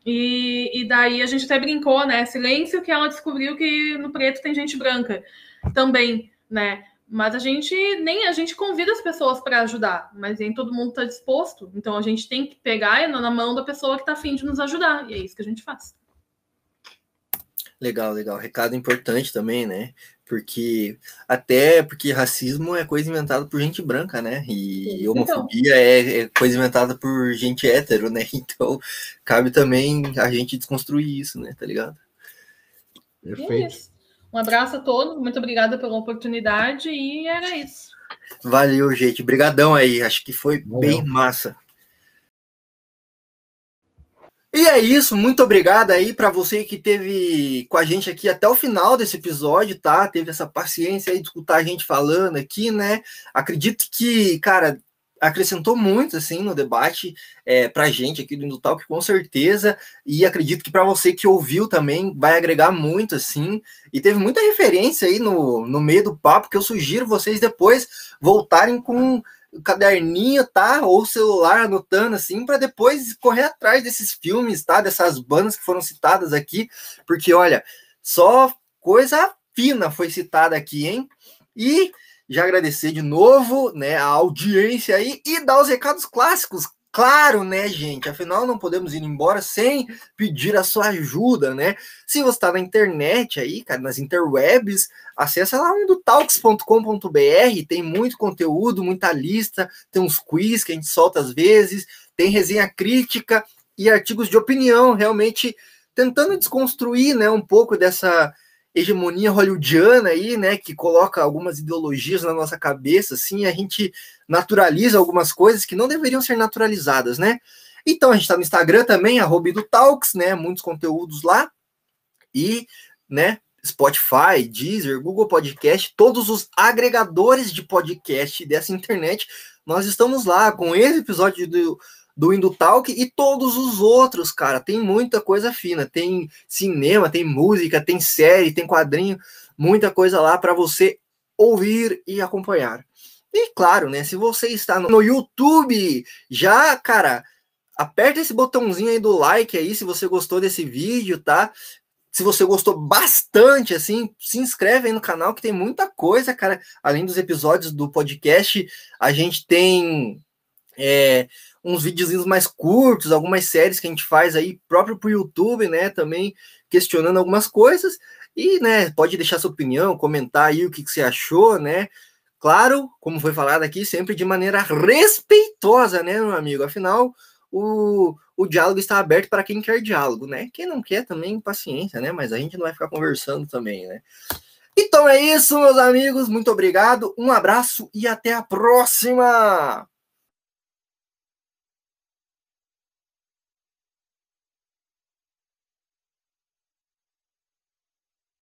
[SPEAKER 4] e, e daí a gente até brincou, né? Silêncio que ela descobriu que no preto tem gente branca também, né? Mas a gente nem a gente convida as pessoas para ajudar, mas nem todo mundo está disposto. Então a gente tem que pegar na mão da pessoa que está afim de nos ajudar. E é isso que a gente faz.
[SPEAKER 2] Legal, legal. Recado importante também, né? Porque até porque racismo é coisa inventada por gente branca, né? E então. homofobia é, é, coisa inventada por gente hétero, né? (laughs) Então cabe também a gente desconstruir isso, né? Tá ligado?
[SPEAKER 4] Perfeito. É um abraço a todos, muito obrigada pela oportunidade e era isso.
[SPEAKER 2] Valeu, gente. Brigadão aí. Acho que foi Valeu. bem massa. E é isso, muito obrigado aí para você que teve com a gente aqui até o final desse episódio, tá? Teve essa paciência aí de escutar a gente falando aqui, né? Acredito que, cara, acrescentou muito assim no debate é, para a gente aqui do Indutalk, com certeza, e acredito que para você que ouviu também vai agregar muito assim, e teve muita referência aí no, no meio do papo que eu sugiro vocês depois voltarem com caderninho, tá? Ou celular anotando assim, para depois correr atrás desses filmes, tá? Dessas bandas que foram citadas aqui, porque olha, só coisa fina foi citada aqui, hein? E já agradecer de novo, né, a audiência aí e dar os recados clássicos. Claro, né, gente? Afinal, não podemos ir embora sem pedir a sua ajuda, né? Se você está na internet aí, cara, nas interwebs, acessa lá no talks.com.br, tem muito conteúdo, muita lista, tem uns quiz que a gente solta às vezes, tem resenha crítica e artigos de opinião, realmente tentando desconstruir, né, um pouco dessa hegemonia hollywoodiana aí, né, que coloca algumas ideologias na nossa cabeça, assim, a gente naturaliza algumas coisas que não deveriam ser naturalizadas, né? Então a gente está no Instagram também, arroba do Talks, né? Muitos conteúdos lá. E, né, Spotify, Deezer, Google Podcast, todos os agregadores de podcast dessa internet, nós estamos lá com esse episódio do do Indutalk e todos os outros, cara. Tem muita coisa fina. Tem cinema, tem música, tem série, tem quadrinho, muita coisa lá para você ouvir e acompanhar. E claro, né? Se você está no YouTube, já, cara, aperta esse botãozinho aí do like aí se você gostou desse vídeo, tá? Se você gostou bastante, assim, se inscreve aí no canal que tem muita coisa, cara. Além dos episódios do podcast, a gente tem é, uns videozinhos mais curtos, algumas séries que a gente faz aí próprio pro YouTube, né? Também questionando algumas coisas. E, né, pode deixar sua opinião, comentar aí o que, que você achou, né? Claro, como foi falado aqui, sempre de maneira respeitosa, né, meu amigo? Afinal, o, o diálogo está aberto para quem quer diálogo, né? Quem não quer também, paciência, né? Mas a gente não vai ficar conversando também, né? Então é isso, meus amigos. Muito obrigado, um abraço e até a próxima!